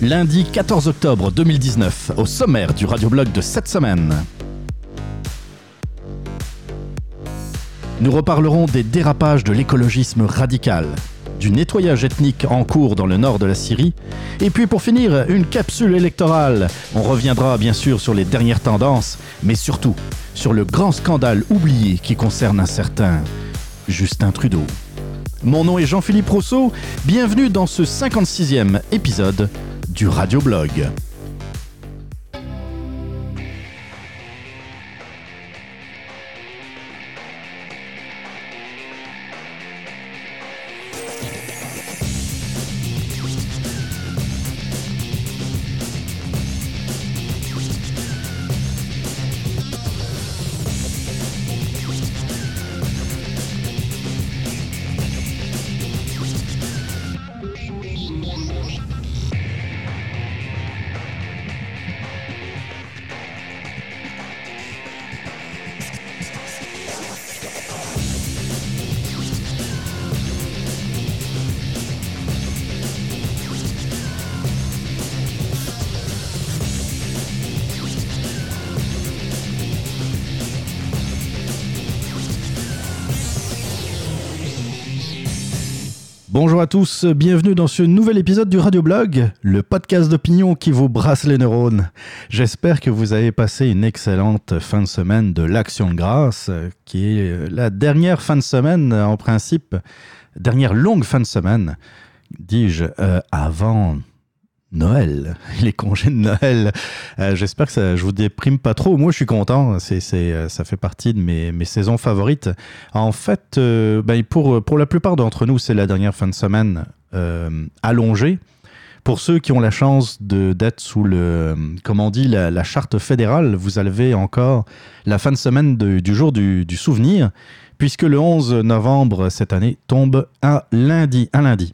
Lundi 14 octobre 2019, au sommaire du radioblog de cette semaine. Nous reparlerons des dérapages de l'écologisme radical, du nettoyage ethnique en cours dans le nord de la Syrie, et puis pour finir, une capsule électorale. On reviendra bien sûr sur les dernières tendances, mais surtout sur le grand scandale oublié qui concerne un certain Justin Trudeau. Mon nom est Jean-Philippe Rousseau, bienvenue dans ce 56e épisode du Radioblog. Bonjour à tous, bienvenue dans ce nouvel épisode du Radioblog, le podcast d'opinion qui vous brasse les neurones. J'espère que vous avez passé une excellente fin de semaine de l'Action de grâce, qui est la dernière fin de semaine, en principe, dernière longue fin de semaine, dis-je, euh, avant Noël, les congés de Noël. Euh, j'espère que ça, je vous déprime pas trop. Moi, je suis content. C'est, euh, ça fait partie de mes, mes saisons favorites. En fait, euh, ben pour, pour la plupart d'entre nous, c'est la dernière fin de semaine allongée. Pour ceux qui ont la chance de, d'être sous le, on dit, la, charte fédérale, vous avez encore la fin de semaine du jour du, du souvenir, puisque le 11 novembre cette année tombe un lundi. Un lundi.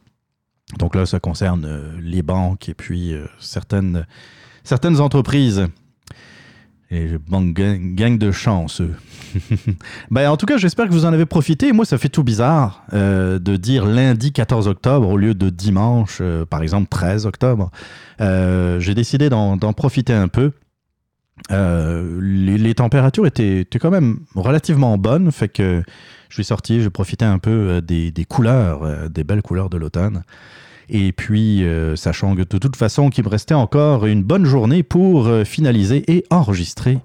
Donc là, ça concerne euh, les banques et puis euh, certaines, certaines entreprises. Et gang, gang de chance. ben, en tout cas, j'espère que vous en avez profité. Moi, ça fait tout bizarre euh, de dire lundi 14 octobre au lieu de dimanche, par exemple 13 octobre. J'ai décidé d'en profiter un peu. Les, les, températures étaient, étaient, quand même relativement bonnes, fait que je suis sorti, j'ai profité un peu euh, des, des couleurs, euh, des belles couleurs de l'automne. Et puis, euh, sachant que de toute façon qu'il me restait encore une bonne journée pour finaliser et enregistrer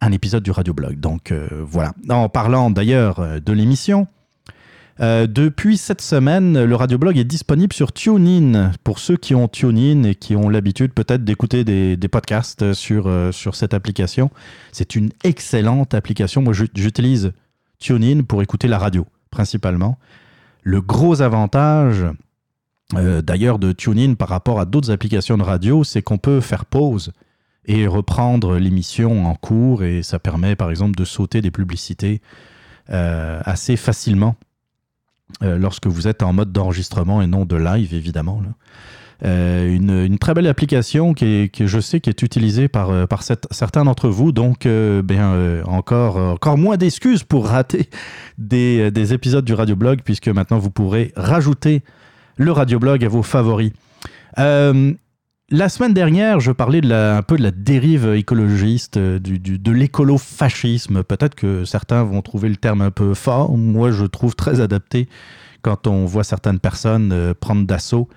un épisode du Radioblog. Donc voilà. En parlant d'ailleurs de l'émission, depuis cette semaine, le Radioblog est disponible sur TuneIn. Pour ceux qui ont TuneIn et qui ont l'habitude peut-être d'écouter des, des, podcasts sur, sur cette application, c'est une excellente application. Moi, j'utilise TuneIn pour écouter la radio, principalement. Le gros avantage, euh, d'ailleurs de TuneIn par rapport à d'autres applications de radio, c'est qu'on peut faire pause et reprendre l'émission en cours et ça permet par exemple de sauter des publicités euh, assez facilement euh, lorsque vous êtes en mode d'enregistrement et non de live évidemment. Euh, une, très belle application qui, est, qui je sais qui est utilisée par, par cette, certains d'entre vous, donc euh, bien, encore, encore moins d'excuses pour rater des, des épisodes du radioblog puisque maintenant vous pourrez rajouter le radioblog à vos favoris. Euh, la semaine dernière, je parlais un peu de la dérive écologiste, du, de l'écolo-fascisme. Peut-être que certains vont trouver le terme un peu fort. Moi, je trouve très adapté quand on voit certaines personnes euh, prendre d'assaut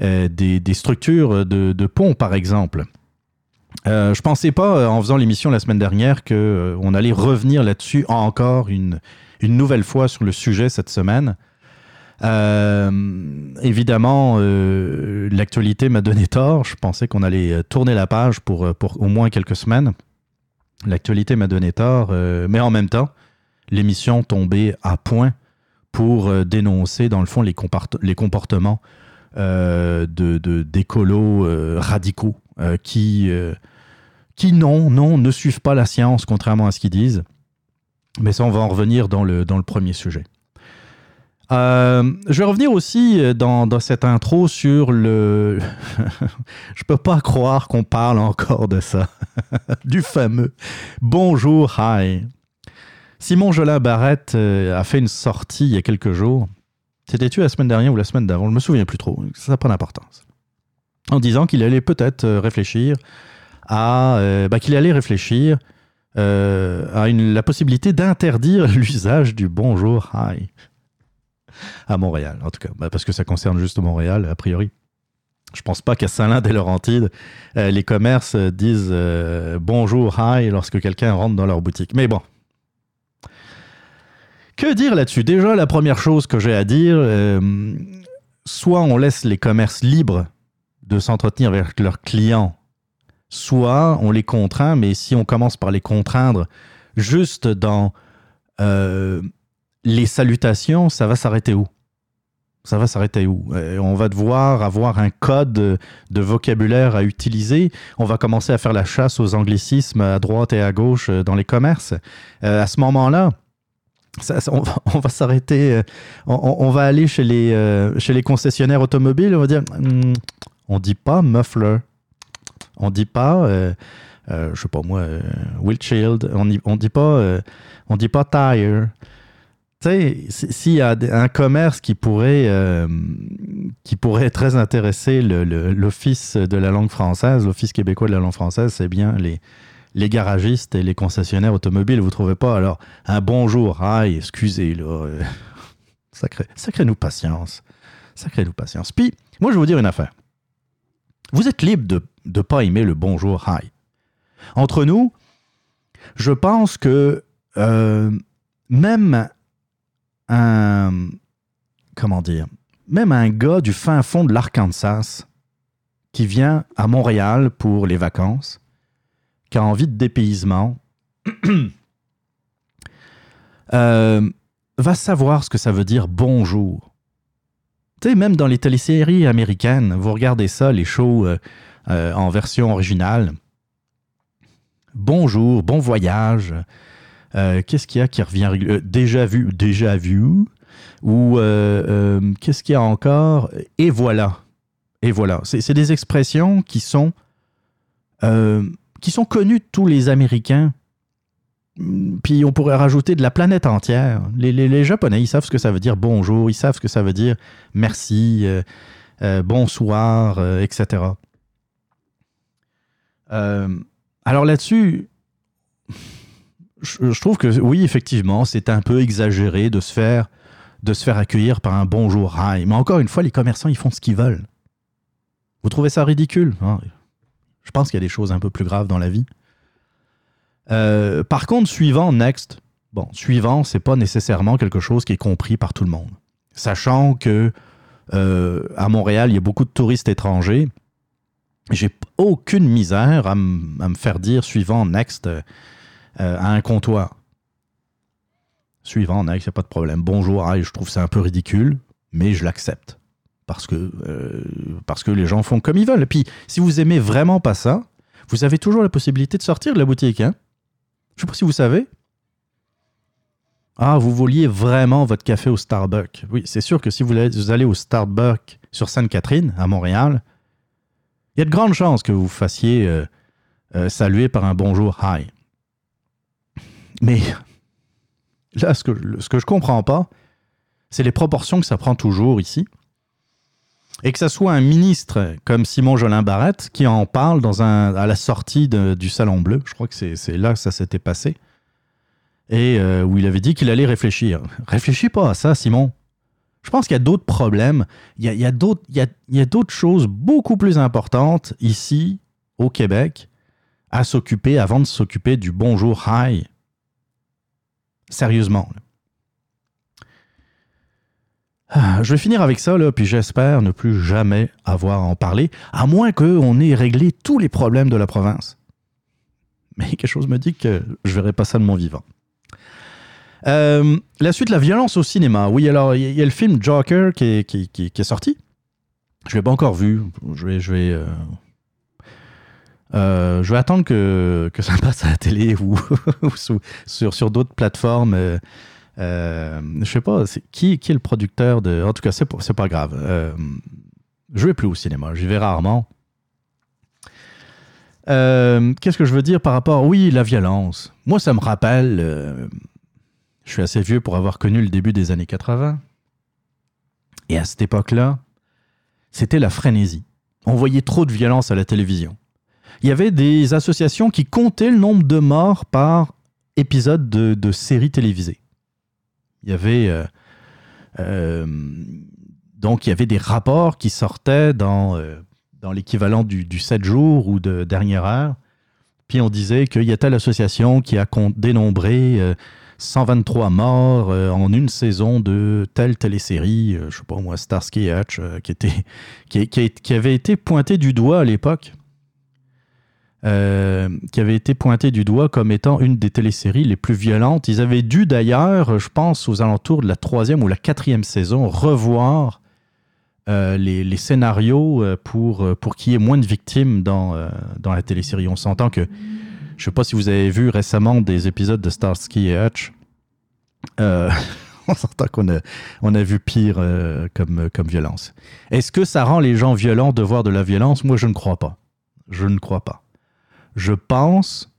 euh, des, structures de, ponts, par exemple. Euh, je pensais pas, en faisant l'émission la semaine dernière, qu'on euh, allait revenir là-dessus encore une, nouvelle fois sur le sujet cette semaine. Euh, évidemment, euh, l'actualité m'a donné tort. Je pensais qu'on allait tourner la page pour, au moins quelques semaines. L'actualité m'a donné tort, euh, mais en même temps, l'émission tombait à point pour euh, dénoncer, dans le fond, les comportements euh, d'écolos de, euh, radicaux qui, qui, non, non, ne suivent pas la science, contrairement à ce qu'ils disent. Mais ça, on va en revenir dans le, dans le premier sujet. Euh, je vais revenir aussi euh, dans, cette intro sur le. je peux pas croire qu'on parle encore de ça. du fameux bonjour, hi. Simon Jolin Barrette euh, a fait une sortie il y a quelques jours. C'était-tu la semaine dernière ou la semaine d'avant? Je me souviens plus trop. Ça n'a pas d'importance. En disant qu'il allait peut-être réfléchir à. bah, qu'il allait réfléchir à une, la possibilité d'interdire l'usage du bonjour, hi à Montréal, en tout cas, bah, parce que ça concerne juste Montréal, a priori. Je pense pas qu'à Saint-Lin-des-Laurentides, euh, les commerces disent euh, bonjour, hi lorsque quelqu'un rentre dans leur boutique. Mais bon. Que dire là-dessus? Déjà, la première chose que j'ai à dire, euh, soit on laisse les commerces libres de s'entretenir avec leurs clients, soit on les contraint, mais si on commence par les contraindre juste dans les salutations, ça va s'arrêter où? Ça va s'arrêter où? Euh, On va devoir avoir un code de vocabulaire à utiliser. On va commencer à faire la chasse aux anglicismes à droite et à gauche euh, dans les commerces. Euh, à ce moment-là, on, va s'arrêter. On, va aller chez les, chez les concessionnaires automobiles. On va dire hmm, on dit pas muffler. On dit pas. je sais pas moi, windshield. On, on dit pas. on dit pas tire tu sais, s'il y a un commerce qui pourrait, euh, qui pourrait très intéresser l'Office de la langue française, l'Office québécois de la langue française, c'est bien les, les garagistes et les concessionnaires automobiles, vous trouvez pas Alors, un bonjour, aïe, excusez, là, euh, sacré, sacré nous patience. Sacré nous patience. Puis, moi, je vais vous dire une affaire. Vous êtes libre de ne pas aimer le bonjour, hi. Entre nous, je pense que euh, même un. Comment dire Même un gars du fin fond de l'Arkansas qui vient à Montréal pour les vacances, qui a envie de dépaysement, euh, va savoir ce que ça veut dire bonjour. Tu sais, même dans les téléséries américaines, vous regardez ça, les shows euh, euh, en version originale. Bonjour, bon voyage, qu'est-ce qu'il y a qui revient Déjà vu, déjà vu. Ou qu'est-ce qu'il y a encore? Et voilà. Et voilà. C'est des expressions qui sont, qui sont connues de tous les Américains. Puis on pourrait rajouter de la planète entière. Les, Japonais, ils savent ce que ça veut dire bonjour, ils savent ce que ça veut dire merci, bonsoir, etc. alors là-dessus, je, trouve que oui, effectivement, c'est un peu exagéré de se faire de se faire accueillir par un bonjour hi. Mais encore une fois, les commerçants, ils font ce qu'ils veulent. Vous trouvez ça ridicule hein? Je pense qu'il y a des choses un peu plus graves dans la vie. Euh, par contre, suivant, next. Bon, suivant, c'est pas nécessairement quelque chose qui est compris par tout le monde. Sachant que euh, à Montréal, il y a beaucoup de touristes étrangers. J'ai aucune misère à, me faire dire suivant, next. Euh, à un comptoir. Suivant, il n'y a pas de problème. Bonjour, je trouve ça un peu ridicule, mais je l'accepte. Parce que, euh, parce que les gens font comme ils veulent. Et puis, si vous aimez vraiment pas ça, vous avez toujours la possibilité de sortir de la boutique. Hein je sais pas si vous savez. Ah, vous vouliez vraiment votre café au Starbucks. Oui, c'est sûr que si vous allez au Starbucks sur Sainte-Catherine, à Montréal, il y a de grandes chances que vous fassiez euh, saluer par un bonjour hi. Mais là, ce que, ce que je comprends pas, c'est les proportions que ça prend toujours ici. Et que ça soit un ministre comme Simon Jolin Barrette qui en parle à la sortie du Salon Bleu, je crois que c'est là que ça s'était passé, et euh, où il avait dit qu'il allait réfléchir. Réfléchis pas à ça, Simon. Je pense qu'il y a d'autres problèmes, il y a, d'autres choses beaucoup plus importantes ici, au Québec, à s'occuper avant de s'occuper du bonjour hi Sérieusement. Je vais finir avec ça, là, puis j'espère ne plus jamais avoir à en parler, à moins qu'on ait réglé tous les problèmes de la province. Mais quelque chose me dit que je verrai pas ça de mon vivant. Euh, la suite, la violence au cinéma. Oui, alors, il y, a le film Joker qui est, sorti. Je ne l'ai pas encore vu. Je vais, je vais, euh, euh, je vais attendre que, ça passe à la télé ou, sur d'autres plateformes euh, je sais pas, qui, qui est le producteur de. En tout cas, c'est pas, pas grave. Euh, je vais plus au cinéma, j'y vais rarement. Euh, qu'est-ce que je veux dire par rapport. Oui, la violence. Moi, ça me rappelle. Euh, je suis assez vieux pour avoir connu le début des années 80. Et à cette époque-là, c'était la frénésie. On voyait trop de violence à la télévision. Il y avait des associations qui comptaient le nombre de morts par épisode de, de séries télévisées. Il y avait. Euh, euh, donc, il y avait des rapports qui sortaient dans, euh, dans l'équivalent du, du 7 jours ou de dernière heure. Puis on disait qu'il y a telle association qui a dénombré 123 morts en une saison de telle télésérie, je sais pas moi, Starsky Hutch, qui, était, qui, qui, avait été pointé du doigt à l'époque. Euh, qui avait été pointé du doigt comme étant une des téléséries les plus violentes. Ils avaient dû d'ailleurs, je pense, aux alentours de la troisième ou la quatrième saison, revoir euh, les, scénarios euh, pour, pour qu'il y ait moins de victimes dans, dans la télésérie. On s'entend que, je ne sais pas si vous avez vu récemment des épisodes de Starsky et Hutch. on s'entend qu'on a, on a vu pire comme, comme violence. Est-ce que ça rend les gens violents de voir de la violence? Moi, je ne crois pas. Je ne crois pas. Je pense,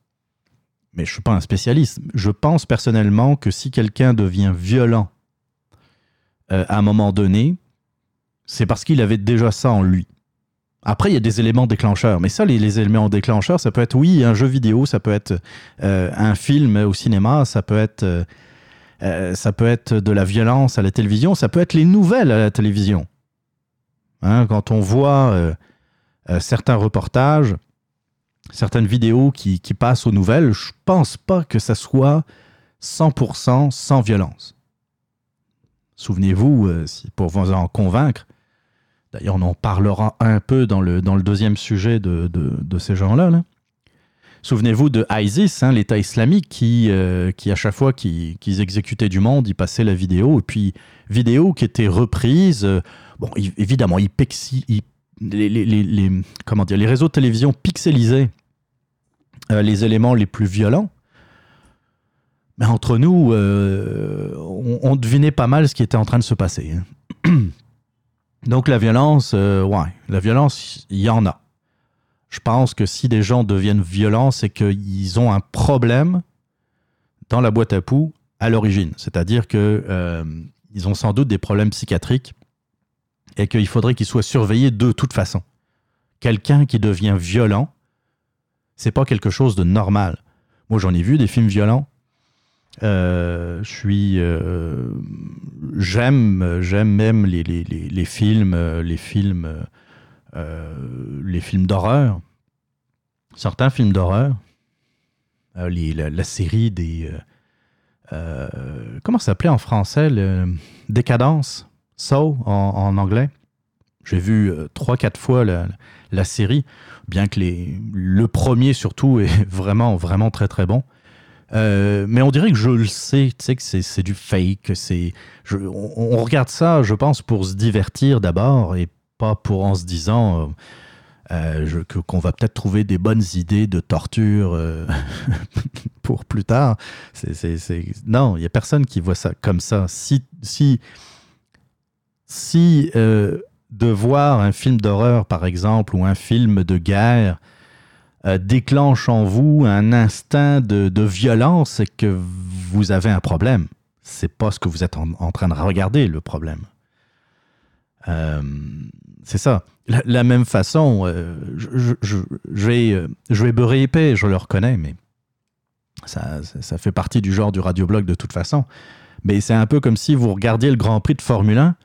mais je ne suis pas un spécialiste, je pense personnellement que si quelqu'un devient violent euh, à un moment donné, c'est parce qu'il avait déjà ça en lui. Après, il y a des éléments déclencheurs, mais ça, les, éléments déclencheurs, ça peut être, oui, un jeu vidéo, ça peut être euh, un film au cinéma, ça peut être, euh, ça peut être de la violence à la télévision, ça peut être les nouvelles à la télévision. Hein, quand on voit certains reportages, certaines vidéos qui, passent aux nouvelles, je pense pas que ça soit 100% sans violence. Souvenez-vous, euh, pour vous en convaincre, d'ailleurs on en parlera un peu dans le, dans le deuxième sujet de, ces gens-là. Souvenez-vous de ISIS, hein, l'État islamique, qui, euh, qui à chaque fois qu'ils exécutaient du monde, ils passaient la vidéo, et puis vidéo qui était reprise, euh, bon évidemment, ils, les, les, comment dire, les réseaux de télévision pixelisaient euh, les éléments les plus violents. Mais entre nous, euh, on, devinait pas mal ce qui était en train de se passer. Hein. Donc la violence, euh, ouais, la violence, il y en a. Je pense que si des gens deviennent violents, c'est qu'ils ont un problème dans la boîte à poux à l'origine. C'est-à-dire qu'ils ont sans doute des problèmes psychiatriques et qu'il faudrait qu'ils soient surveillés de toute façon. Quelqu'un qui devient violent, c'est pas quelque chose de normal. Moi, j'en ai vu des films violents. Euh, je suis, euh, j'aime, j'aime même les, films, les films, euh, les films d'horreur. Certains films d'horreur. La, série des, comment ça s'appelait en français, Décadence, So en, anglais. J'ai vu trois, quatre fois la, série bien que les, le premier surtout est vraiment, vraiment très très bon. Euh, mais on dirait que je le sais, tu sais que c'est du fake. C'est, on, regarde ça, je pense, pour se divertir d'abord et pas pour en se disant euh, euh qu'on va peut-être trouver des bonnes idées de torture euh, pour plus tard. Non, il n'y a personne qui voit ça comme ça. Si, si, si de voir un film d'horreur, par exemple, ou un film de guerre, euh, déclenche en vous un instinct de, violence, c'est que vous avez un problème. C'est pas ce que vous êtes en, train de regarder, le problème. Euh, c'est ça. La, la, même façon, euh, je, je, vais, je vais beurrer épais, je le reconnais, mais ça, ça fait partie du genre du radioblog de toute façon. Mais c'est un peu comme si vous regardiez le Grand Prix de Formule 1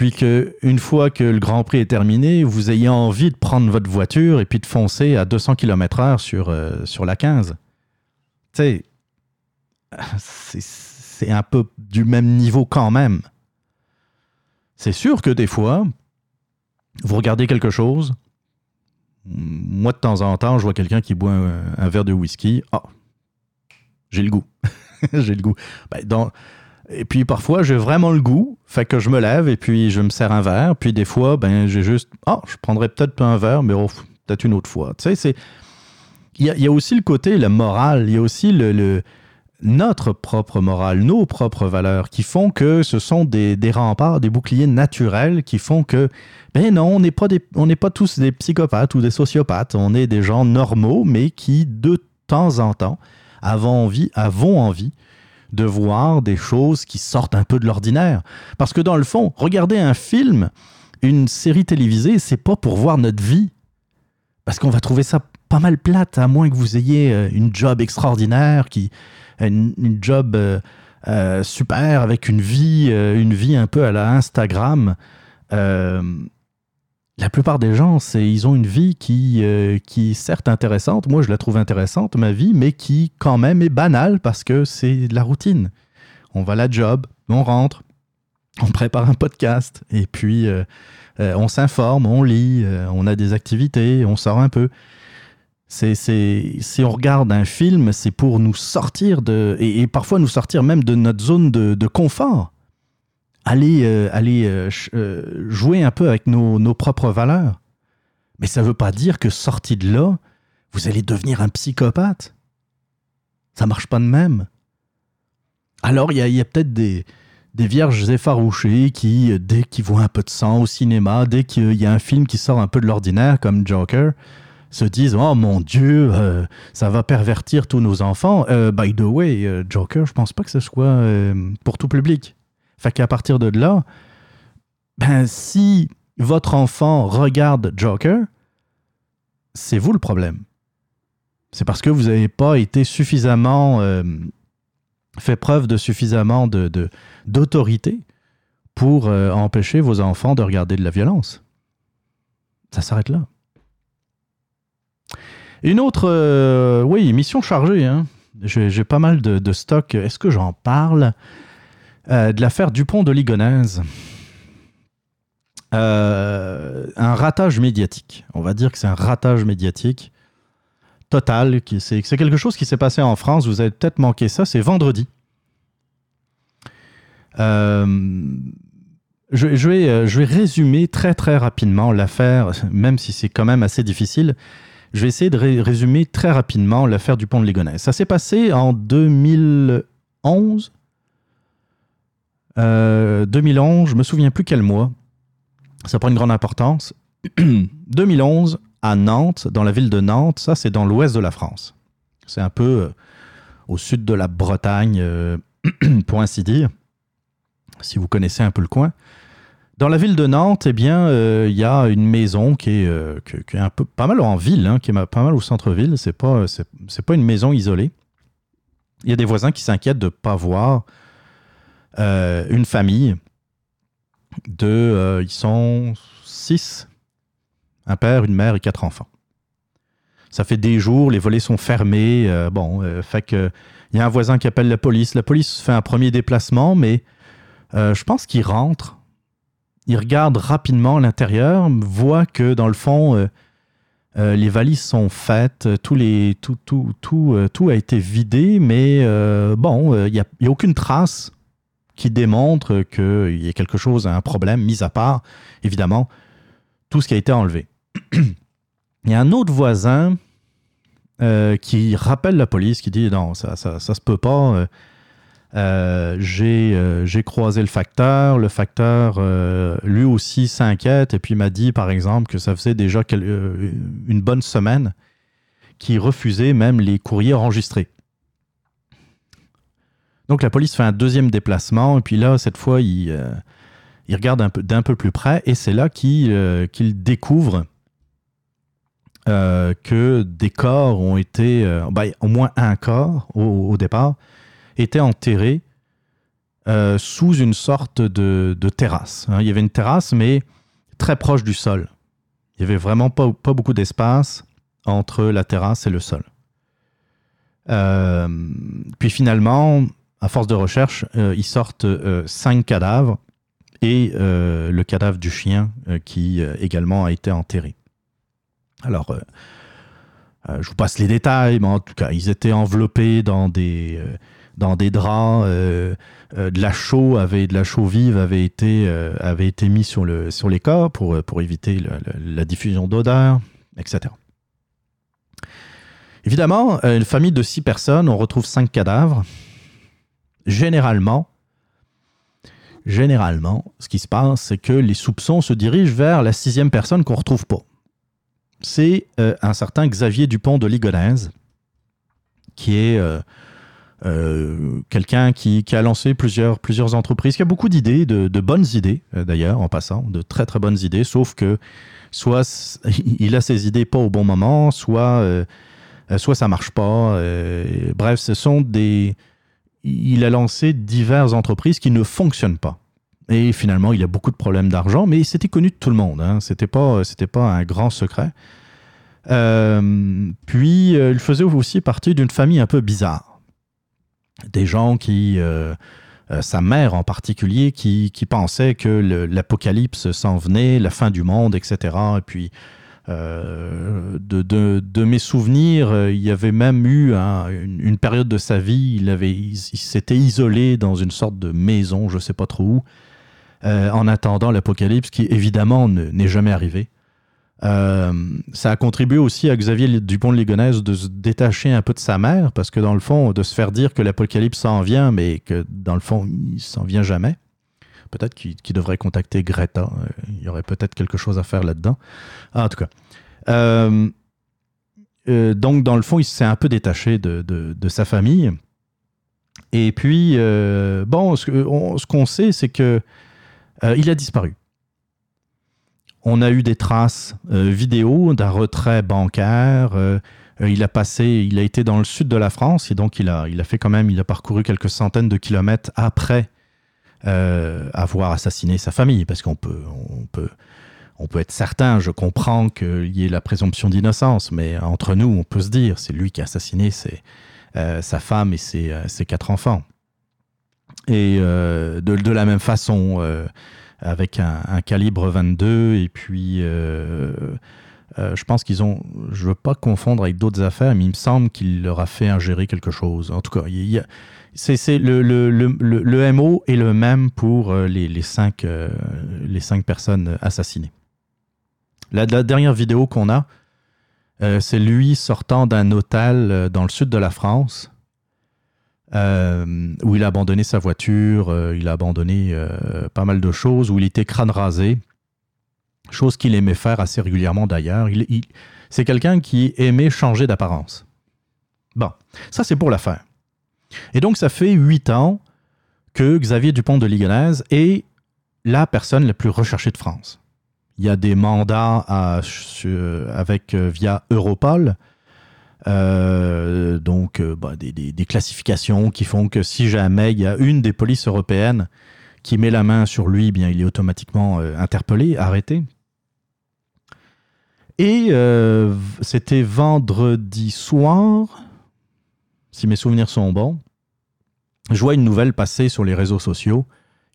puis qu'une fois que le Grand Prix est terminé, vous ayez envie de prendre votre voiture et puis de foncer à 200 km/h sur, euh, sur la 15. Tu sais, c'est un peu du même niveau quand même. C'est sûr que des fois, vous regardez quelque chose. Moi, de temps en temps, je vois quelqu'un qui boit un, verre de whisky. Ah, j'ai le goût. j'ai le goût. Ben, dans, et puis parfois, j'ai vraiment le goût, fait que je me lève et puis je me sers un verre. Puis des fois, ben j'ai juste, ah, je prendrais peut-être un verre, mais oh, peut-être une autre fois. Tu sais, c'est, il y, a aussi le côté, la morale, il y a aussi le, notre propre morale, nos propres valeurs, qui font que ce sont des, des remparts, des boucliers naturels qui font que, ben non, on n'est pas, pas tous des psychopathes ou des sociopathes, on est des gens normaux, mais qui, de temps en temps, avons envie, avons envie de voir des choses qui sortent un peu de l'ordinaire. Parce que dans le fond, regarder un film, une série télévisée, c'est pas pour voir notre vie. Parce qu'on va trouver ça pas mal plate, à moins que vous ayez euh, une job extraordinaire, qui, une, job euh, euh, super, avec une vie, une vie un peu à la Instagram. La plupart des gens, c'est ils ont une vie qui, euh, qui est certes intéressante. Moi, je la trouve intéressante, ma vie, mais qui quand même est banale parce que c'est de la routine. On va à la job, on rentre, on prépare un podcast, et puis euh, euh, on s'informe, on lit, on a des activités, on sort un peu. C'est, c'est, si on regarde un film, c'est pour nous sortir de. Et, et parfois nous sortir même de notre zone de, de confort. Aller, euh, aller euh, euh, jouer un peu avec nos, nos propres valeurs. Mais ça ne veut pas dire que sorti de là, vous allez devenir un psychopathe. Ça marche pas de même. Alors, il y a, y a peut-être des, des vierges effarouchées qui, dès qu'ils voient un peu de sang au cinéma, dès qu'il y a un film qui sort un peu de l'ordinaire comme Joker, se disent Oh mon Dieu, ça va pervertir tous nos enfants. By the way, Joker, je pense pas que ce soit pour tout public. Fait qu'à partir de là, ben, si votre enfant regarde Joker, c'est vous le problème. C'est parce que vous n'avez pas été suffisamment euh, fait preuve de suffisamment de, de- d'autorité pour euh, empêcher vos enfants de regarder de la violence. Ça s'arrête là. Une autre, euh, oui, mission chargée. hein. J'ai, j'ai pas mal de, de stock. Est-ce que j'en parle? Euh, de l'affaire Dupont de Ligonnès Euh, Un ratage médiatique. On va dire que c'est un ratage médiatique total. C'est, quelque chose qui s'est passé en France. Vous avez peut-être manqué ça. C'est vendredi. Euh, je, vais, résumer très très rapidement l'affaire, même si c'est quand même assez difficile. Je vais essayer de ré- résumer très rapidement l'affaire du pont de Ligonnès. Ça s'est passé en 2011. Euh, 2011, je me souviens plus quel mois. Ça prend une grande importance. 2011 à Nantes, dans la ville de Nantes. Ça, c'est dans l'ouest de la France. C'est un peu euh, au sud de la Bretagne, euh, pour ainsi dire, si vous connaissez un peu le coin. Dans la ville de Nantes, eh bien, euh, il y a une maison qui est, euh, un peu pas mal en ville, hein, qui est pas mal au centre-ville. C'est pas, c'est, pas une maison isolée. Il y a des voisins qui s'inquiètent de pas voir euh, une famille de, euh, ils sont six, un père, une mère et quatre enfants. Ça fait des jours, les volets sont fermés. euh, bon, euh, fait que il y a un voisin qui appelle la police. La police fait un premier déplacement, mais je pense qu'il rentre. Il regarde rapidement l'intérieur, voit que dans le fond, les valises sont faites, tous les, tout, tout, tout, tout a été vidé, mais bon, il n'y a, a aucune trace qui démontre qu'il y a quelque chose, un problème, mis à part, évidemment, tout ce qui a été enlevé. Il y a un autre voisin euh, qui rappelle la police, qui dit non, ça, ça, se peut pas. euh, euh, j'ai croisé le facteur. Le facteur, lui aussi, s'inquiète et puis m'a dit, par exemple, que ça faisait déjà une bonne semaine qu'il refusait même les courriers enregistrés. Donc la police fait un deuxième déplacement et puis là, cette fois, il, euh, il regarde peu, d'un peu plus près et c'est là qu'il euh, découvre euh, que des corps ont été, bah, au moins un corps au, départ, était enterré euh, sous une sorte de, de terrasse. hein. Il y avait une terrasse, mais très proche du sol. Il y avait vraiment pas, pas beaucoup d'espace entre la terrasse et le sol. Puis finalement, à force de recherche, euh, ils sortent euh, cinq cadavres et euh, le cadavre du chien qui également a été enterré. Alors, je vous passe les détails, mais en tout cas, ils étaient enveloppés dans des, draps. de la chaux vive avait été, mis sur, le, sur les corps pour, éviter la diffusion d'odeur, etc. Évidemment, une famille de six personnes, on retrouve cinq cadavres. Généralement, généralement, ce qui se passe, c'est que les soupçons se dirigent vers la sixième personne qu'on retrouve pas. C'est euh, un certain Xavier Dupont de Ligonnès, qui est euh, euh, quelqu'un qui, a lancé plusieurs, plusieurs entreprises, qui a beaucoup d'idées, de, bonnes idées d'ailleurs, en passant, de très très bonnes idées, sauf que soit il a ses idées pas au bon moment, soit, soit ça marche pas. bref, ce sont des il a lancé diverses entreprises qui ne fonctionnent pas. Et finalement, il a beaucoup de problèmes d'argent, mais c'était connu de tout le monde. Hein. C'était pas, pas un grand secret. Euh, puis, euh, il faisait aussi partie d'une famille un peu bizarre. Des gens qui, euh, sa mère en particulier, qui, qui pensaient que l'apocalypse s'en venait, la fin du monde, etc. Et puis, euh, de, mes souvenirs, euh, il y avait même eu une, période de sa vie, il, avait, il, s'était isolé dans une sorte de maison, je ne sais pas trop où, euh, en attendant l'apocalypse qui évidemment n'est jamais arrivé. ça a contribué aussi à Xavier Dupont de Ligonnès de se détacher un peu de sa mère, parce que dans le fond, de se faire dire que l'apocalypse s'en vient, mais que dans le fond, il s'en vient jamais. Peut-être qu'il devrait contacter Greta. Euh, il y aurait peut-être quelque chose à faire là-dedans. Ah, en tout cas. Euh, euh, donc, dans le fond, il s'est un peu détaché de, sa famille. Et puis, bon, ce, qu'on sait, c'est que il a disparu. On a eu des traces vidéo d'un retrait bancaire. il a passé, il a été dans le sud de la France et donc il a, il a fait quand même, il a parcouru quelques centaines de kilomètres après avoir assassiné sa famille, parce qu'on peut, on peut, on peut être certain, je comprends qu'il y ait la présomption d'innocence, mais entre nous, on peut se dire, c'est lui qui a assassiné euh, sa femme et ses, euh, quatre enfants. Et de, la même façon, avec un, calibre 22, et puis je pense qu'ils ont, je veux pas confondre avec d'autres affaires, mais il me semble qu'il leur a fait ingérer quelque chose. En tout cas, il y a, c'est le, MO est le même pour euh, les, cinq, euh, les cinq personnes assassinées. La, dernière vidéo qu'on a, euh, c'est lui sortant d'un hôtel dans le sud de la France, où il a abandonné sa voiture, il a abandonné pas mal de choses, où il était crâne rasé, chose qu'il aimait faire assez régulièrement d'ailleurs. Il, c'est quelqu'un qui aimait changer d'apparence. Bon, ça c'est pour l'affaire. Et donc, ça fait huit ans que Xavier Dupont de Ligonnès est la personne la plus recherchée de France. Il y a des mandats avec, euh, via Europol, euh, donc euh, bah, des, classifications qui font que si jamais il y a une des polices européennes qui met la main sur lui, bien il est automatiquement interpellé, arrêté. Et c'était vendredi soir, si mes souvenirs sont bons, je vois une nouvelle passer sur les réseaux sociaux.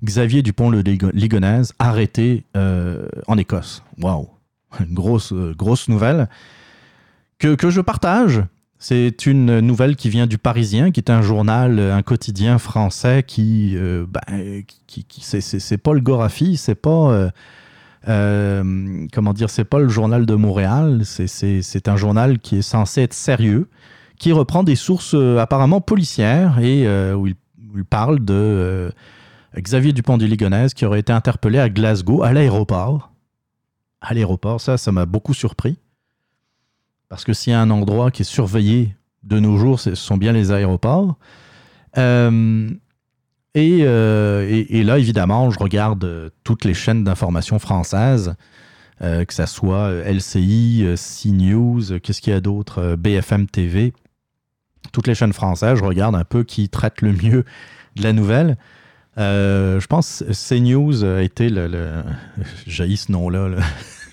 Xavier Dupont-le Ligonnès arrêté euh, en Écosse. Waouh! Grosse, euh, grosse nouvelle que, que je partage. C'est une nouvelle qui vient du Parisien, qui est un journal, un quotidien français qui, euh, ben, qui, c'est Paul Gorafi, c'est pas, comment dire, c'est pas le journal de Montréal, c'est un journal qui est censé être sérieux, qui reprend des sources euh, apparemment policières et euh, où il, parle de euh, Xavier Dupont du Ligonnès qui aurait été interpellé à Glasgow à l'aéroport. À l'aéroport, ça, ça m'a beaucoup surpris. Parce que s'il y a un endroit qui est surveillé de nos jours, ce sont bien les aéroports. et, là, évidemment, je regarde toutes les chaînes d'information françaises, que ce soit LCI, CNews, qu'est-ce qu'il y a d'autre, BFM TV toutes les chaînes françaises, je regarde un peu qui traite le mieux de la nouvelle. Euh, je pense que CNews a été le. le J'ai ce nom-là.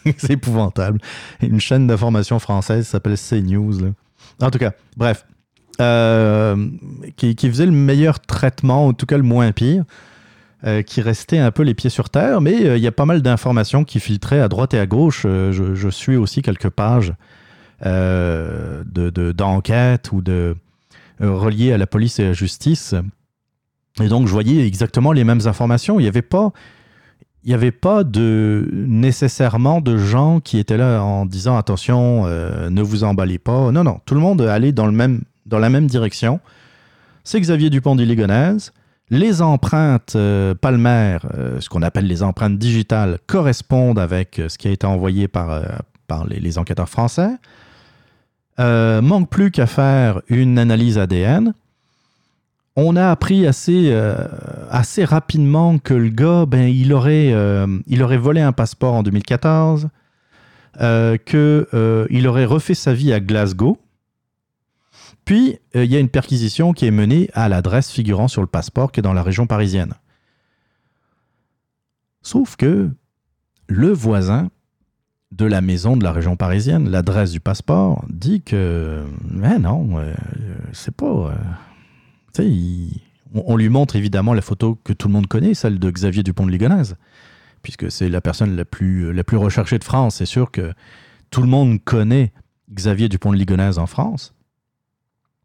C'est épouvantable. Une chaîne d'information française s'appelle CNews. En tout cas, bref. Euh, qui, faisait le meilleur traitement, en tout cas le moins pire. Euh, qui restait un peu les pieds sur terre, mais il y a pas mal d'informations qui filtraient à droite et à gauche. Je, suis aussi quelques pages d'enquête de, ou de, euh, relié à la police et à la justice. Et donc, je voyais exactement les mêmes informations. Il n'y avait pas, il avait pas de nécessairement de gens qui étaient là en disant attention, euh, ne vous emballez pas. Non, non, tout le monde allait dans, le même, dans la même direction. C'est Xavier Dupont de Les empreintes euh, palmaires, euh, ce qu'on appelle les empreintes digitales, correspondent avec ce qui a été envoyé par, par les, enquêteurs français. Manque plus qu'à faire une analyse ADN. On a appris assez, assez rapidement que le gars, ben, il, aurait, il aurait volé un passeport en 2014, qu'il aurait refait sa vie à Glasgow, puis, euh, il y a une perquisition qui est menée à l'adresse figurant sur le passeport qui est dans la région parisienne. Sauf que le voisin de la maison de la région parisienne, l'adresse du passeport, dit que mais non, euh, c'est pas. Euh, on, lui montre évidemment la photo que tout le monde connaît, celle de Xavier Dupont de Ligonnès, puisque c'est la personne la plus, la plus recherchée de France. C'est sûr que tout le monde connaît Xavier Dupont de Ligonnès en France.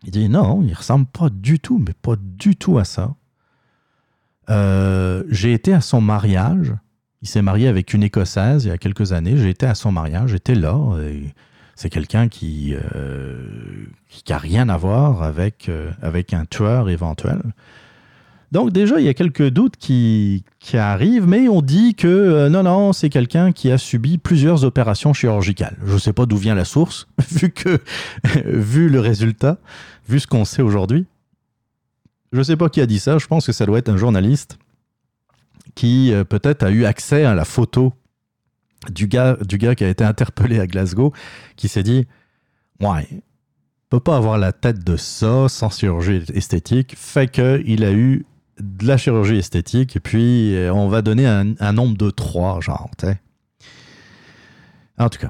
Il dit non, il ressemble pas du tout, mais pas du tout à ça. Euh, j'ai été à son mariage. Il s'est marié avec une Écossaise il y a quelques années. J'ai été à son mariage, j'étais là. C'est quelqu'un qui, euh, qui n'a rien à voir avec, euh, avec un tueur éventuel. Donc déjà, il y a quelques doutes qui, qui arrivent, mais on dit que euh, non, non, c'est quelqu'un qui a subi plusieurs opérations chirurgicales. Je ne sais pas d'où vient la source, vu, que, vu le résultat, vu ce qu'on sait aujourd'hui. Je ne sais pas qui a dit ça, je pense que ça doit être un journaliste qui euh, peut-être a eu accès à la photo du gars, du gars qui a été interpellé à Glasgow, qui s'est dit, ouais, peut pas avoir la tête de ça sans chirurgie esthétique, fait qu'il a eu de la chirurgie esthétique, et puis euh, on va donner un, nombre de trois, genre, tu sais. En tout cas.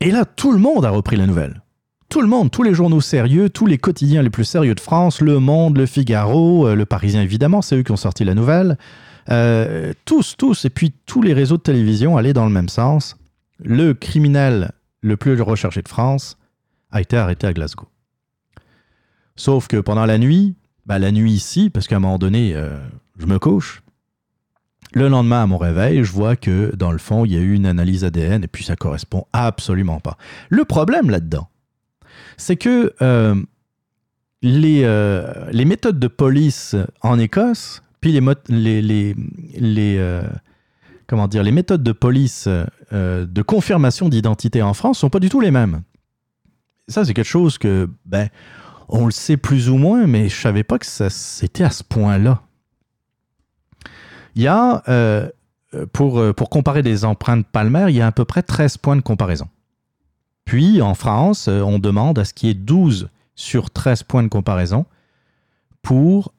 Et là, tout le monde a repris la nouvelle. Tout le monde, tous les journaux sérieux, tous les quotidiens les plus sérieux de France, Le Monde, Le Figaro, euh, Le Parisien évidemment, c'est eux qui ont sorti la nouvelle. Euh, tous, tous, et puis tous les réseaux de télévision allaient dans le même sens. Le criminel le plus recherché de France a été arrêté à Glasgow. Sauf que pendant la nuit, bah, la nuit ici, parce qu'à un moment donné, euh, je me couche. Le lendemain, à mon réveil, je vois que dans le fond, il y a eu une analyse ADN et puis ça correspond absolument pas. Le problème là-dedans, c'est que euh, les, les, méthodes de police en Écosse, les, les, comment dire, les méthodes de police de confirmation d'identité en France sont pas du tout les mêmes. Ça, c'est quelque chose que, ben, on le sait plus ou moins, mais je savais pas que c'était à ce point-là. Il y a, euh, pour, euh, pour comparer des empreintes palmaires, il y a à peu près 13 points de comparaison. Puis, en France, euh, on demande à ce qu'il y ait 12 sur 13 points de comparaison pour,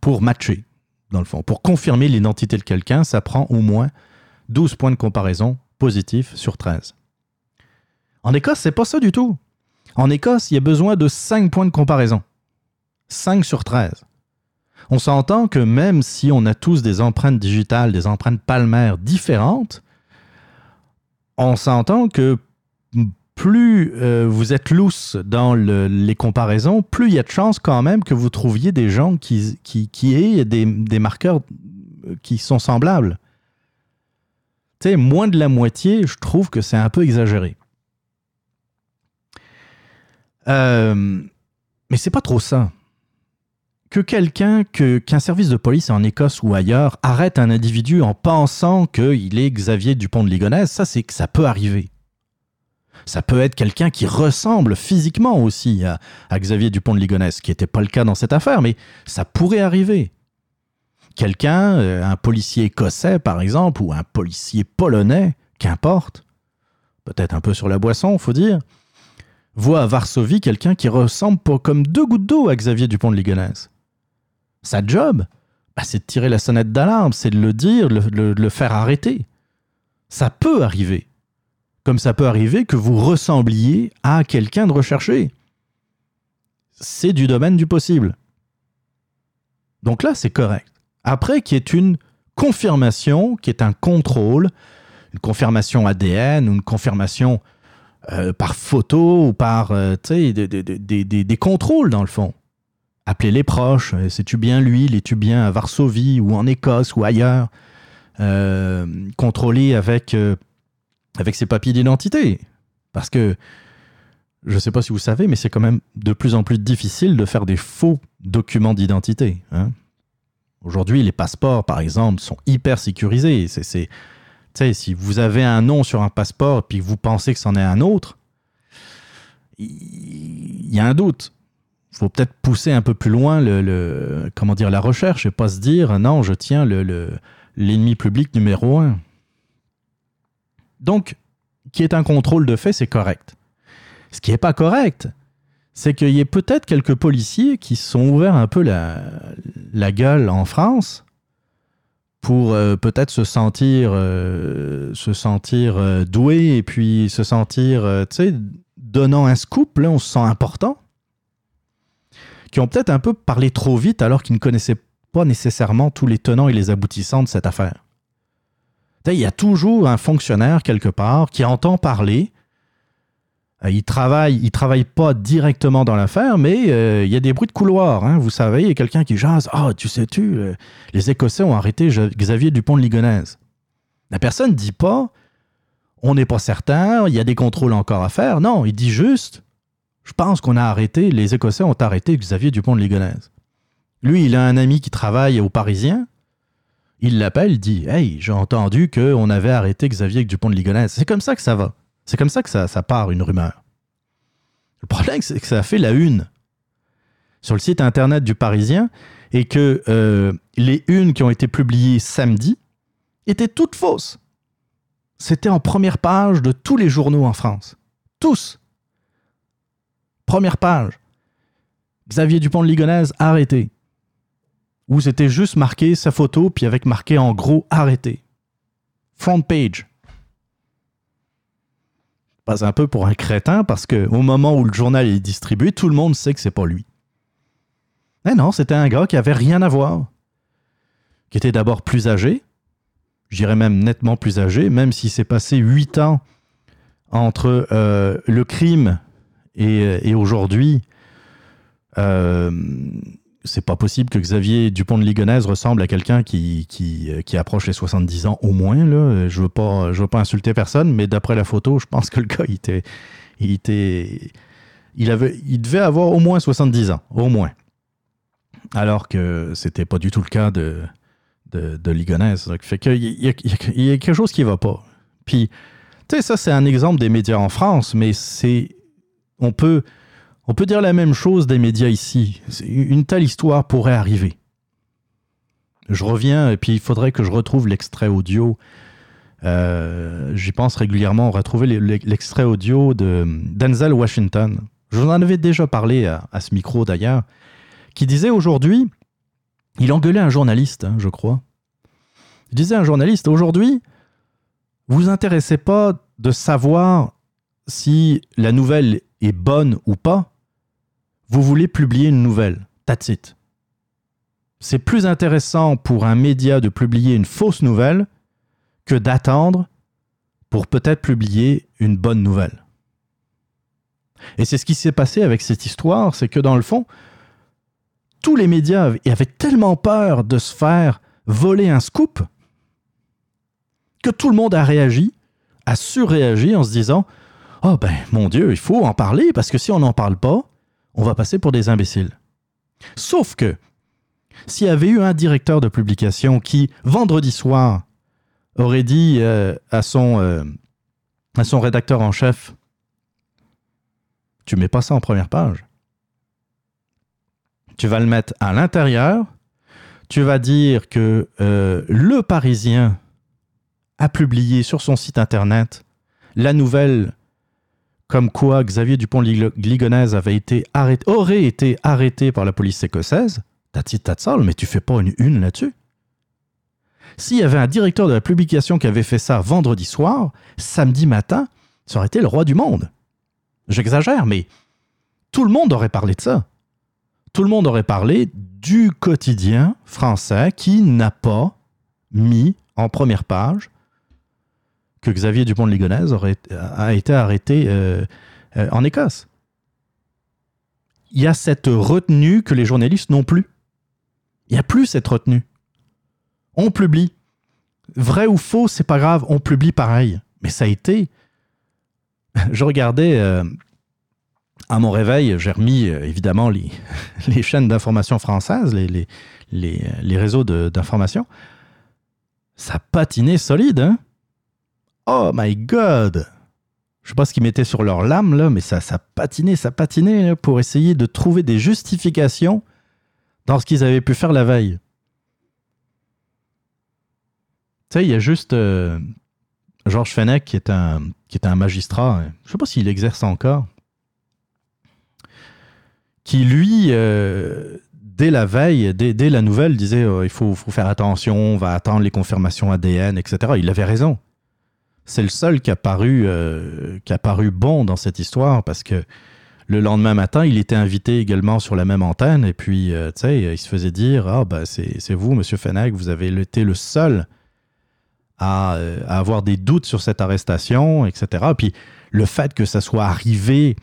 pour matcher, dans le fond. Pour confirmer l'identité de quelqu'un, ça prend au moins 12 points de comparaison positifs sur 13. En Écosse, c'est pas ça du tout. En Écosse, il y a besoin de 5 points de comparaison. 5 sur 13. On s'entend que même si on a tous des empreintes digitales, des empreintes palmaires différentes, on s'entend que plus euh, vous êtes lousse dans les comparaisons, plus il y a de chances quand même que vous trouviez des gens qui, aient des, marqueurs qui sont semblables. Tu sais, moins de la moitié, je trouve que c'est un peu exagéré. Euh, mais c'est pas trop ça. Que quelqu'un, que, qu'un service de police en Écosse ou ailleurs arrête un individu en pensant qu'il est Xavier Dupont de Ligonnès, ça, c'est que ça peut arriver. Ça peut être quelqu'un qui ressemble physiquement aussi à, Xavier Dupont de Ligonnès, qui n'était pas le cas dans cette affaire, mais ça pourrait arriver. Quelqu'un, euh, un policier écossais par exemple, ou un policier polonais, qu'importe, peut-être un peu sur la boisson, faut dire, voit à Varsovie quelqu'un qui ressemble comme deux gouttes d'eau à Xavier Dupont de Ligonnès. Sa job, bah, c'est de tirer la sonnette d'alarme, c'est de le dire, de le, faire arrêter. Ça peut arriver. Comme ça peut arriver que vous ressembliez à quelqu'un de recherché. C'est du domaine du possible. Donc là, c'est correct. Après, qui est une confirmation, qui est un contrôle, une confirmation ADN ou une confirmation euh, par photo ou par euh, des, contrôles dans le fond. Appelez les proches, euh, sais-tu bien lui, l'es-tu bien à Varsovie ou en Écosse ou ailleurs Contrôler avec, avec ses papiers d'identité. Parce que je ne sais pas si vous savez, mais c'est quand même de plus en plus difficile de faire des faux documents d'identité. Hein. Aujourd'hui, les passeports, par exemple, sont hyper sécurisés. C'est, si vous avez un nom sur un passeport et puis vous pensez que c'en est un autre, il y a un doute. Il faut peut-être pousser un peu plus loin le, comment dire, la recherche et pas se dire non, je tiens le, l'ennemi public numéro un. Donc, qui est un contrôle de fait, c'est correct. Ce qui n'est pas correct, c'est qu'il y ait peut-être quelques policiers qui sont ouverts un peu la, la gueule en France pour euh, peut-être se sentir, euh, se euh, doué et puis se sentir, tu sais, donnant un scoop, là, on se sent important, qui ont peut-être un peu parlé trop vite alors qu'ils ne connaissaient pas nécessairement tous les tenants et les aboutissants de cette affaire. Il y a toujours un fonctionnaire quelque part qui entend parler euh, il travaille, il travaille pas directement dans l'affaire, mais euh, il y a des bruits de couloir. Hein, vous savez, il y a quelqu'un qui jase. Ah, tu sais-tu, euh, les Écossais ont arrêté Xavier Dupont de Ligonnès. La personne ne dit pas, on n'est pas certain, il y a des contrôles encore à faire. Non, il dit juste, je pense qu'on a arrêté, les Écossais ont arrêté Xavier Dupont de Ligonnès. Lui, il a un ami qui travaille au Parisien. Il l'appelle, dit Hey, j'ai entendu qu'on avait arrêté Xavier Dupont de Ligonnès. C'est comme ça que ça va. C'est comme ça que ça, part, une rumeur. Le problème, c'est que ça a fait la une sur le site internet du Parisien et que euh, les unes qui ont été publiées samedi étaient toutes fausses. C'était en première page de tous les journaux en France. Tous. Première page. Xavier Dupont de Ligonnès arrêté. Où c'était juste marqué sa photo, puis avec marqué en gros arrêté. Front page passe un peu pour un crétin parce que au moment où le journal est distribué, tout le monde sait que c'est pas lui. Mais non, c'était un gars qui avait rien à voir, qui était d'abord plus âgé, je dirais même nettement plus âgé, même s'il s'est passé huit ans entre euh, le crime et, et aujourd'hui. Euh, c'est pas possible que Xavier Dupont de Ligonnès ressemble à quelqu'un qui, qui, qui, approche les 70 ans au moins. Là. Je veux pas, je veux pas insulter personne, mais d'après la photo, je pense que le gars, il était, il était, il avait, il devait avoir au moins 70 ans, au moins. Alors que c'était pas du tout le cas de, de, de Ligonnès. Fait qu'il y, y a quelque chose qui va pas. Puis, tu sais, ça, c'est un exemple des médias en France, mais c'est, on peut, on peut dire la même chose des médias ici. Une telle histoire pourrait arriver. Je reviens, et puis il faudrait que je retrouve l'extrait audio. Euh, j'y pense régulièrement, retrouver l'extrait audio de Denzel Washington. Je vous en avais déjà parlé à, ce micro d'ailleurs, qui disait aujourd'hui, il engueulait un journaliste, hein, je crois. Il disait un journaliste, aujourd'hui, vous vous intéressez pas de savoir si la nouvelle est bonne ou pas, vous voulez publier une nouvelle. That's. C'est plus intéressant pour un média de publier une fausse nouvelle que d'attendre pour peut-être publier une bonne nouvelle. Et c'est ce qui s'est passé avec cette histoire, c'est que dans le fond, tous les médias avaient tellement peur de se faire voler un scoop que tout le monde a réagi, a surréagi en se disant Oh ben mon Dieu, il faut en parler parce que si on n'en parle pas, on va passer pour des imbéciles. Sauf que, s'il y avait eu un directeur de publication qui, vendredi soir, aurait dit euh, à, son, euh, à son rédacteur en chef, tu mets pas ça en première page. Tu vas le mettre à l'intérieur. Tu vas dire que euh, le Parisien a publié sur son site internet la nouvelle comme quoi Xavier Dupont-Ligonnès avait été arrêté, aurait été arrêté par la police écossaise, Tati Tatsal, mais tu fais pas une une là-dessus. S'il y avait un directeur de la publication qui avait fait ça vendredi soir, samedi matin, ça aurait été le roi du monde. J'exagère, mais tout le monde aurait parlé de ça. Tout le monde aurait parlé du quotidien français qui n'a pas mis en première page que Xavier Dupont de Ligonnès a été arrêté euh, euh, en Écosse. Il y a cette retenue que les journalistes n'ont plus. Il n'y a plus cette retenue. On publie. Vrai ou faux, c'est pas grave, on publie pareil. Mais ça a été. Je regardais. Euh, à mon réveil, j'ai remis évidemment les, les chaînes d'information françaises, les, les, les, les réseaux d'information. Ça patinait solide, hein? Oh my god! Je sais pas ce qu'ils mettaient sur leur lame, là, mais ça, ça patinait, ça patinait pour essayer de trouver des justifications dans ce qu'ils avaient pu faire la veille. Tu sais, il y a juste euh, Georges Fenech, qui est un, qui est un magistrat, je sais pas s'il exerce encore, qui lui, euh, dès la veille, dès, la nouvelle, disait euh, il faut, faut, faire attention, on va attendre les confirmations ADN, etc. Il avait raison. C'est le seul qui a, paru, qui a paru bon dans cette histoire parce que le lendemain matin, il était invité également sur la même antenne et puis, tu sais, il se faisait dire Ah, ben, c'est vous, monsieur Fenech, vous avez été le seul euh, à, avoir des doutes sur cette arrestation, etc. Puis le fait que ça soit arrivé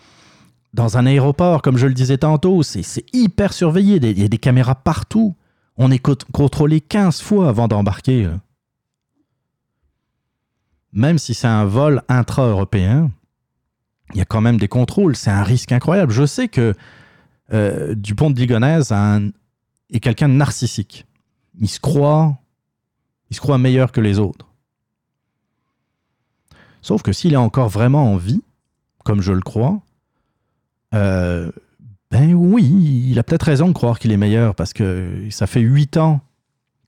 dans un aéroport, comme je le disais tantôt, c'est hyper surveillé. Il y a des caméras partout. On est contrôlé 15 fois avant d'embarquer. Même si c'est un vol intra-européen, il y a quand même des contrôles. C'est un risque incroyable. Je sais que euh, Dupont de Ligonnès est quelqu'un de narcissique. Il se croit il se croit meilleur que les autres. Sauf que s'il est encore vraiment en vie, comme je le crois, euh, ben oui, il a peut-être raison de croire qu'il est meilleur parce que ça fait huit ans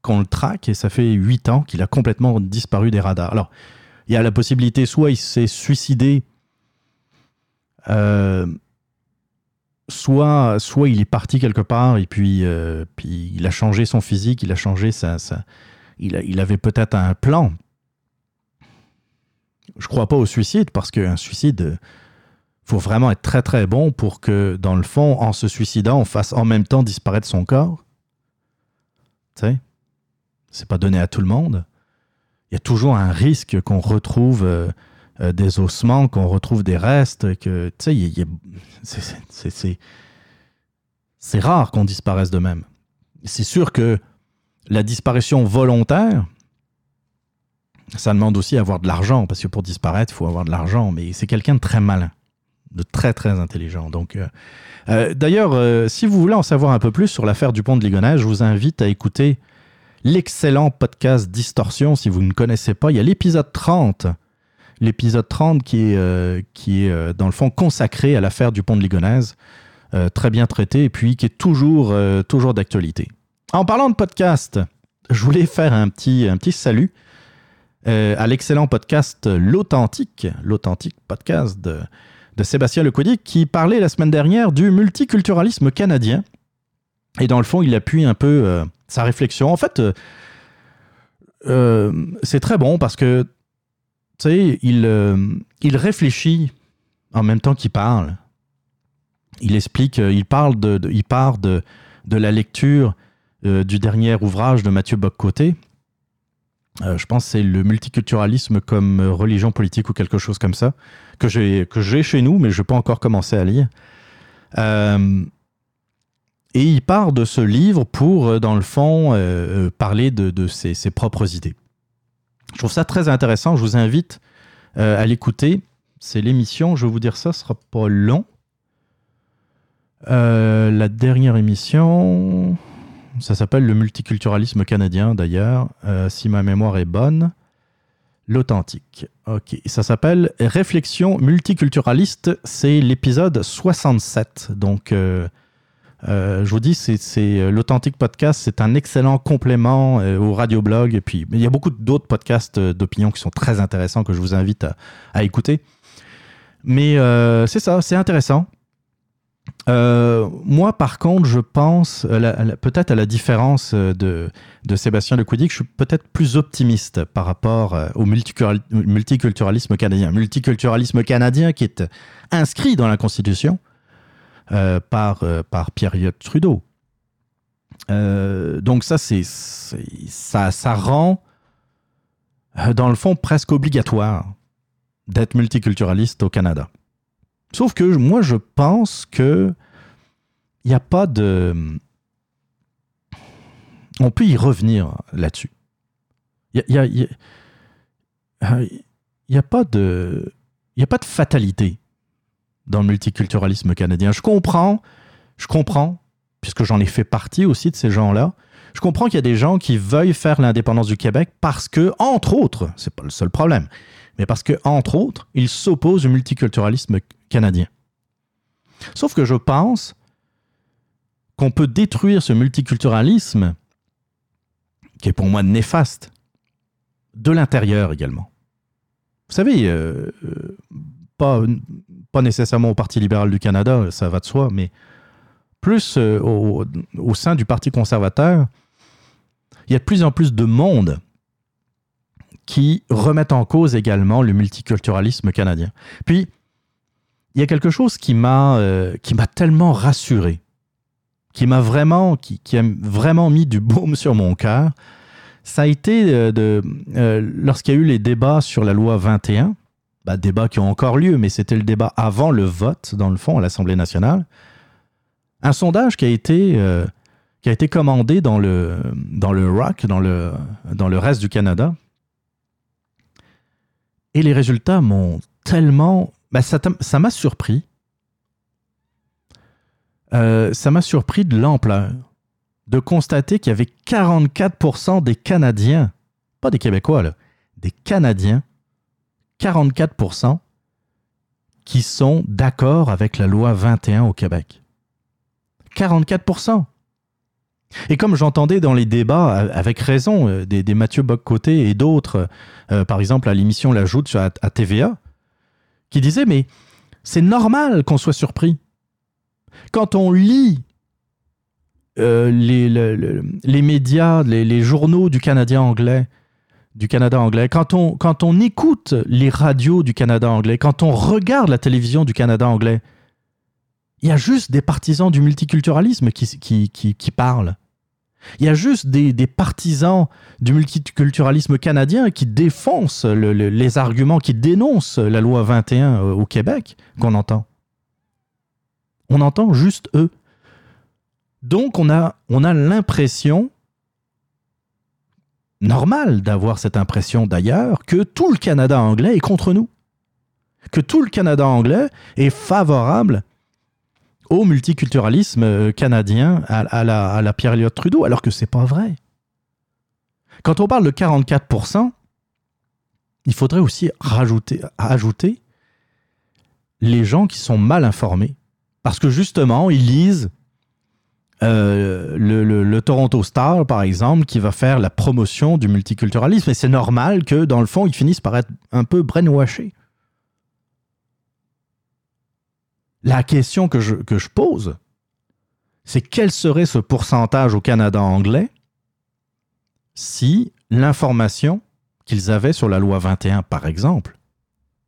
qu'on le traque et ça fait huit ans qu'il a complètement disparu des radars. Alors, il y a la possibilité, soit il s'est suicidé, euh, soit, soit il est parti quelque part et puis, euh, puis il a changé son physique, il a changé sa, il, avait peut-être un plan. Je crois pas au suicide parce qu'un suicide, faut vraiment être très très bon pour que, dans le fond, en se suicidant, on fasse en même temps disparaître son corps. Tu sais, c'est pas donné à tout le monde. Il y a toujours un risque qu'on retrouve euh, euh, des ossements, qu'on retrouve des restes, que tu sais, c'est rare qu'on disparaisse de même. C'est sûr que la disparition volontaire, ça demande aussi avoir de l'argent, parce que pour disparaître, il faut avoir de l'argent, mais c'est quelqu'un de très malin, de très très intelligent. Donc, euh, D'ailleurs, si vous voulez en savoir un peu plus sur l'affaire du pont de Ligonnès, je vous invite à écouter l'excellent podcast Distorsion, si vous ne connaissez pas. Il y a l'épisode 30, l'épisode 30 qui est, qui est dans le fond consacré à l'affaire du pont de Ligonnès, très bien traité, et puis qui est toujours, toujours d'actualité. En parlant de podcast, je voulais faire un petit, un petit salut euh, à l'excellent podcast L'Authentique, l'Authentique podcast de, Sébastien Lecoudi, qui parlait la semaine dernière du multiculturalisme canadien. Et dans le fond, il appuie un peu euh, sa réflexion. En fait, euh, c'est très bon parce que, tu sais, il, il réfléchit en même temps qu'il parle. Il explique, il parle de, il part de, de la lecture euh, du dernier ouvrage de Mathieu Boccoté. Euh, je pense que c'est le multiculturalisme comme religion politique ou quelque chose comme ça, que j'ai, que j'ai chez nous, mais je n'ai pas encore commencé à lire. Euh, et il part de ce livre pour, dans le fond, parler de, ses, propres idées. Je trouve ça très intéressant. Je vous invite à l'écouter. C'est l'émission, je vais vous dire ça, ce sera pas long. la dernière émission, ça s'appelle le multiculturalisme canadien d'ailleurs, euh, si ma mémoire est bonne. L'authentique. Ok. Ça s'appelle Réflexion multiculturaliste. C'est l'épisode 67. Donc, euh, euh, je vous dis, c'est l'authentique podcast. C'est un excellent complément au radioblog. Et puis, il y a beaucoup d'autres podcasts d'opinion qui sont très intéressants que je vous invite à, écouter. Mais c'est ça, c'est intéressant. Euh, moi, par contre, je pense, peut-être à la différence euh, de, de Sébastien Lecoudi, que je suis peut-être plus optimiste par rapport euh, au multiculturalisme canadien. Multiculturalisme canadien qui est inscrit dans la Constitution par, par Pierre Trudeau. donc ça, c'est, ça, ça rend, dans le fond, presque obligatoire d'être multiculturaliste au Canada. Sauf que moi, je pense que il n'y a pas de. On peut y revenir là-dessus. Il n'y a, y a, a, pas de. Il a pas de fatalité. Dans le multiculturalisme canadien. Je comprends, je comprends, puisque j'en ai fait partie aussi de ces gens-là. Je comprends qu'il y a des gens qui veuillent faire l'indépendance du Québec parce que, entre autres, c'est pas le seul problème, mais parce que, entre autres, ils s'opposent au multiculturalisme canadien. Sauf que je pense qu'on peut détruire ce multiculturalisme, qui est pour moi néfaste, de l'intérieur également. Vous savez, euh, euh, pas, pas nécessairement au Parti libéral du Canada, ça va de soi, mais plus euh, au, sein du Parti conservateur, il y a de plus en plus de monde qui remettent en cause également le multiculturalisme canadien. Puis, il y a quelque chose qui m'a m'a tellement rassuré, qui m'a vraiment qui, qui, a vraiment mis du baume sur mon cœur, ça a été euh, euh, lorsqu'il y a eu les débats sur la loi 21, bah, débats qui ont encore lieu, mais c'était le débat avant le vote, dans le fond, à l'Assemblée nationale, un sondage qui a été, euh, qui a été commandé dans le, dans le ROC, dans le, dans le reste du Canada. Et les résultats m'ont tellement... Bah, ça m'a surpris. ça m'a surpris de l'ampleur de constater qu'il y avait 44% des Canadiens, pas des Québécois, des Canadiens, 44% qui sont d'accord avec la loi 21 au Québec. 44%. Et comme j'entendais dans les débats, avec raison, euh, des, Mathieu Boccoté et d'autres, euh, par exemple à l'émission L'Ajoute à, à TVA, qui disaient, mais c'est normal qu'on soit surpris. Quand on lit euh, les, médias, les, journaux du Canadien anglais, du Canada anglais, quand on, quand on écoute les radios du Canada anglais, quand on regarde la télévision du Canada anglais, il y a juste des partisans du multiculturalisme qui, qui, qui, parlent. Il y a juste des, des, partisans du multiculturalisme canadien qui défoncent les arguments, qui dénoncent la loi 21 euh, au Québec qu'on entend. On entend juste eux. Donc on a, on a l'impression, normal d'avoir cette impression d'ailleurs, que tout le Canada anglais est contre nous. Que tout le Canada anglais est favorable au multiculturalisme euh, canadien à, la, à la Pierre Elliott Trudeau, alors que c'est pas vrai. Quand on parle de 44%, il faudrait aussi rajouter, ajouter les gens qui sont mal informés. Parce que justement, ils lisent euh, le, Toronto Star, par exemple, qui va faire la promotion du multiculturalisme. Et c'est normal que, dans le fond, ils finissent par être un peu brainwashés. La question que je, que je pose, c'est quel serait ce pourcentage au Canada anglais si l'information qu'ils avaient sur la loi 21, par exemple,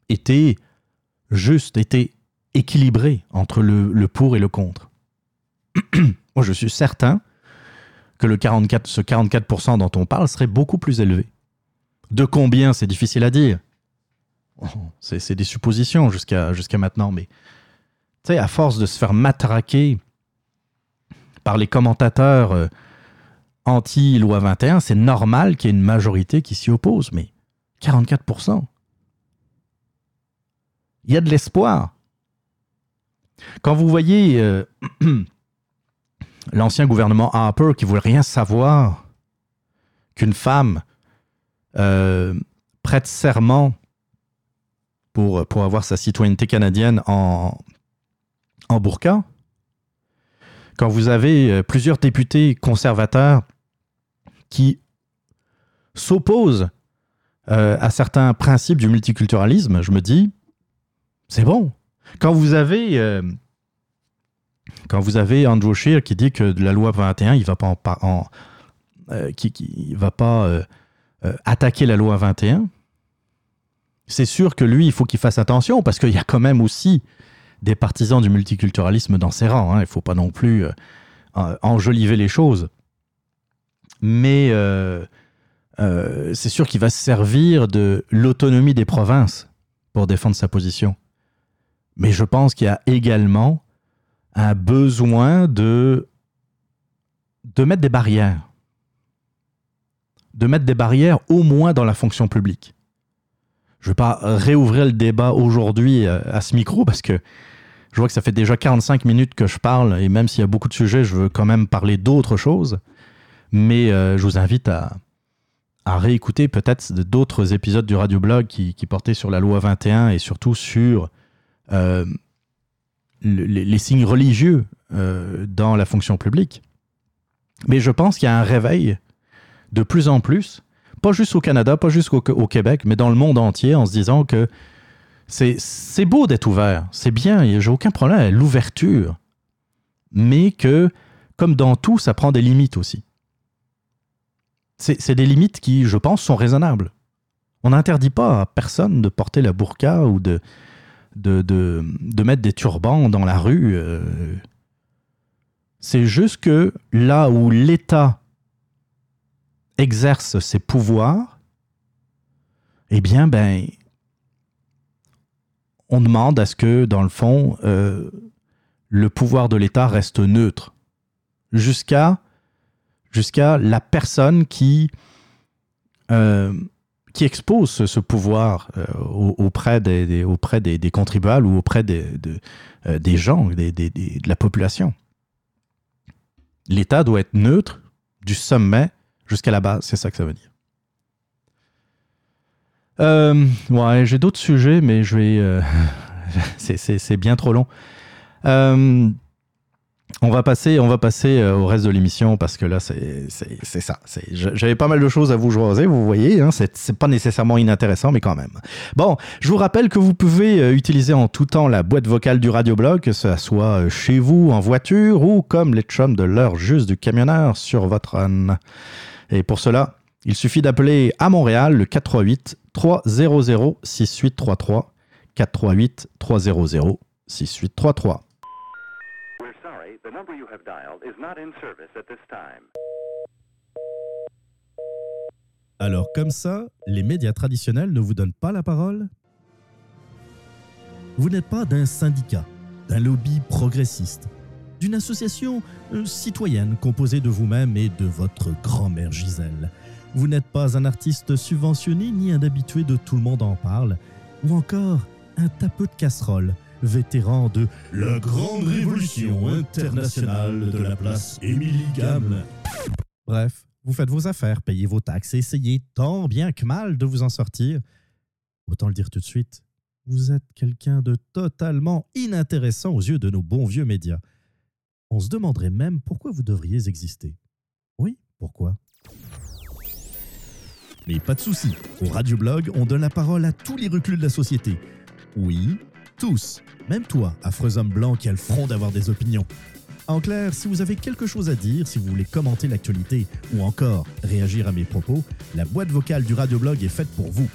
était juste, était équilibrée entre le, le pour et le contre? Moi, je suis certain que le 44, ce 44% dont on parle serait beaucoup plus élevé. De combien, c'est difficile à dire. C'est des suppositions jusqu'à jusqu'à maintenant, mais tu sais, à force de se faire matraquer par les commentateurs euh, anti-loi 21, c'est normal qu'il y ait une majorité qui s'y oppose, mais 44%. Il y a de l'espoir. Quand vous voyez euh, l'ancien gouvernement Harper qui voulait rien savoir qu'une femme euh, prête serment pour, avoir sa citoyenneté canadienne en, en burqa. Quand vous avez euh, plusieurs députés conservateurs qui s'opposent euh, à certains principes du multiculturalisme, je me dis, c'est bon. Quand vous avez quand vous avez Andrew Scheer qui dit que la loi 21, il va pas en, euh, qui, va pas euh, euh, attaquer la loi 21, c'est sûr que lui, il faut qu'il fasse attention parce qu'il y a quand même aussi des partisans du multiculturalisme dans ses rangs. Hein. Il ne faut pas non plus enjoliver les choses. Mais c'est sûr qu'il va se servir de l'autonomie des provinces pour défendre sa position. Mais je pense qu'il y a également un besoin de, de mettre des barrières. De mettre des barrières au moins dans la fonction publique. Je ne vais pas réouvrir le débat aujourd'hui euh, à ce micro parce que Je vois que ça fait déjà 45 minutes que je parle, et même s'il y a beaucoup de sujets, je veux quand même parler d'autres choses. Mais euh, je vous invite à, à réécouter peut-être d'autres épisodes du radioblog qui, qui portaient sur la loi 21 et surtout sur euh, les, signes religieux euh, dans la fonction publique. Mais je pense qu'il y a un réveil de plus en plus, pas juste au Canada, pas juste au, Québec, mais dans le monde entier, en se disant que c'est beau d'être ouvert, c'est bien, j'ai aucun problème avec l'ouverture, mais que, comme dans tout, ça prend des limites aussi. C'est des limites qui, je pense, sont raisonnables. On n'interdit pas à personne de porter la burqa ou de, de, de, de mettre des turbans dans la rue. Euh. C'est juste que là où l'État exerce ses pouvoirs, eh bien, ben, on demande à ce que, dans le fond, euh, le pouvoir de l'État reste neutre jusqu'à la personne qui, euh, qui expose ce, pouvoir euh, auprès, des, auprès des, contribuables ou auprès des, de, euh, des gens, de la population. L'État doit être neutre du sommet jusqu'à la base, c'est ça que ça veut dire. Euh, ouais, j'ai d'autres sujets, mais je vais. C'est bien trop long. On va passer, on va passer euh, au reste de l'émission parce que là, c'est ça. J'avais pas mal de choses à vous jaser, vous voyez. Hein, c'est pas nécessairement inintéressant, mais quand même. Bon, je vous rappelle que vous pouvez euh, utiliser en tout temps la boîte vocale du radioblog, que ce soit euh, chez vous, en voiture ou comme les chums de l'heure juste du camionneur sur votre run. Et pour cela, il suffit d'appeler à Montréal le 438 300 6833 438 300 6833. The number you have dialed is not in service at this time. Alors comme ça, les médias traditionnels ne vous donnent pas la parole? Vous n'êtes pas d'un syndicat, d'un lobby progressiste, d'une association euh, citoyenne composée de vous-même et de votre grand-mère Gisèle. Vous n'êtes pas un artiste subventionné ni un habitué de Tout le monde en parle, ou encore un tapeux de casserole vétéran de la grande révolution internationale de la place Émilie Gamme. Bref, vous faites vos affaires, payez vos taxes et essayez tant bien que mal de vous en sortir. Autant le dire tout de suite, vous êtes quelqu'un de totalement inintéressant aux yeux de nos bons vieux médias. On se demanderait même pourquoi vous devriez exister. Oui, pourquoi? Mais pas de souci, au Radioblog, on donne la parole à tous les reclus de la société. Oui, tous, même toi, affreux homme blanc qui a le front d'avoir des opinions. En clair, si vous avez quelque chose à dire, si vous voulez commenter l'actualité ou encore réagir à mes propos, la boîte vocale du Radioblog est faite pour vous.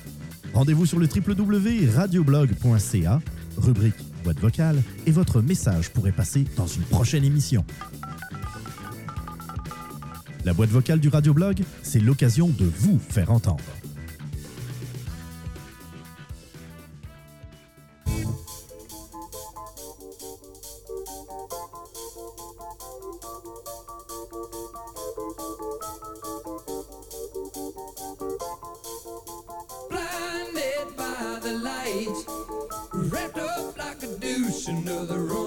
Rendez-vous sur le www.radioblog.ca, rubrique boîte vocale, et votre message pourrait passer dans une prochaine émission. La boîte vocale du Radioblog, c'est l'occasion de vous faire entendre. the road.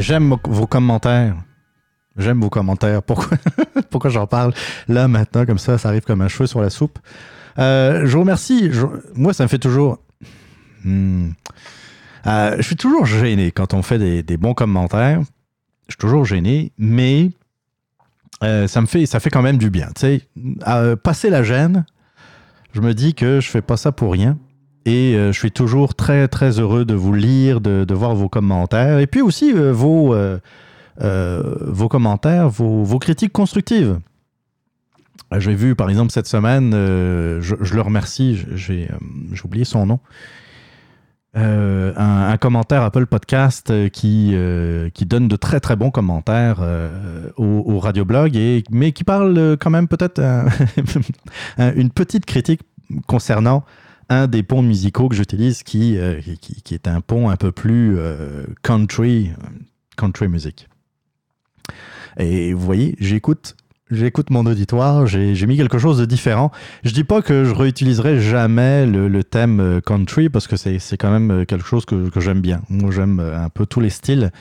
J'aime vos commentaires. J'aime vos commentaires. Pourquoi, Pourquoi j'en parle là maintenant comme ça Ça arrive comme un cheveu sur la soupe? Euh, je vous remercie. Je- Moi, ça me fait toujours. Hmm. Euh, je suis toujours gêné quand on fait des, bons commentaires. Je suis toujours gêné, mais euh, ça me fait, ça fait quand même du bien. Tu sais, passer la gêne, je me dis que je fais pas ça pour rien. Et euh, je suis toujours très, très heureux de vous lire, de, voir vos commentaires. Et puis aussi euh, vos, euh, vos commentaires, vos, critiques constructives. J'ai vu, par exemple, cette semaine, je, le remercie, j'ai oublié son nom, un, commentaire Apple Podcast qui, qui donne de très, très bons commentaires au, radioblog, mais qui parle quand même peut-être un- un- une petite critique concernant un des ponts musicaux que j'utilise qui, euh, qui, qui est un pont un peu plus euh, country, euh, country music. Et vous voyez, j'écoute, j'écoute mon auditoire, j'ai mis quelque chose de différent. Je dis pas que je réutiliserai jamais le, thème country parce que c'est quand même quelque chose que, j'aime bien. Moi, j'aime un peu tous les styles.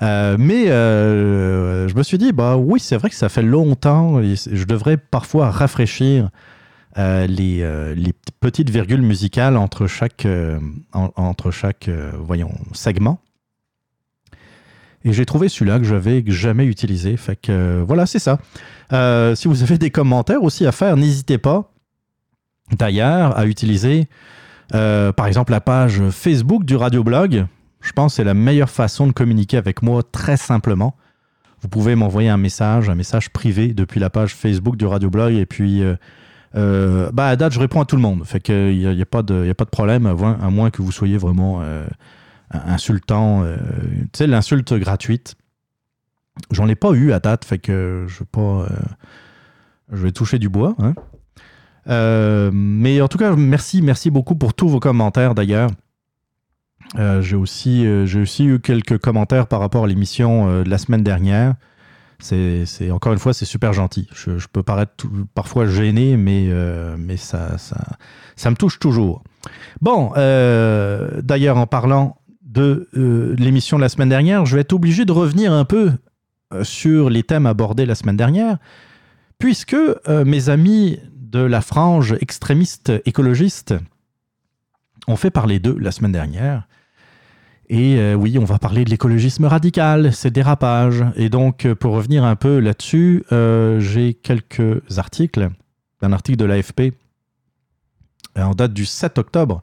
Mais je me suis dit, bah oui, c'est vrai que ça fait longtemps. et Je devrais parfois rafraîchir euh, les, euh, petites virgules musicales entre chaque, euh, en- entre chaque voyons, segment. Et j'ai trouvé celui-là que j'avais jamais utilisé. Fait que voilà, c'est ça. Si vous avez des commentaires aussi à faire, n'hésitez pas d'ailleurs à utiliser par exemple la page Facebook du Radioblog. Je pense que c'est la meilleure façon de communiquer avec moi très simplement. Vous pouvez m'envoyer un message, un message privé depuis la page Facebook du Radioblog et puis euh, bah à date je réponds à tout le monde. Fait qu'il n'y a, y a pas de y a pas de problème à moins, que vous soyez vraiment euh, insultant. euh, tu sais l'insulte gratuite. J'en ai pas eu à date, fait que je vais euh, toucher du bois. hein. Euh, mais en tout cas, merci, merci beaucoup pour tous vos commentaires d'ailleurs. Euh, j'ai aussi, euh, j'ai aussi eu quelques commentaires par rapport à l'émission euh, de la semaine dernière. C'est, encore une fois, c'est super gentil. Je, peux paraître tout- parfois gêné, mais, euh, ça, me touche toujours. Bon, euh, d'ailleurs, en parlant de euh, l'émission de la semaine dernière, je vais être obligé de revenir un peu sur les thèmes abordés la semaine dernière, puisque mes amis de la frange extrémiste écologiste ont fait parler d'eux la semaine dernière. Et euh, oui, on va parler de l'écologisme radical, ses dérapages. Et donc, euh, pour revenir un peu là-dessus, euh, j'ai quelques articles. Un article de l'AFP en date du 7 octobre.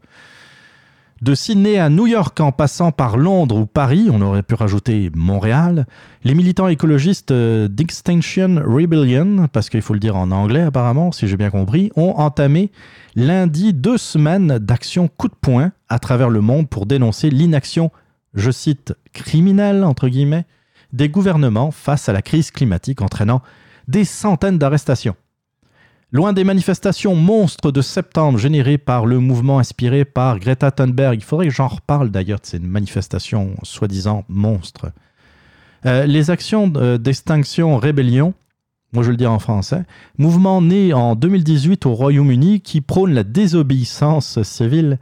De Sydney à New York en passant par Londres ou Paris, on aurait pu rajouter Montréal, les militants écologistes euh, d'Extinction Rebellion, parce qu'il faut le dire en anglais apparemment, si j'ai bien compris, ont entamé lundi deux semaines d'action coup de poing à travers le monde pour dénoncer l'inaction, je cite, criminelle, entre guillemets, des gouvernements face à la crise climatique entraînant des centaines d'arrestations. Loin des manifestations monstres de septembre générées par le mouvement inspiré par Greta Thunberg, il faudrait que j'en reparle d'ailleurs de ces manifestations soi-disant monstres. Euh, les actions euh, d'extinction rébellion, moi je le dis en français, mouvement né en 2018 au Royaume-Uni qui prône la désobéissance civile,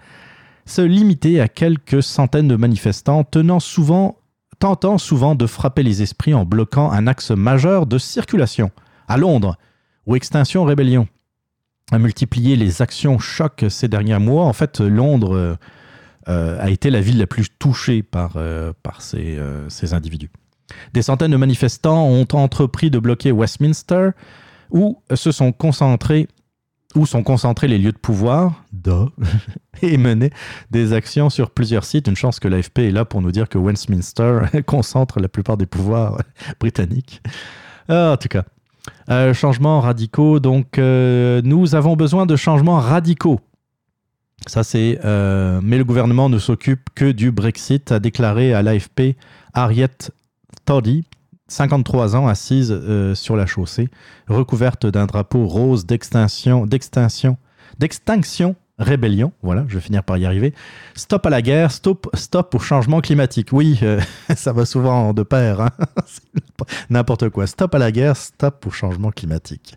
se limiter à quelques centaines de manifestants tenant souvent, tentant souvent de frapper les esprits en bloquant un axe majeur de circulation. À Londres, ou Extinction Rébellion a multiplié les actions chocs ces derniers mois. En fait, Londres euh, euh, a été la ville la plus touchée par, euh, par ces, ces individus. Des centaines de manifestants ont entrepris de bloquer Westminster, où se sont concentrés où sont concentrés les lieux de pouvoir, et mené des actions sur plusieurs sites. Une chance que l'AFP est là pour nous dire que Westminster concentre la plupart des pouvoirs britanniques. En tout cas, euh, changements radicaux. Donc, euh, nous avons besoin de changements radicaux. Ça, c'est. euh, mais le gouvernement ne s'occupe que du Brexit, a déclaré à l'AFP Harriet Toddy, 53 ans, assise sur la chaussée, recouverte d'un drapeau rose d'extinction, d'extinction, d'extinction rébellion. Voilà, je vais finir par y arriver. Stop à la guerre, stop, stop au changement climatique. Oui, euh, ça va souvent de pair. hein. N'importe quoi. Stop à la guerre, stop au changement climatique.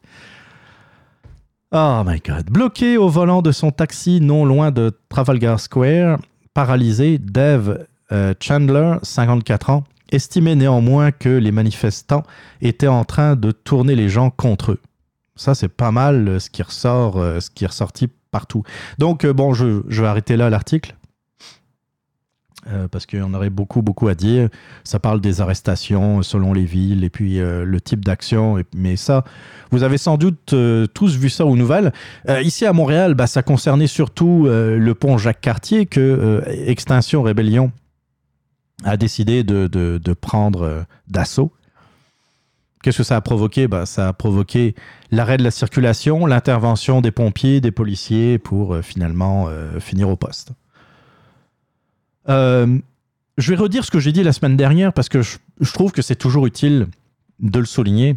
Oh my god. Bloqué au volant de son taxi non loin de Trafalgar Square, paralysé, Dave euh, Chandler, 54 ans, estimait néanmoins que les manifestants étaient en train de tourner les gens contre eux. Ça, c'est pas mal euh, ce qui ressort, euh, ce qui est ressorti partout. Donc, euh, bon, je, vais arrêter là l'article. Euh, parce en aurait beaucoup, beaucoup à dire. Ça parle des arrestations selon les villes et puis le type d'action. Mais ça, vous avez sans doute tous vu ça aux nouvelles. Ici à Montréal, bah, ça concernait surtout le pont Jacques-Cartier que Extinction Rébellion a décidé de, prendre d'assaut. Qu'est-ce que ça a provoqué? Bah, Ça a provoqué l'arrêt de la circulation, l'intervention des pompiers, des policiers pour euh, finalement euh, finir au poste. Euh, je vais redire ce que j'ai dit la semaine dernière parce que je, trouve que c'est toujours utile de le souligner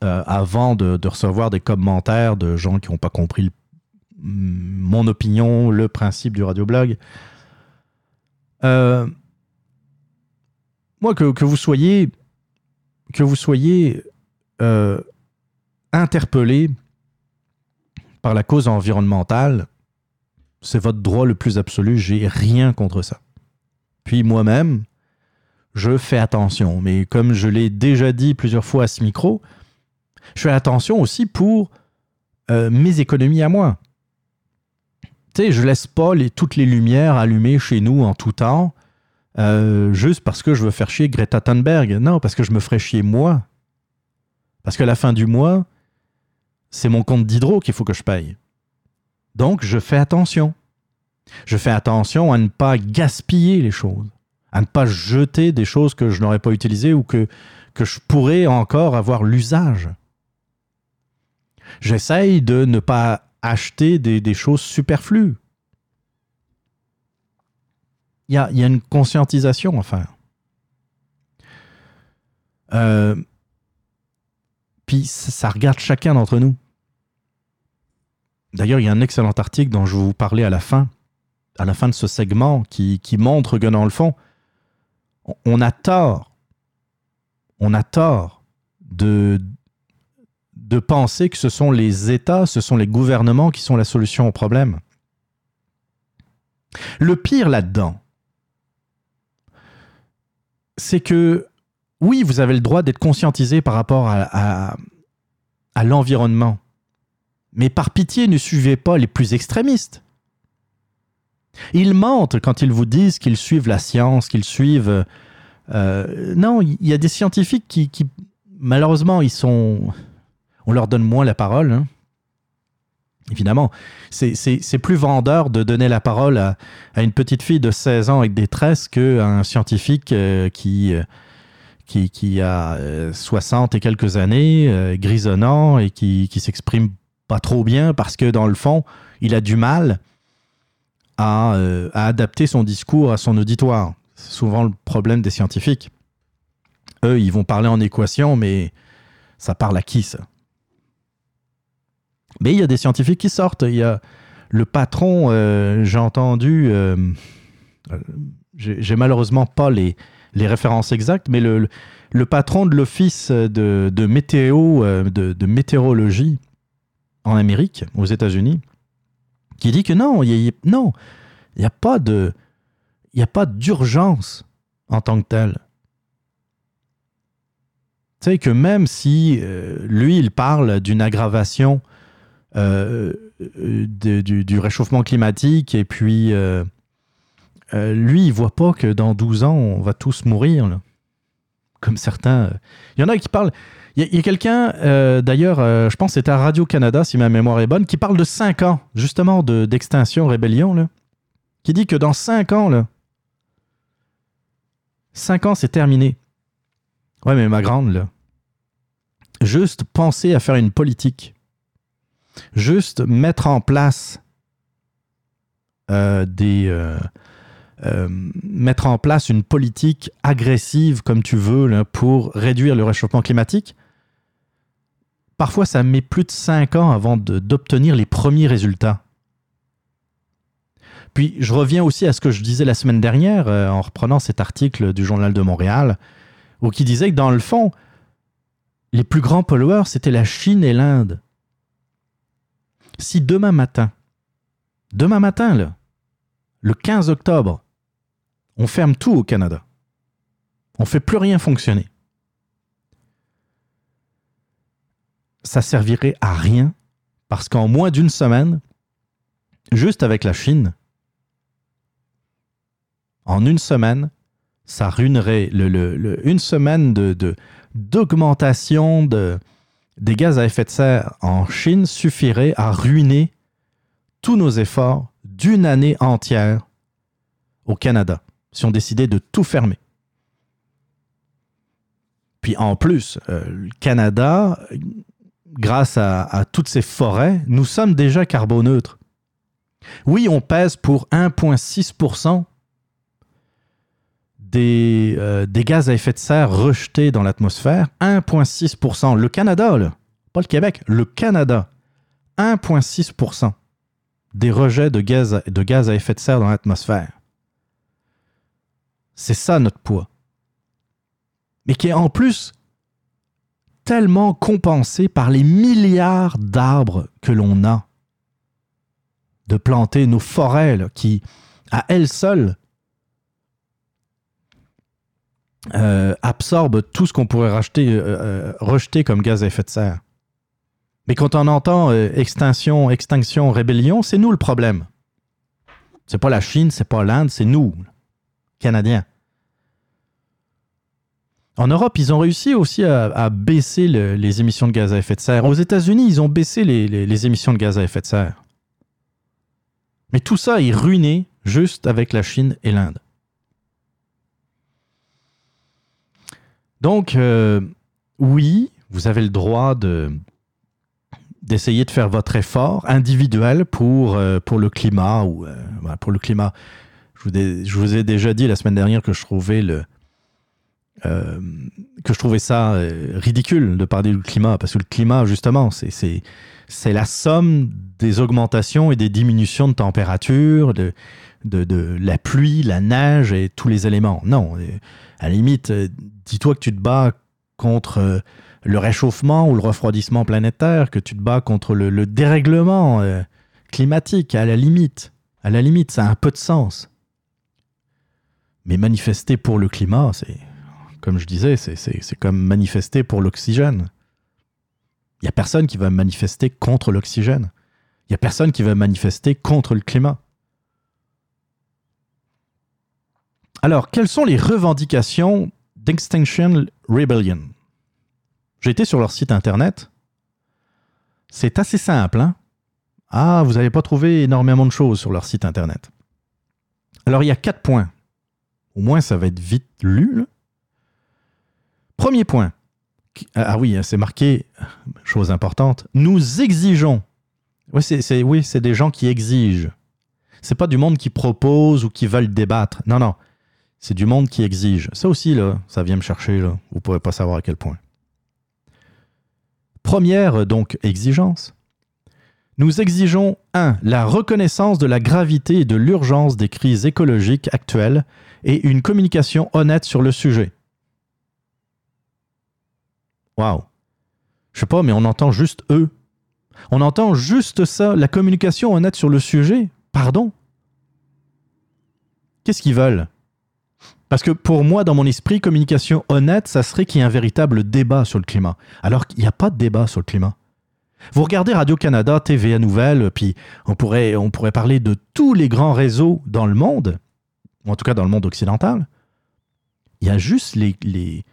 avant de, recevoir des commentaires de gens qui n'ont pas compris le- mon opinion, le principe du radioblog. Euh, moi, que vous soyez, que vous soyez euh, interpellé par la cause environnementale, c'est votre droit le plus absolu, j'ai rien contre ça. Puis moi-même, je fais attention, mais comme je l'ai déjà dit plusieurs fois à ce micro, je fais attention aussi pour euh, mes économies à moi. Tu sais, je laisse pas toutes les lumières allumées chez nous en tout temps, euh, juste parce que je veux faire chier Greta Thunberg. Non, parce que je me ferais chier moi. Parce qu'à la fin du mois, c'est mon compte d'hydro qu'il faut que je paye. Donc, je fais attention. Je fais attention à ne pas gaspiller les choses, à ne pas jeter des choses que je n'aurais pas utilisées ou que, que je pourrais encore avoir l'usage. J'essaye de ne pas acheter des, des choses superflues. Il y a, une conscientisation à faire. Euh, puis ça regarde chacun d'entre nous. D'ailleurs, il y a un excellent article dont je vous parler à la fin, à la fin de ce segment, qui, qui montre que dans le fond, on- on a tort, on a tort de, de penser que ce sont les États, ce sont les gouvernements qui sont la solution au problème. Le pire là-dedans, c'est que oui, vous avez le droit d'être conscientisé par rapport à, l'environnement. Mais par pitié, ne suivez pas les plus extrémistes. Ils mentent quand ils vous disent qu'ils suivent la science, qu'ils suivent... euh, non, il y a des scientifiques qui, qui, malheureusement, ils sont... On leur donne moins la parole. hein. Évidemment, c'est- plus vendeur de donner la parole à, une petite fille de 16 ans avec des tresses qu'à un scientifique euh, qui, euh, qui, a euh, 60 et quelques années, euh, grisonnant et qui, s'exprime pas trop bien parce que dans le fond, il a du mal à, euh, à adapter son discours à son auditoire. C'est souvent le problème des scientifiques. Eux, ils vont parler en équation, mais ça parle à qui ça? Mais il y a des scientifiques qui sortent. Il y a le patron, euh, j'ai entendu, euh, euh, j'ai malheureusement pas les, les références exactes, mais le, le- patron de l'office de, de météo, de, météorologie en Amérique, aux États-Unis, qui dit que non, il n'y a pas a pas d'urgence en tant que telle. Tu sais que même si lui, il parle d'une aggravation euh, euh, du, réchauffement climatique et puis euh, lui, il voit pas que dans 12 ans, on va tous mourir. là. Comme certains. Il y en a qui parlent. Il y a, quelqu'un, d'ailleurs, je pense que c'était à Radio-Canada, si ma mémoire est bonne, qui parle de 5 ans, justement, de- d'extinction, rébellion, là, qui dit que dans 5 ans, là, 5 ans, c'est terminé. Ouais, mais ma grande, là, juste penser à faire une politique, juste mettre en place euh, des... euh, euh, mettre en place une politique agressive comme tu veux pour réduire le réchauffement climatique, parfois ça met plus de 5 ans avant d'obtenir les premiers résultats. Puis je reviens aussi à ce que je disais la semaine dernière en reprenant cet article du Journal de Montréal, où qui disait que dans le fond, les plus grands pollueurs, c'était la Chine et l'Inde. Si demain matin, demain matin, le 15 octobre, on ferme tout au Canada. On fait plus rien fonctionner. Ça servirait à rien parce qu'en moins d'une semaine, juste avec la Chine, en une semaine, ça ruinerait une semaine d'augmentation de, des gaz à effet de serre en Chine suffirait à ruiner tous nos efforts d'une année entière au Canada si on décidait de tout fermer. Puis en plus, euh, le Canada, grâce à, à toutes ces forêts, nous sommes déjà carboneutres. Oui, on pèse pour 1,6% des, euh, des gaz à effet de serre rejetés dans l'atmosphère. 1,6%. Le Canada, pas le Québec, le Canada. 1,6% des rejets de gaz, à effet de serre dans l'atmosphère. C'est ça notre poids. Mais qui est en plus tellement compensé par les milliards d'arbres que l'on a. De planter nos forêts qui, à elles seules, euh, absorbent tout ce qu'on pourrait euh, euh, rejeter comme gaz à effet de serre. Mais quand on entend extinction, extinction, rébellion, c'est nous le problème. C'est pas la Chine, c'est pas l'Inde, c'est nous, Canadiens. En Europe, ils ont réussi aussi à, baisser le- les émissions de gaz à effet de serre. Aux États-Unis, ils ont baissé les émissions de gaz à effet de serre. Mais tout ça est ruiné juste avec la Chine et l'Inde. Donc, euh, oui, vous avez le droit de d'essayer de faire votre effort individuel pour, euh, pour le climat ou euh, pour le climat. Je vous, ai, déjà dit la semaine dernière que je trouvais le, que je trouvais ça ridicule de parler du climat, parce que le climat, justement, c'est, c'est, la somme des augmentations et des diminutions de température, de, de, de la pluie, la neige et tous les éléments. Non, à la limite, dis-toi que tu te bats contre euh, le réchauffement ou le refroidissement planétaire, que tu te bats contre le, le dérèglement euh, climatique, à la limite. À la limite, ça a un peu de sens. Mais manifester pour le climat, c'est, comme je disais, c'est comme manifester pour l'oxygène. Il n'y a personne qui va manifester contre l'oxygène. Il n'y a personne qui va manifester contre le climat. Alors, quelles sont les revendications d'Extinction Rebellion J'ai été sur leur site internet. C'est assez simple. Hein ah, vous n'avez pas trouvé énormément de choses sur leur site internet. Alors, il y a quatre points. Au moins, ça va être vite lu. Premier point. Ah oui, c'est marqué, chose importante, nous exigeons. Oui, c'est, oui, des gens qui exigent. C'est pas du monde qui propose ou qui veulent débattre. Non, non. C'est du monde qui exige. Ça aussi, là, ça vient me chercher. Là. Vous pourrez pas savoir à quel point. Première, donc, exigence. Nous exigeons 1. La reconnaissance de la gravité et de l'urgence des crises écologiques actuelles et une communication honnête sur le sujet. Waouh. Je sais pas, mais on entend juste eux. On entend juste ça, la communication honnête sur le sujet? Pardon? Qu'est-ce qu'ils veulent? Parce que pour moi, dans mon esprit, communication honnête, ça serait qu'il y ait un véritable débat sur le climat. Alors qu'il n'y a pas de débat sur le climat. Vous regardez Radio-Canada, TVA Nouvelles, puis on pourrait, on pourrait parler de tous les grands réseaux dans le monde, ou en tout cas dans le monde occidental. Il y a juste les, les,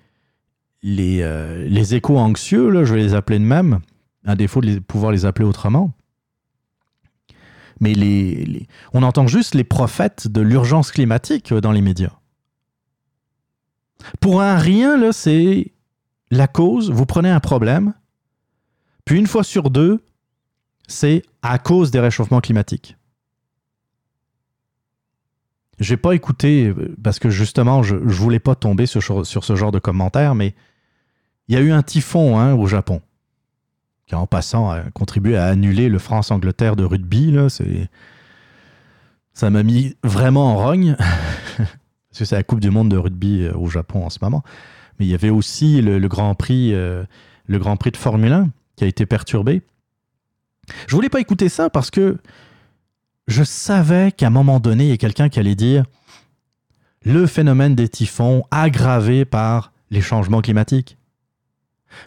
les, euh, les échos anxieux, là, je vais les appeler de même, à défaut de pouvoir les appeler autrement. Mais les- on entend juste les prophètes de l'urgence climatique euh, dans les médias. Pour un rien, là, c'est la cause. Vous prenez un problème, puis une fois sur deux, c'est à cause des réchauffements climatiques. J'ai pas écouté euh, parce que justement, je, voulais pas tomber sur, ce genre de commentaires, mais il y a eu un typhon hein, au Japon qui, en passant, a contribué à annuler le France-Angleterre de rugby. Ça m'a mis vraiment en rogne, parce que c'est la Coupe du Monde de rugby euh, au Japon en ce moment. Mais il y avait aussi le, Grand Prix, euh, le Grand Prix de Formule 1 qui a été perturbé. Je voulais pas écouter ça parce que je savais qu'à un moment donné, il y a quelqu'un qui allait dire le phénomène des typhons aggravé par les changements climatiques.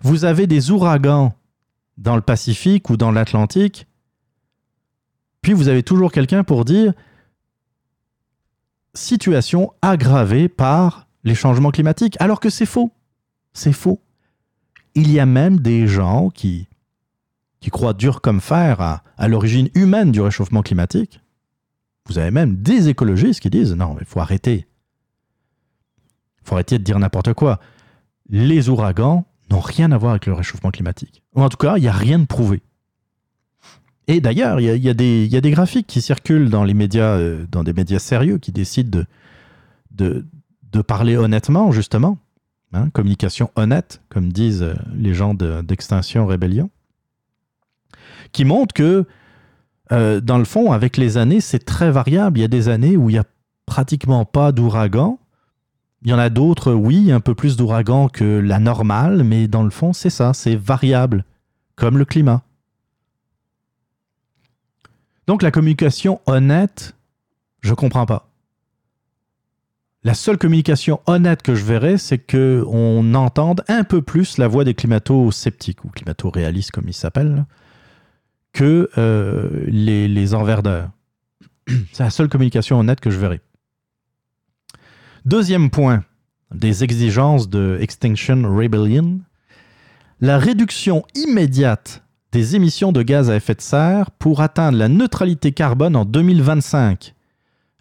Vous avez des ouragans dans le Pacifique ou dans l'Atlantique, puis vous avez toujours quelqu'un pour dire situation aggravée par les changements climatiques, alors que c'est faux. C'est faux. Il y a même des gens qui, qui croient dur comme fer à, à l'origine humaine du réchauffement climatique. Vous avez même des écologistes qui disent non, il faut arrêter. Il faut arrêter de dire n'importe quoi. Les ouragans n'ont rien à voir avec le réchauffement climatique. En tout cas, il n'y a rien de prouvé. Et d'ailleurs, il y a, des- graphiques qui circulent dans les médias, euh, dans des médias sérieux, qui décident de, parler honnêtement, justement. Hein, communication honnête, comme disent euh, les gens de- d'Extinction Rébellion, qui montrent que, euh, dans le fond, avec les années, c'est très variable. Il y a des années où il n'y a pratiquement pas d'ouragan. Il y en a d'autres, oui, un peu plus d'ouragans que la normale, mais dans le fond, c'est ça, c'est variable, comme le climat. Donc la communication honnête, je comprends pas. La seule communication honnête que je verrais, c'est que on entende un peu plus la voix des climato-sceptiques ou climato-réalistes comme ils s'appellent, que euh, les, les enverdeurs. C'est la seule communication honnête que je verrais. Deuxième point des exigences de Extinction Rebellion, la réduction immédiate des émissions de gaz à effet de serre pour atteindre la neutralité carbone en 2025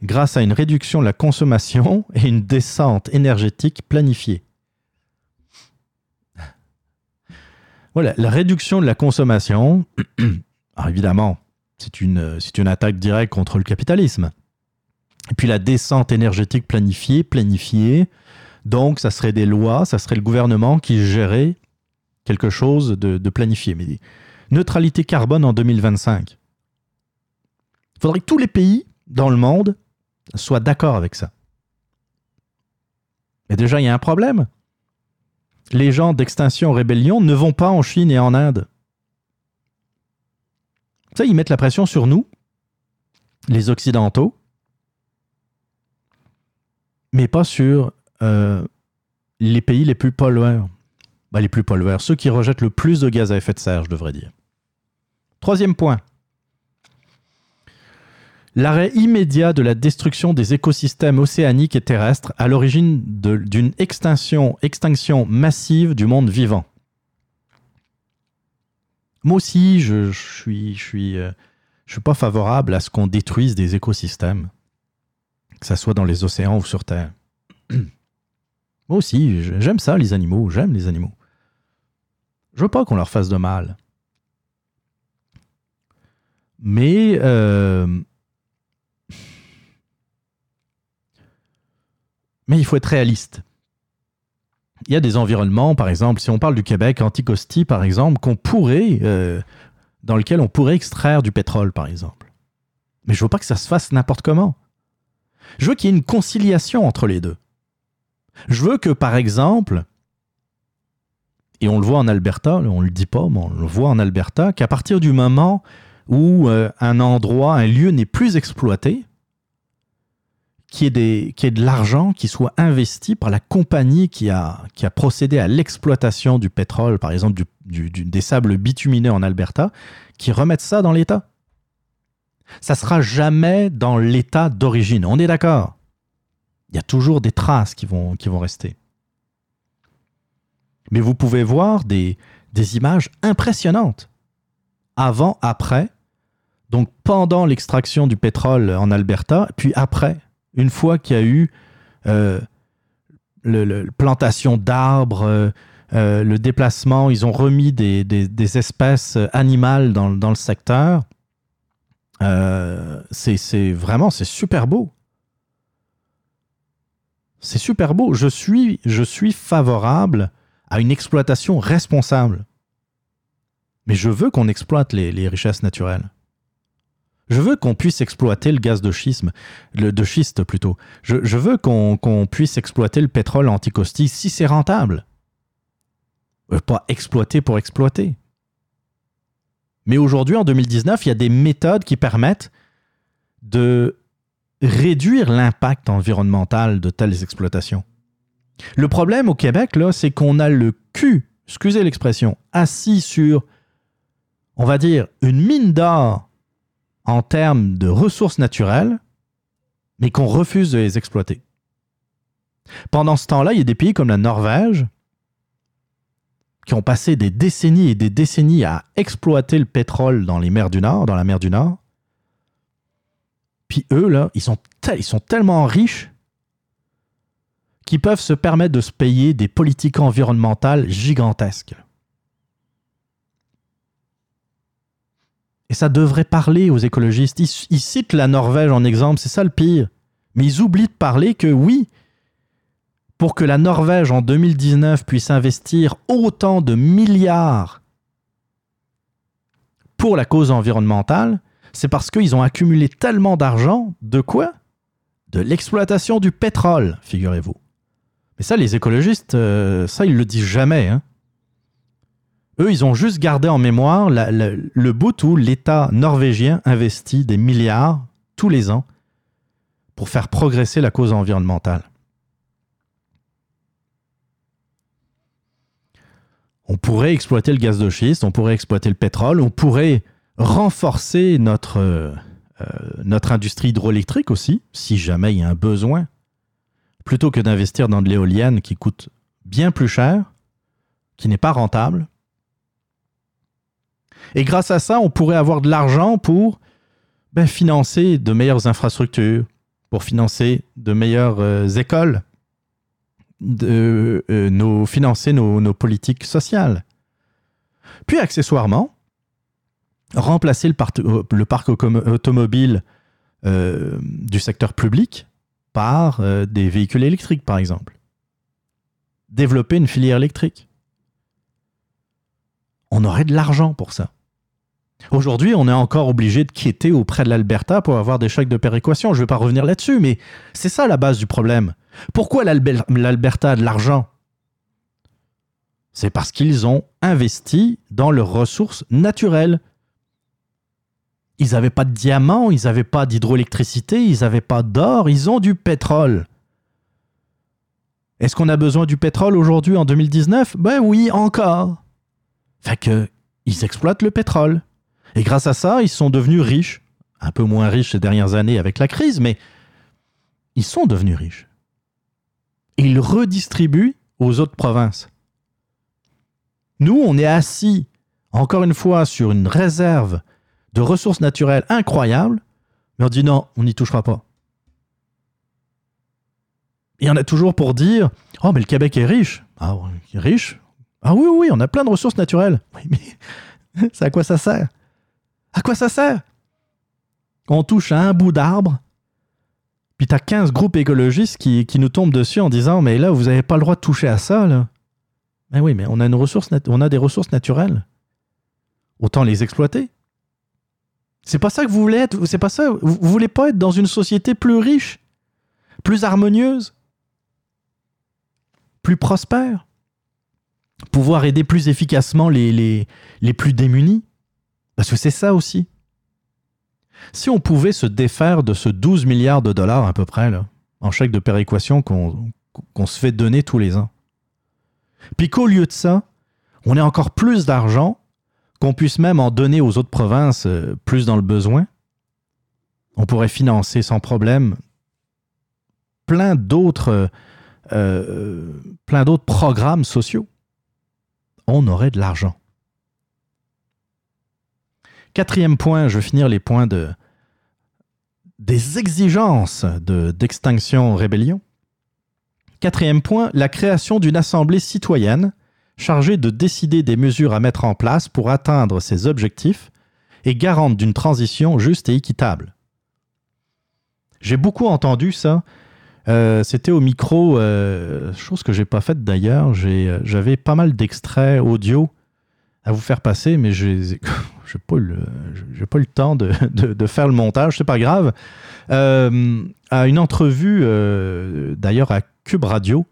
grâce à une réduction de la consommation et une descente énergétique planifiée. Voilà, la réduction de la consommation, évidemment, c'est une, attaque directe contre le capitalisme. Et puis la descente énergétique planifiée, planifiée, Donc, ça serait des lois, ça serait le gouvernement qui gérait quelque chose de, planifié. Neutralité carbone en 2025. Il faudrait que tous les pays dans le monde soient d'accord avec ça. Mais déjà, il y a un problème. Les gens d'Extinction Rébellion ne vont pas en Chine et en Inde. Ça, ils mettent la pression sur nous, les Occidentaux, mais pas sur euh, les pays les plus pollueurs. Bah, les plus pollueurs, ceux qui rejettent le plus de gaz à effet de serre, je devrais dire. Troisième point. L'arrêt immédiat de la destruction des écosystèmes océaniques et terrestres à l'origine d'une extinction, extinction massive du monde vivant. Moi aussi, je, je suis, je suis, euh, je suis pas favorable à ce qu'on détruise des écosystèmes, que ce soit dans les océans ou sur Terre. Moi aussi, j'aime ça, les animaux, j'aime les animaux. Je veux pas qu'on leur fasse de mal. Mais euh, mais il faut être réaliste. Il y a des environnements, par exemple, si on parle du Québec, Anticosti, par exemple, qu'on pourrait, euh, dans lequel on pourrait extraire du pétrole, par exemple. Mais je veux pas que ça se fasse n'importe comment. Je veux qu'il y ait une conciliation entre les deux. Je veux que, par exemple, et on le voit en Alberta, on le dit pas, mais on le voit en Alberta, qu'à partir du moment où euh, un endroit, un lieu n'est plus exploité, qu'il y, ait de l'argent qui soit investi par la compagnie qui a, procédé à l'exploitation du pétrole, par exemple des sables bitumineux en Alberta, qui remettent ça dans l'État. Ça sera jamais dans l'État d'origine. On est d'accord il y a toujours des traces qui vont, rester. Mais vous pouvez voir des images impressionnantes. Avant, après, donc pendant l'extraction du pétrole en Alberta, puis après, une fois qu'il y a eu euh, le, plantation d'arbres, euh, euh, le déplacement, ils ont remis des, espèces animales dans, dans le secteur. c'est vraiment, c'est super beau. C'est super beau. Je suis, je suis favorable à une exploitation responsable. Mais je veux qu'on exploite les, richesses naturelles. Je veux qu'on puisse exploiter le gaz de schiste, le, de schiste plutôt. Je, veux qu'on puisse exploiter le pétrole anticosti si c'est rentable. Euh, pas exploiter pour exploiter. Mais aujourd'hui, en 2019, il y a des méthodes qui permettent de réduire l'impact environnemental de telles exploitations. Le problème au Québec, c'est qu'on a le cul, excusez l'expression, assis sur, on va dire, une mine d'or en termes de ressources naturelles, mais qu'on refuse de les exploiter. Pendant ce temps-là, il y a des pays comme la Norvège qui ont passé des décennies et des décennies à exploiter le pétrole dans les mers du Nord, dans la mer du Nord, puis eux, là, ils sont, ils sont tellement riches qu'ils peuvent se permettre de se payer des politiques environnementales gigantesques. Et ça devrait parler aux écologistes. Ils, citent la Norvège en exemple, c'est ça le pire. Mais ils oublient de parler que oui, pour que la Norvège en 2019 puisse investir autant de milliards pour la cause environnementale, c'est parce qu'ils ont accumulé tellement d'argent de quoi? De l'exploitation du pétrole, figurez-vous. Mais ça, les écologistes, euh, ça, ils le disent jamais. Hein. Eux, ils ont juste gardé en mémoire le bout où l'État norvégien investit des milliards tous les ans pour faire progresser la cause environnementale. On pourrait exploiter le gaz de schiste, on pourrait exploiter le pétrole, on pourrait renforcer notre, euh, notre industrie hydroélectrique aussi, si jamais il y a un besoin, plutôt que d'investir dans de l'éolienne qui coûte bien plus cher, qui n'est pas rentable. Et grâce à ça, on pourrait avoir de l'argent pour ben, financer de meilleures infrastructures, pour financer de meilleures euh, écoles, de, euh, nos, financer nos, politiques sociales. Puis accessoirement, remplacer le, euh, parc automobile euh, du secteur public par euh, des véhicules électriques, par exemple. développer une filière électrique. On aurait de l'argent pour ça. Aujourd'hui, on est encore obligé de quitter auprès de l'Alberta pour avoir des chèques de péréquation. Je ne vais pas revenir là-dessus, mais c'est ça la base du problème. Pourquoi l'Alber- l'Alberta a de l'argent? C'est parce qu'ils ont investi dans leurs ressources naturelles. Ils n'avaient pas de diamants, ils n'avaient pas d'hydroélectricité, ils n'avaient pas d'or, ils ont du pétrole. Est-ce qu'on a besoin du pétrole aujourd'hui en 2019 Ben oui, encore. Fait que ils exploitent le pétrole. Et grâce à ça, ils sont devenus riches. Un peu moins riches ces dernières années avec la crise, mais ils sont devenus riches. Ils redistribuent aux autres provinces. Nous, on est assis, encore une fois, sur une réserve de ressources naturelles incroyables, mais on dit non, on n'y touchera pas. Il y en a toujours pour dire Oh, mais le Québec est riche. Ah, riche Ah oui, oui, on a plein de ressources naturelles. Oui, mais c'est à quoi ça sert? À quoi ça sert? On touche à un bout d'arbre, puis t'as 15 groupes écologistes qui, nous tombent dessus en disant Mais là, vous n'avez pas le droit de toucher à ça, là. Mais oui, mais on a, on a des ressources naturelles. Autant les exploiter. C'est pas ça que vous voulez être. C'est pas ça. Vous, vous voulez pas être dans une société plus riche, plus harmonieuse, plus prospère, pouvoir aider plus efficacement les, les, les plus démunis. Parce que c'est ça aussi. Si on pouvait se défaire de ce 12 milliards de dollars à peu près, là, en chèque de péréquation qu'on se fait donner tous les ans, puis qu'au lieu de ça, on ait encore plus d'argent, qu'on puisse même en donner aux autres provinces euh, plus dans le besoin, on pourrait financer sans problème plein d'autres euh, euh, plein d'autres programmes sociaux. On aurait de l'argent. Quatrième point, je vais finir les points de des exigences de- d'extinction rébellion. Quatrième point, la création d'une assemblée citoyenne chargée de décider des mesures à mettre en place pour atteindre ces objectifs et garante d'une transition juste et équitable. J'ai beaucoup entendu ça. Euh, C'était au micro, euh, chose que j'ai pas faite d'ailleurs. Euh, J'avais pas mal d'extraits audio à vous faire passer, mais j'ai pas, eu le- pas le temps de, faire le montage, c'est pas grave. À une entrevue, d'ailleurs à Cube Radio,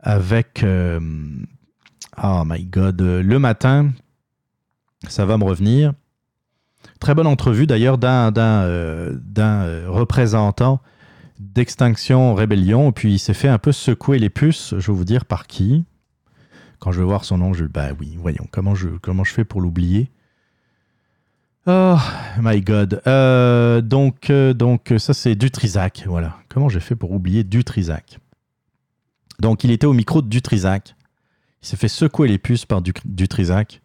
avec. oh my god, le matin, ça va me revenir. Très bonne entrevue d'ailleurs d'un représentant d'Extinction Rébellion. Puis il s'est fait un peu secouer les puces, je vais vous dire par qui. Quand je vais voir son nom, je bah oui, voyons, comment je, comment je fais pour l'oublier? Oh my god. Euh, donc, euh, donc, ça c'est Dutrisac, voilà. Comment j'ai fait pour oublier Dutrisac? Donc, il était au micro de Dutrisac. Il s'est fait secouer les puces par du, Dutrisac.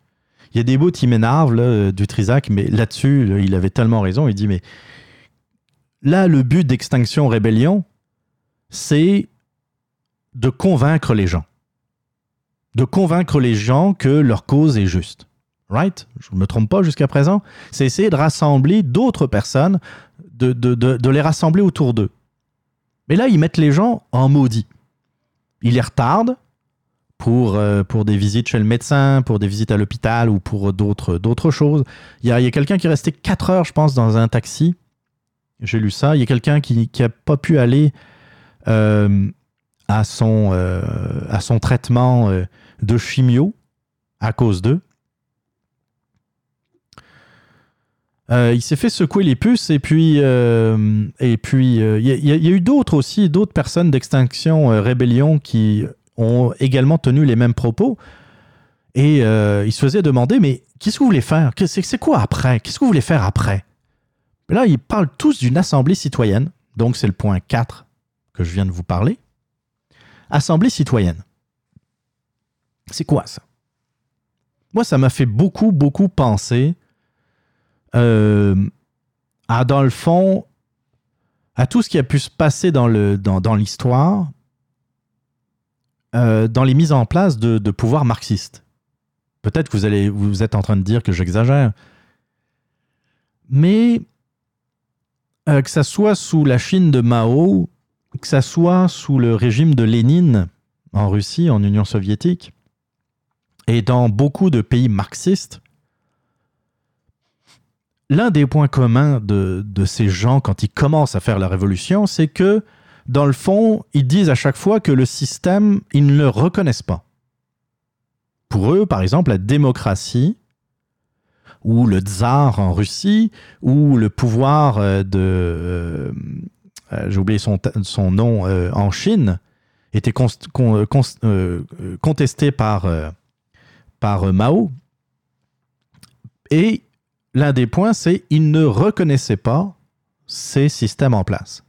Il y a des bouts qui m'énervent, euh, Dutrisac, mais là-dessus, là, il avait tellement raison. Il dit, mais là, le but d'Extinction Rébellion, c'est de convaincre les gens. De convaincre les gens que leur cause est juste. Right? Je ne me trompe pas jusqu'à présent. C'est essayer de rassembler d'autres personnes, de, de, de, les rassembler autour d'eux. Mais là, ils mettent les gens en maudit. Ils les retardent pour, euh, pour des visites chez le médecin, pour des visites à l'hôpital ou pour d'autres choses. Il y a, a quelqu'un qui est resté 4 heures, je pense, dans un taxi. J'ai lu ça. Il y a quelqu'un qui n'a pas pu aller euh, à, son, euh, à son traitement euh, de chimio à cause d'eux. Il s'est fait secouer les puces et puis il y, il y a- il eu d'autres aussi, d'autres personnes d'extinction rébellion qui ont également tenu les mêmes propos et ils se faisaient demander mais qu'est-ce que vous voulez faire? C'est quoi après? Qu'est-ce que vous voulez faire après? Mais Là, ils parlent tous d'une assemblée citoyenne. Donc c'est le point 4 que je viens de vous parler. Assemblée citoyenne. C'est quoi ça? Moi, ça m'a fait beaucoup, beaucoup penser euh, à, dans le fond, à tout ce qui a pu se passer dans le- dans, dans l'histoire, euh, dans les mises en place de, de pouvoirs marxistes. Peut-être que vous, allez, vous êtes en train de dire que j'exagère, mais euh, que ça soit sous la Chine de Mao, que ça soit sous le régime de Lénine en Russie, en Union soviétique, et dans beaucoup de pays marxistes, l'un des points communs de, de ces gens quand ils commencent à faire la révolution, c'est que, dans le fond, ils disent à chaque fois que le système, ils ne le reconnaissent pas. Pour eux, par exemple, la démocratie, ou le tsar en Russie, ou le pouvoir euh, de... euh, euh, J'ai oublié son, son nom en Chine, était contesté par, par Mao. Et l'un des points, c'est qu'ils ne reconnaissaient pas ces systèmes en place.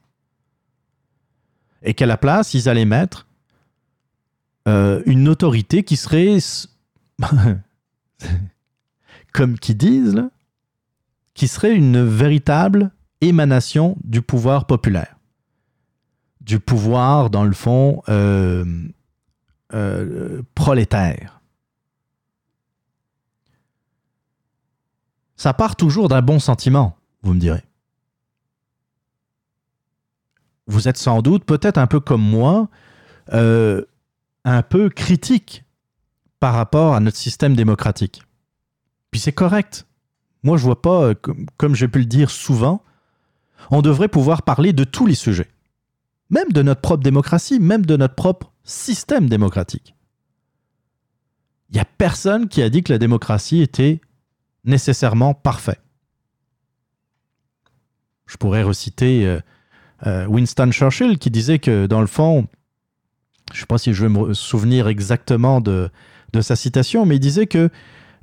Et qu'à la place, ils allaient mettre une autorité qui serait, comme qu'ils disent, qui serait une véritable émanation du pouvoir populaire. Du pouvoir, dans le fond, euh, euh, prolétaire. Ça part toujours d'un bon sentiment, vous me direz. Vous êtes sans doute, peut-être un peu comme moi, euh, un peu critique par rapport à notre système démocratique. Puis c'est correct. Moi, je vois pas, euh, comme, j'ai pu le dire souvent, on devrait pouvoir parler de tous les sujets. Même de notre propre démocratie, même de notre propre système démocratique. Il n'y a personne qui a dit que la démocratie était nécessairement parfait. Je pourrais reciter euh, euh, Winston Churchill qui disait que dans le fond, je ne sais pas si je vais me souvenir exactement de, de sa citation, mais il disait que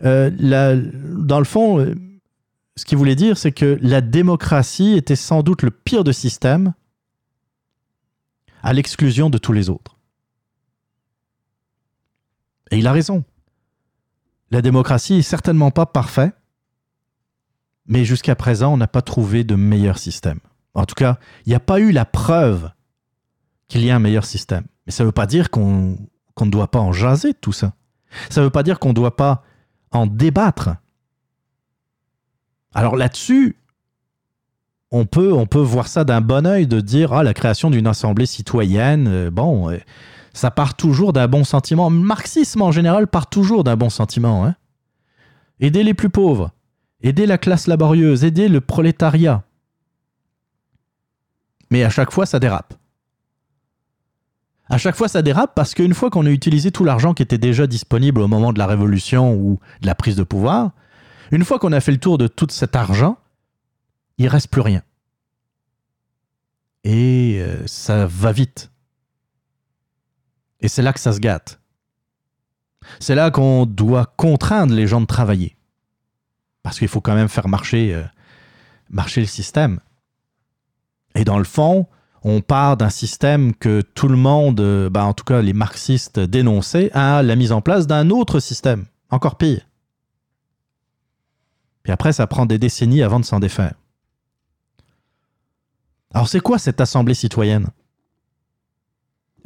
euh, dans le fond, euh, ce qu'il voulait dire, c'est que la démocratie était sans doute le pire de système à l'exclusion de tous les autres. Et il a raison. La démocratie est certainement pas parfaite, mais jusqu'à présent, on n'a pas trouvé de meilleur système. En tout cas, il n'y a pas eu la preuve qu'il y a un meilleur système. Mais ça ne veut pas dire qu'on ne doit pas en jaser tout ça. Ça ne veut pas dire qu'on ne doit pas en débattre. Alors là-dessus, on peut, on peut voir ça d'un bon œil de dire ah la création d'une assemblée citoyenne, euh, bon, euh, ça part toujours d'un bon sentiment. Le marxisme en général part toujours d'un bon sentiment. Hein. Aider les plus pauvres, aider la classe laborieuse, aider le prolétariat. Mais à chaque fois, ça dérape. À chaque fois, ça dérape parce qu'une fois qu'on a utilisé tout l'argent qui était déjà disponible au moment de la révolution ou de la prise de pouvoir, une fois qu'on a fait le tour de tout cet argent, il reste plus rien. Et euh, ça va vite. Et c'est là que ça se gâte. C'est là qu'on doit contraindre les gens de travailler. Parce qu'il faut quand même faire marcher, euh, marcher le système. Et dans le fond, on part d'un système que tout le monde, euh, bah, en tout cas les marxistes, dénonçaient, à la mise en place d'un autre système, encore pire. Puis après, ça prend des décennies avant de s'en défaire. Alors c'est quoi cette assemblée citoyenne?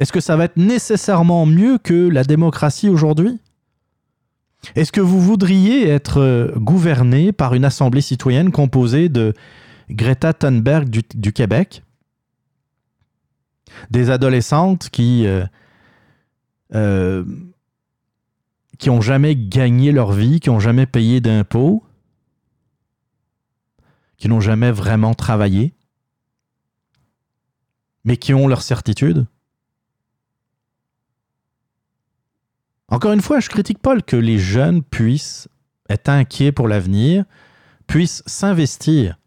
Est-ce que ça va être nécessairement mieux que la démocratie aujourd'hui? Est-ce que vous voudriez être euh, gouverné par une assemblée citoyenne composée de Greta Thunberg du, du Québec, des adolescentes qui euh, euh, qui ont jamais gagné leur vie, qui ont jamais payé d'impôts, qui n'ont jamais vraiment travaillé, mais qui ont leur certitude. Encore une fois, je critique pas que les jeunes puissent être inquiets pour l'avenir, puissent s'investir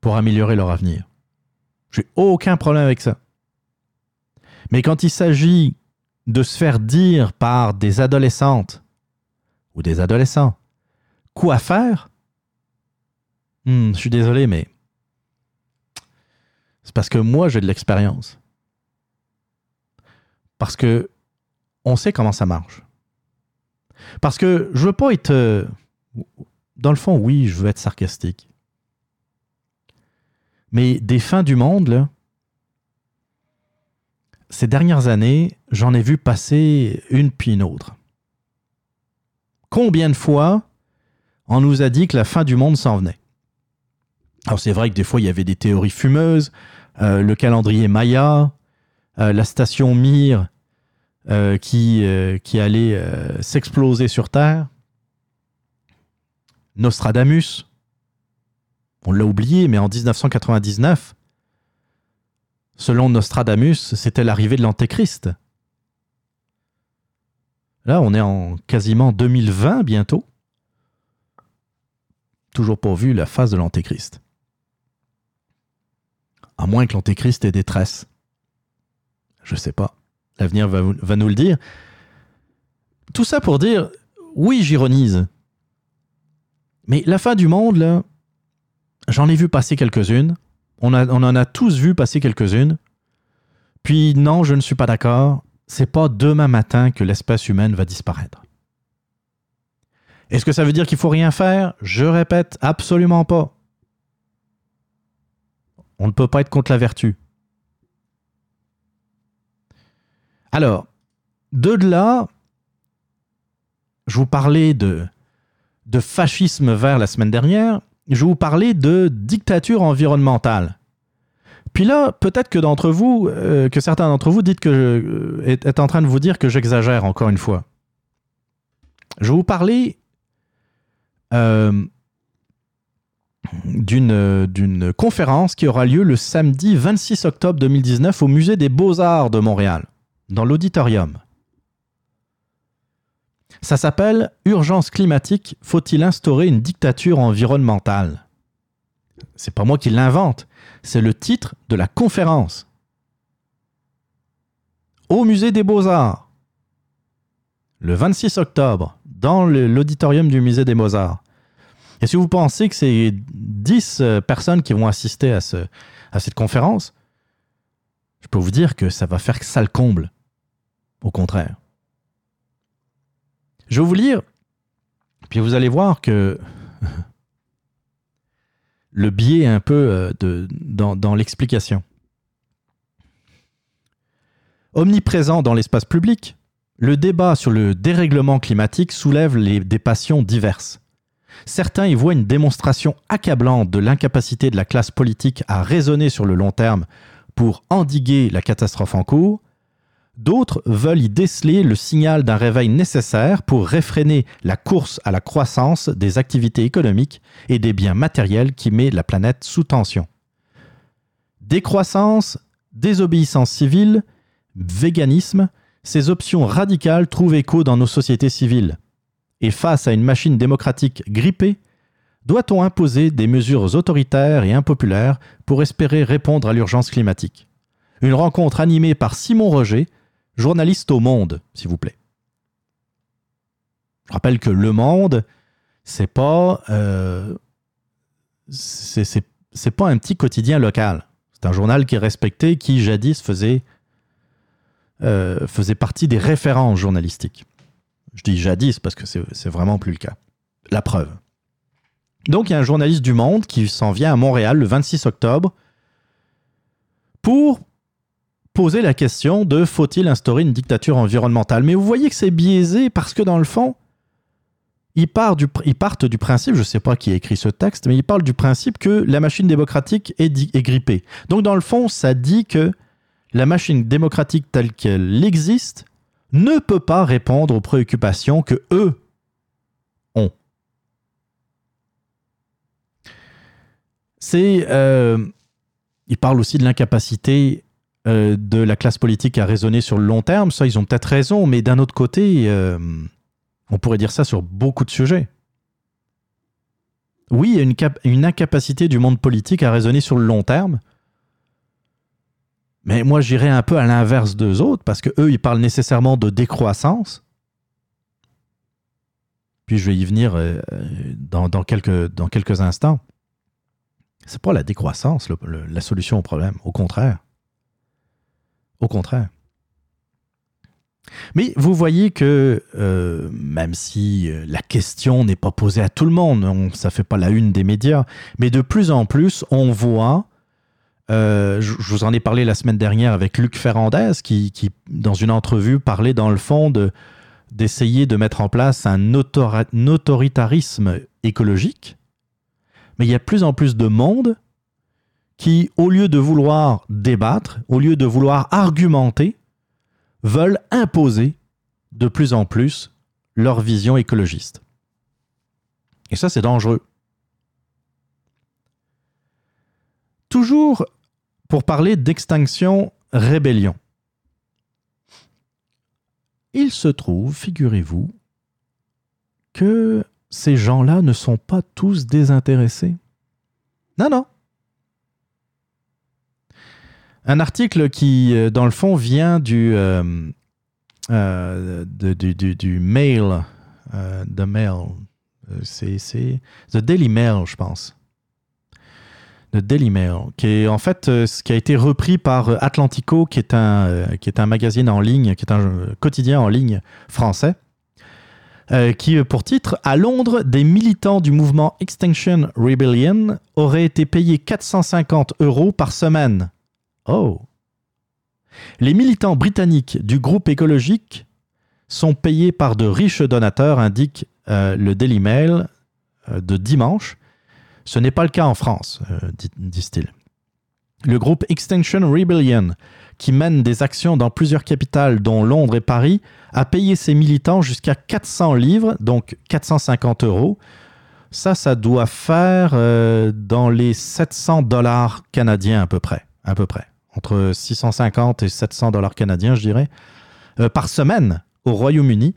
pour améliorer leur avenir. J'ai aucun problème avec ça. Mais quand il s'agit de se faire dire par des adolescentes ou des adolescents quoi faire, hmm, je suis désolé, mais c'est parce que moi j'ai de l'expérience. Parce que on sait comment ça marche. Parce que je veux pas être. euh, Dans le fond, oui, je veux être sarcastique. Mais des fins du monde, là, ces dernières années, j'en ai vu passer une puis une autre. Combien de fois on nous a dit que la fin du monde s'en venait? Alors c'est vrai que des fois il y avait des théories fumeuses, euh, le calendrier Maya, euh, la station Mir euh, qui, qui allait s'exploser sur Terre. Nostradamus, on l'a oublié, mais en 1999, selon Nostradamus, c'était l'arrivée de l'Antéchrist. Là, on est en quasiment 2020 bientôt. Toujours pas vu la phase de l'Antéchrist. À moins que l'Antéchrist ait des tresses. Je sais pas. L'avenir va, va nous le dire. Tout ça pour dire, oui, j'ironise. Mais la fin du monde, là, j'en ai vu passer quelques-unes. On, en a tous vu passer quelques-unes. Puis non, je ne suis pas d'accord. C'est pas demain matin que l'espèce humaine va disparaître. Est-ce que ça veut dire qu'il faut rien faire? Je répète, absolument pas. On ne peut pas être contre la vertu. Alors, de là, je vous parlais de fascisme vert la semaine dernière, je vous parlais de dictature environnementale. Puis là, peut-être que d'entre vous, euh, que certains d'entre vous dites que euh, est, en train de vous dire que j'exagère encore une fois. Je vais vous parler euh, d'une conférence qui aura lieu le samedi 26 octobre 2019 au musée des Beaux-Arts de Montréal, dans l'auditorium. Ça s'appelle Urgence climatique, faut-il instaurer une dictature environnementale? C'est pas moi qui l'invente, c'est le titre de la conférence. Au musée des Beaux-Arts, le 26 octobre, dans l'auditorium du musée des Beaux-Arts. Et si vous pensez que c'est 10 euh, personnes qui vont assister à, ce, à cette conférence, je peux vous dire que ça va faire que ça le comble. Au contraire. Je vais vous lire, puis vous allez voir que le biais un peu euh, dans, l'explication. Omniprésent dans l'espace public, le débat sur le dérèglement climatique soulève des passions diverses. Certains y voient une démonstration accablante de l'incapacité de la classe politique à raisonner sur le long terme pour endiguer la catastrophe en cours. D'autres veulent y déceler le signal d'un réveil nécessaire pour réfréner la course à la croissance des activités économiques et des biens matériels qui met la planète sous tension. Décroissance, désobéissance civile, véganisme, ces options radicales trouvent écho dans nos sociétés civiles. Et face à une machine démocratique grippée, doit-on imposer des mesures autoritaires et impopulaires pour espérer répondre à l'urgence climatique? Une rencontre animée par Simon Roger, journaliste au Monde, s'il vous plaît. Je rappelle que Le Monde, c'est pas, euh, pas un petit quotidien local. C'est un journal qui est respecté, qui jadis faisait, euh, faisait partie des références journalistiques. Je dis jadis parce que c'est vraiment plus le cas. La preuve. Donc il y a un journaliste du Monde qui s'en vient à Montréal le 26 octobre pour poser la question de faut-il instaurer une dictature environnementale. Mais vous voyez que c'est biaisé parce que dans le fond, ils, partent du, ils partent du principe, je ne sais pas qui a écrit ce texte, mais ils parlent du principe que la machine démocratique est, grippée. Donc dans le fond, ça dit que la machine démocratique telle qu'elle existe ne peut pas répondre aux préoccupations que eux ont. C'est, euh, ils parlent aussi de l'incapacité euh, de la classe politique à raisonner sur le long terme. Ça, ils ont peut-être raison, mais d'un autre côté, euh, on pourrait dire ça sur beaucoup de sujets. Oui, il y a une, cap- une incapacité du monde politique à raisonner sur le long terme. Mais moi, j'irais un peu à l'inverse d'eux autres, parce que eux, ils parlent nécessairement de décroissance. Puis je vais y venir euh, dans, quelques, dans quelques instants. C'est pas la décroissance la solution au problème. Au contraire. Au contraire. Mais vous voyez que euh, même si euh, la question n'est pas posée à tout le monde, on, ça fait pas la une des médias, mais de plus en plus, on voit euh, je vous en ai parlé la semaine dernière avec Luc Ferrandez, qui, dans une entrevue, parlait dans le fond de, d'essayer de mettre en place un autoritarisme écologique. Mais il y a plus en plus de monde qui, au lieu de vouloir débattre, au lieu de vouloir argumenter, veulent imposer de plus en plus leur vision écologiste. Et ça, c'est dangereux. Toujours pour parler d'extinction rébellion. Il se trouve, figurez-vous, que ces gens-là ne sont pas tous désintéressés. Non, non. Un article qui, euh, dans le fond, vient du, euh, euh, de- du, Mail. euh, The Mail. C'est The Daily Mail, je pense. The Daily Mail, qui est en fait ce qui a été repris par Atlantico, qui est un, qui est un magazine en ligne, qui est un quotidien en ligne français, qui, pour titre, à Londres, des militants du mouvement Extinction Rebellion auraient été payés 450 euros par semaine. Oh! Les militants britanniques du groupe écologique sont payés par de riches donateurs, indique euh, le Daily Mail euh, de dimanche. Ce n'est pas le cas en France, euh, disent-ils. Le groupe Extinction Rebellion, qui mène des actions dans plusieurs capitales, dont Londres et Paris, a payé ses militants jusqu'à 400 livres, donc 450 euros. Ça, ça doit faire euh, dans les 700 dollars canadiens à peu près, entre 650 et 700 dollars canadiens, je dirais, euh, par semaine au Royaume-Uni,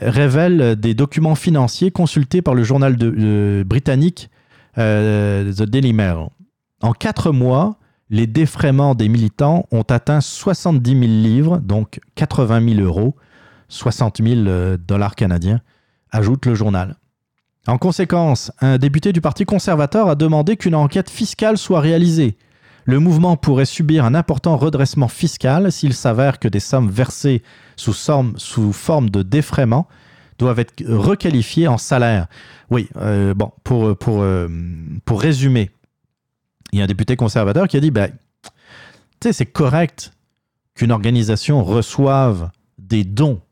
révèlent des documents financiers consultés par le journal euh, britannique euh, The Daily Mail. En quatre mois, les défraiements des militants ont atteint 70 000 livres, donc 80 000 euros, 60 000 euh, dollars canadiens, ajoute le journal. En conséquence, un député du Parti conservateur a demandé qu'une enquête fiscale soit réalisée. Le mouvement pourrait subir un important redressement fiscal s'il s'avère que des sommes versées sous, forme- de défraiement doivent être requalifiées en salaire. Oui, euh, euh, pour résumer, il y a un député conservateur qui a dit, ben, c'est correct qu'une organisation reçoive des dons,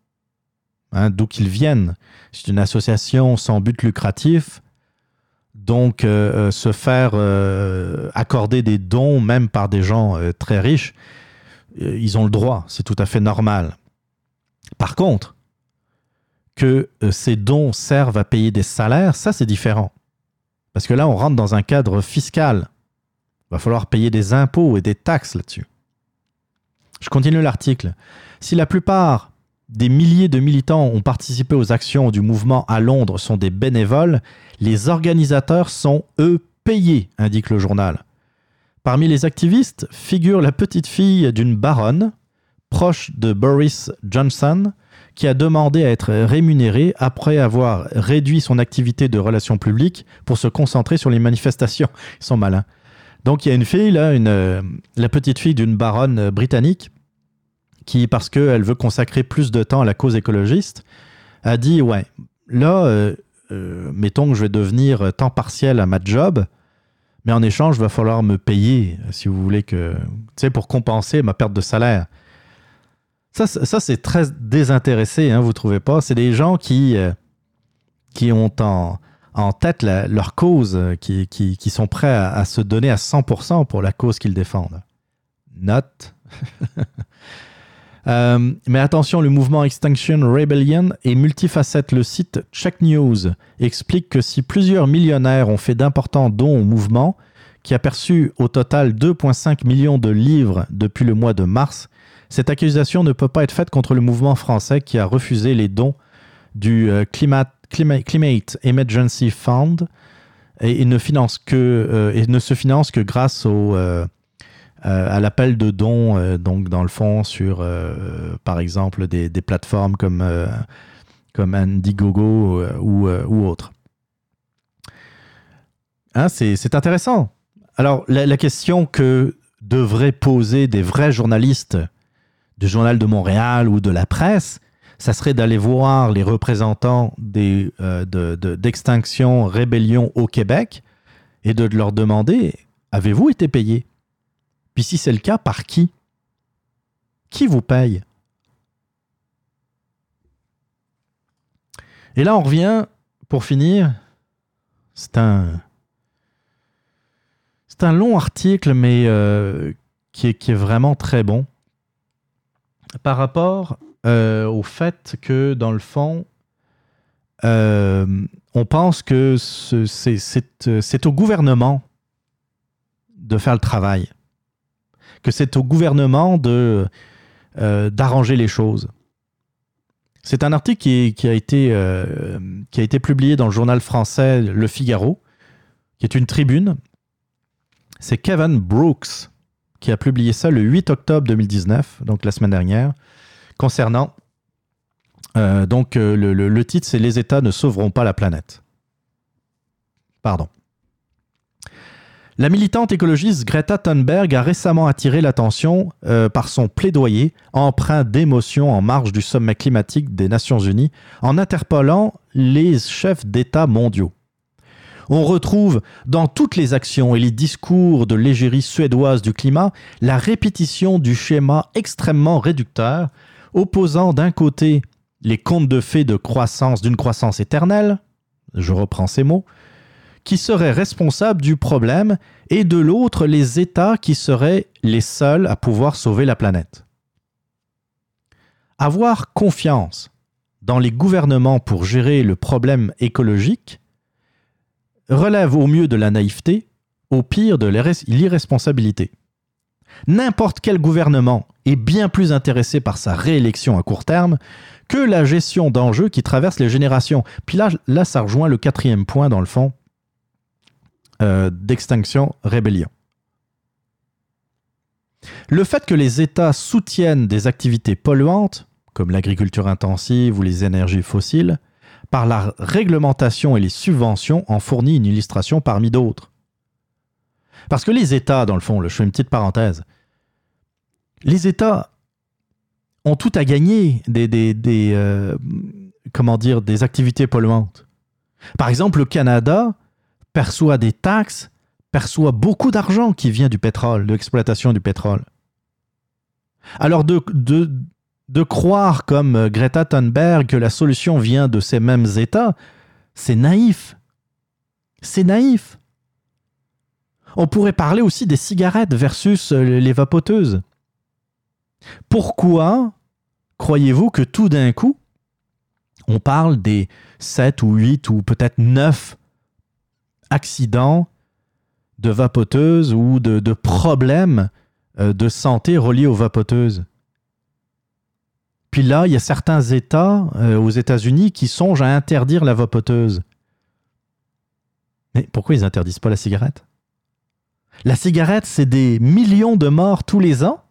hein, d'où qu'ils viennent. C'est une association sans but lucratif. Donc, euh, euh, se faire euh, accorder des dons, même par des gens très riches, ils ont le droit, c'est tout à fait normal. Par contre, que ces dons servent à payer des salaires, ça c'est différent. Parce que là, on rentre dans un cadre fiscal. Il va falloir payer des impôts et des taxes là-dessus. Je continue l'article. Si la plupart des milliers de militants ont participé aux actions du mouvement à Londres sont des bénévoles, les organisateurs sont, eux, payés, indique le journal. Parmi les activistes figure la petite fille d'une baronne, proche de Boris Johnson, qui a demandé à être rémunérée après avoir réduit son activité de relations publiques pour se concentrer sur les manifestations. Ils sont malins. Donc il y a une fille, euh, la petite fille d'une baronne euh, britannique, qui, parce qu'elle veut consacrer plus de temps à la cause écologiste, a dit, ouais, là, euh, euh, mettons que je vais devenir temps partiel à ma job, mais en échange, il va falloir me payer, si vous voulez que, pour compenser ma perte de salaire. Ça, ça c'est très désintéressé, hein, vous trouvez pas? C'est des gens qui, euh, qui ont en, en tête leur cause, qui, qui, qui sont prêts à, à se donner à 100% pour la cause qu'ils défendent. Note. Euh, mais attention, le mouvement Extinction Rebellion est multifacette. Le site Check News explique que si plusieurs millionnaires ont fait d'importants dons au mouvement, qui a perçu au total 2,5 millions de livres depuis le mois de mars, cette accusation ne peut pas être faite contre le mouvement français qui a refusé les dons du euh, Climate, Emergency Fund et, ne, finance que, euh, et ne se finance que grâce au, à l'appel de dons, euh, donc dans le fond, sur euh, par exemple des, plateformes comme, euh, comme Indiegogo euh, ou, euh, ou autres. Hein, c'est intéressant. Alors, la, question que devraient poser des vrais journalistes du Journal de Montréal ou de la presse, ça serait d'aller voir les représentants euh, de- d'Extinction Rébellion au Québec et de leur demander avez-vous été payé? Puis si c'est le cas, par qui? Qui vous paye? Et là, on revient, pour finir, c'est un. C'est un long article, mais euh, qui, est, vraiment très bon. par rapport euh, au fait que, dans le fond, euh, on pense que ce- c'est- c'est c'est au gouvernement de faire le travail, que c'est au gouvernement de euh, d'arranger les choses. C'est un article qui, a été, euh, qui a été publié dans le journal français Le Figaro, qui est une tribune. C'est Kevin Brooks qui a publié ça le 8 octobre 2019, donc la semaine dernière, concernant. euh, donc, le- le titre, c'est Les États ne sauveront pas la planète. Pardon. La militante écologiste Greta Thunberg a récemment attiré l'attention euh, par son plaidoyer empreint d'émotion en marge du sommet climatique des Nations Unies en interpellant les chefs d'État mondiaux. On retrouve dans toutes les actions et les discours de l'égérie suédoise du climat la répétition du schéma extrêmement réducteur opposant d'un côté les contes de fées de croissance d'une croissance éternelle, je reprends ces mots, qui seraient responsables du problème, et de l'autre les États qui seraient les seuls à pouvoir sauver la planète. Avoir confiance dans les gouvernements pour gérer le problème écologique relève au mieux de la naïveté, au pire de l'irres- l'irresponsabilité. N'importe quel gouvernement est bien plus intéressé par sa réélection à court terme que la gestion d'enjeux qui traversent les générations. Puis là, là, ça rejoint le quatrième point, dans le fond, euh, d'extinction rébellion. Le fait que les États soutiennent des activités polluantes, comme l'agriculture intensive ou les énergies fossiles, par la réglementation et les subventions en fournit une illustration parmi d'autres. Parce que les États, dans le fond, je fais une petite parenthèse, les États ont tout à gagner des, euh, comment dire, des activités polluantes. Par exemple, le Canada perçoit des taxes, perçoit beaucoup d'argent qui vient du pétrole, de l'exploitation du pétrole. Alors de, croire comme euh, Greta Thunberg que la solution vient de ces mêmes États, c'est naïf. C'est naïf. On pourrait parler aussi des cigarettes versus euh, les vapoteuses. Pourquoi croyez-vous que tout d'un coup, on parle des 7 ou 8 ou peut-être 9 accidents de vapoteuses ou de, problèmes euh, de santé reliés aux vapoteuses puis là, il y a certains États euh, aux États-Unis qui songent à interdire la vapoteuse. Mais pourquoi ils interdisent pas la cigarette? La cigarette, c'est des millions de morts tous les ans.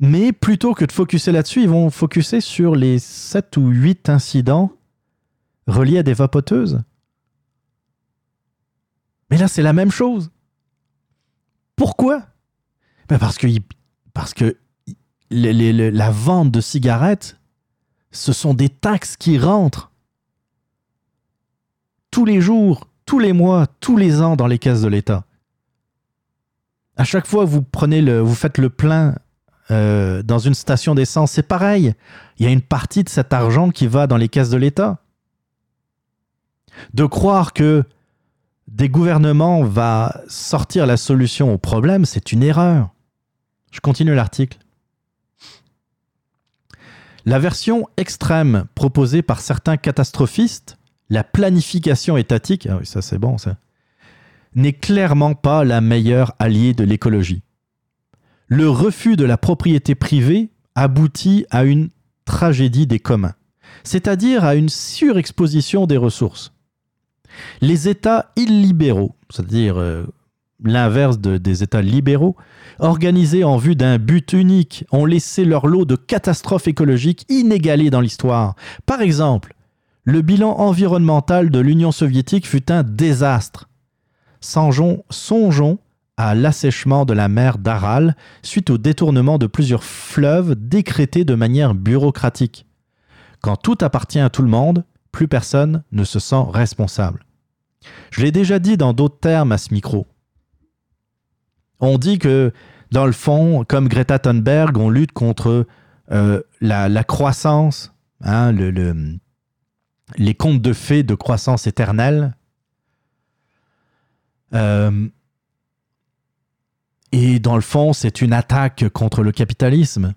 Mais plutôt que de focuser là-dessus, ils vont focuser sur les 7 ou 8 incidents reliés à des vapoteuses. Mais là, c'est la même chose. Pourquoi? Ben Parce que, la vente de cigarettes, ce sont des taxes qui rentrent tous les jours, tous les mois, tous les ans dans les caisses de l'État. À chaque fois que vous prenez le, vous faites le plein euh, dans une station d'essence, c'est pareil. Il y a une partie de cet argent qui va dans les caisses de l'État. De croire que des gouvernements va sortir la solution au problème, c'est une erreur. Je continue l'article. La version extrême proposée par certains catastrophistes, la planification étatique, ah ça c'est bon ça, n'est clairement pas la meilleure alliée de l'écologie. Le refus de la propriété privée aboutit à une tragédie des communs, c'est-à-dire à une surexposition des ressources. Les États illibéraux, c'est-à-dire euh, l'inverse de- des États libéraux, organisés en vue d'un but unique, ont laissé leur lot de catastrophes écologiques inégalées dans l'histoire. Par exemple, le bilan environnemental de l'Union soviétique fut un désastre. Songeons, songeons à l'assèchement de la mer d'Aral suite au détournement de plusieurs fleuves décrétés de manière bureaucratique. Quand tout appartient à tout le monde, plus personne ne se sent responsable. Je l'ai déjà dit dans d'autres termes à ce micro. On dit que, dans le fond, comme Greta Thunberg, on lutte contre euh, la, croissance, hein, le- le- les contes de fées de croissance éternelle. Euh, et dans le fond, c'est une attaque contre le capitalisme.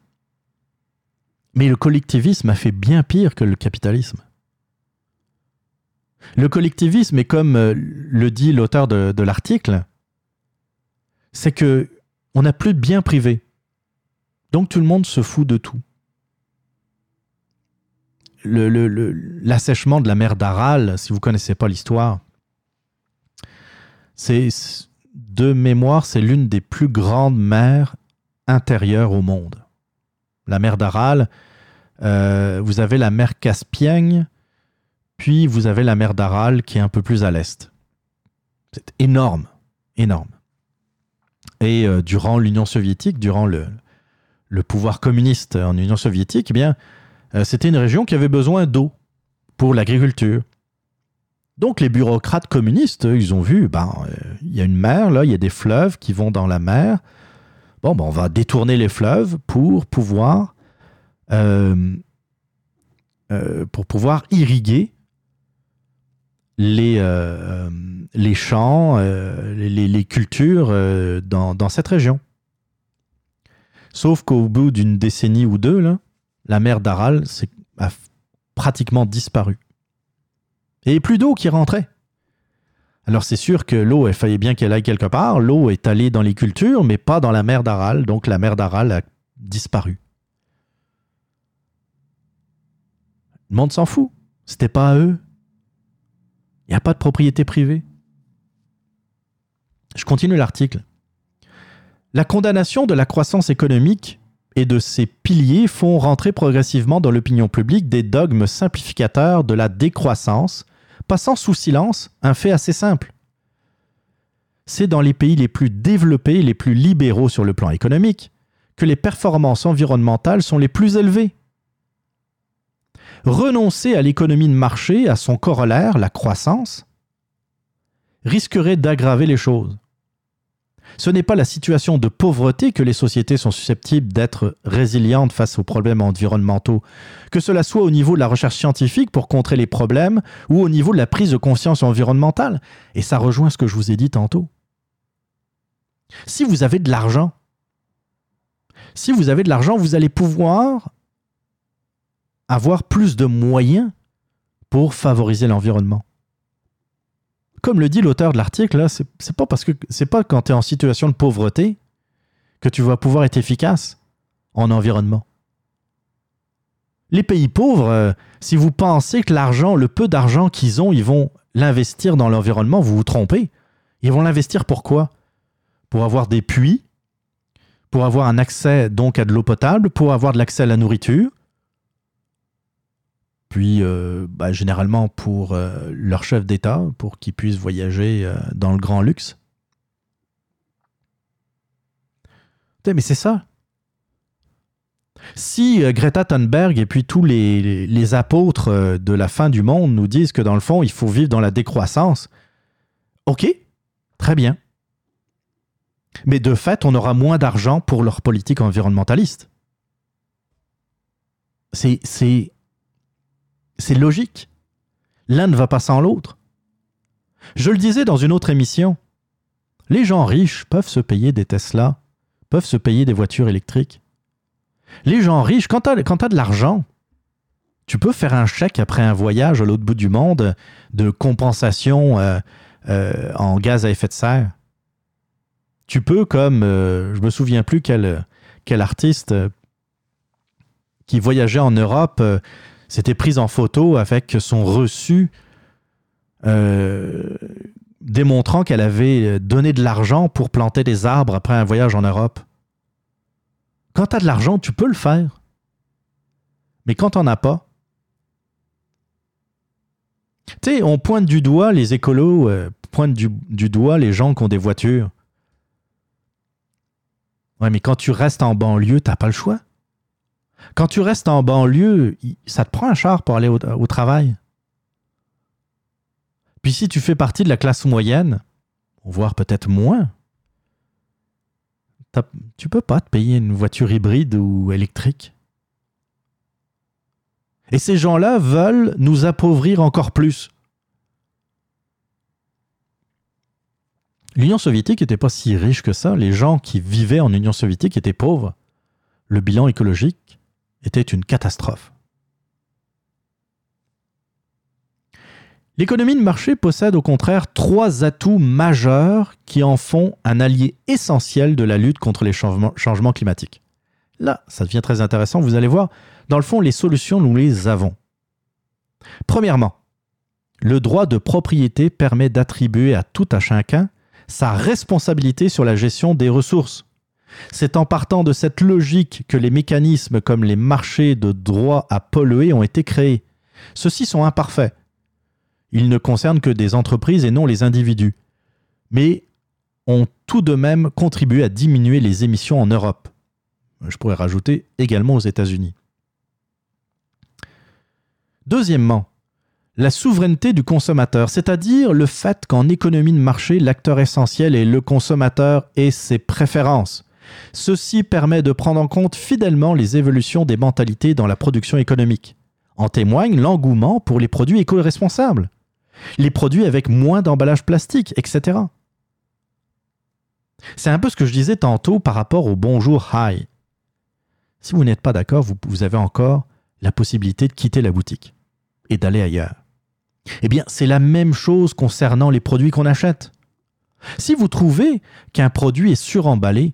Mais le collectivisme a fait bien pire que le capitalisme. Le collectivisme est comme euh, le dit l'auteur de, l'article, c'est que on n'a plus de biens privés. Donc tout le monde se fout de tout. L'assèchement de la mer d'Aral, si vous ne connaissez pas l'histoire, c'est de mémoire, c'est l'une des plus grandes mers intérieures au monde. La mer d'Aral, euh, vous avez la mer Caspienne, puis vous avez la mer d'Aral qui est un peu plus à l'est. C'est énorme, énorme. Et euh, durant l'Union soviétique, durant le, pouvoir communiste en Union soviétique, eh bien, euh, c'était une région qui avait besoin d'eau pour l'agriculture. Donc les bureaucrates communistes, ils ont vu, ben, euh, il y a une mer, là, il y a des fleuves qui vont dans la mer. Bon, ben, on va détourner les fleuves pour pouvoir irriguer les, euh, les champs, euh, les, cultures euh, dans, dans cette région. Sauf qu'au bout d'une décennie ou deux, la mer d'Aral a pratiquement disparu. Et plus d'eau qui rentrait. Alors c'est sûr que l'eau, il fallait bien qu'elle aille quelque part. L'eau est allée dans les cultures, mais pas dans la mer d'Aral. Donc la mer d'Aral a disparu. Le monde s'en fout. C'était pas à eux. Il n'y a pas de propriété privée. Je continue l'article. La condamnation de la croissance économique et de ses piliers font rentrer progressivement dans l'opinion publique des dogmes simplificateurs de la décroissance, passant sous silence un fait assez simple. C'est dans les pays les plus développés, les plus libéraux sur le plan économique, que les performances environnementales sont les plus élevées. Renoncer à l'économie de marché, à son corollaire, la croissance, risquerait d'aggraver les choses. Ce n'est pas la situation de pauvreté que les sociétés sont susceptibles d'être résilientes face aux problèmes environnementaux, que cela soit au niveau de la recherche scientifique pour contrer les problèmes ou au niveau de la prise de conscience environnementale. Et ça rejoint ce que je vous ai dit tantôt. Si vous avez de l'argent, si vous avez de l'argent, vous allez pouvoir avoir plus de moyens pour favoriser l'environnement comme le dit l'auteur de l'article, c'est pas parce que c'est pas quand tu es en situation de pauvreté que tu vas pouvoir être efficace en environnement. Les pays pauvres, euh, si vous pensez que l'argent, le peu d'argent qu'ils ont, ils vont l'investir dans l'environnement, vous vous trompez. Ils vont l'investir pourquoi Pour avoir des puits, pour avoir un accès donc à de l'eau potable, pour avoir de l'accès à la nourriture, puis euh, bah, généralement pour euh, leur chef d'État, pour qu'ils puissent voyager euh, dans le grand luxe. Mais c'est ça. Si Greta Thunberg et puis tous les, les- apôtres de la fin du monde nous disent que dans le fond, il faut vivre dans la décroissance, ok, très bien. Mais de fait, on aura moins d'argent pour leur politique environnementaliste. C'est, c'est, logique. L'un ne va pas sans l'autre. Je le disais dans une autre émission, les gens riches peuvent se payer des Tesla, peuvent se payer des voitures électriques. Les gens riches, quand tu as, de l'argent, tu peux faire un chèque après un voyage à l'autre bout du monde de compensation euh, euh, en gaz à effet de serre. Tu peux, comme, euh, je me souviens plus quel, quel artiste euh, qui voyageait en Europe, s'était prise en photo avec son reçu euh, démontrant qu'elle avait donné de l'argent pour planter des arbres après un voyage en Europe. Quand tu as de l'argent, tu peux le faire. Mais quand t'en as pas, tu sais, on pointe du doigt les écolos, euh, pointent du, du doigt les gens qui ont des voitures. Ouais, mais quand tu restes en banlieue, t'as pas le choix. Quand tu restes en banlieue, ça te prend un char pour aller au, travail. Puis si tu fais partie de la classe moyenne, voire peut-être moins, tu peux pas te payer une voiture hybride ou électrique. Et ces gens-là veulent nous appauvrir encore plus. L'Union soviétique n'était pas si riche que ça. Les gens qui vivaient en Union soviétique étaient pauvres. Le bilan écologique était une catastrophe. L'économie de marché possède au contraire trois atouts majeurs qui en font un allié essentiel de la lutte contre les changements, climatiques. Là, ça devient très intéressant, vous allez voir, dans le fond, les solutions, nous les avons. Premièrement, le droit de propriété permet d'attribuer à tout à chacun sa responsabilité sur la gestion des ressources. C'est en partant de cette logique que les mécanismes comme les marchés de droit à polluer ont été créés. Ceux-ci sont imparfaits. Ils ne concernent que des entreprises et non les individus. Mais ont tout de même contribué à diminuer les émissions en Europe. Je pourrais rajouter également aux États-Unis. Deuxièmement, la souveraineté du consommateur, c'est-à-dire le fait qu'en économie de marché, l'acteur essentiel est le consommateur et ses préférences. Ceci permet de prendre en compte fidèlement les évolutions des mentalités dans la production économique. En témoigne l'engouement pour les produits éco-responsables, les produits avec moins d'emballage plastique, etc. C'est un peu ce que je disais tantôt par rapport au bonjour hi. Si vous n'êtes pas d'accord, vous, vous avez encore la possibilité de quitter la boutique et d'aller ailleurs. Eh bien, c'est la même chose concernant les produits qu'on achète. Si vous trouvez qu'un produit est suremballé,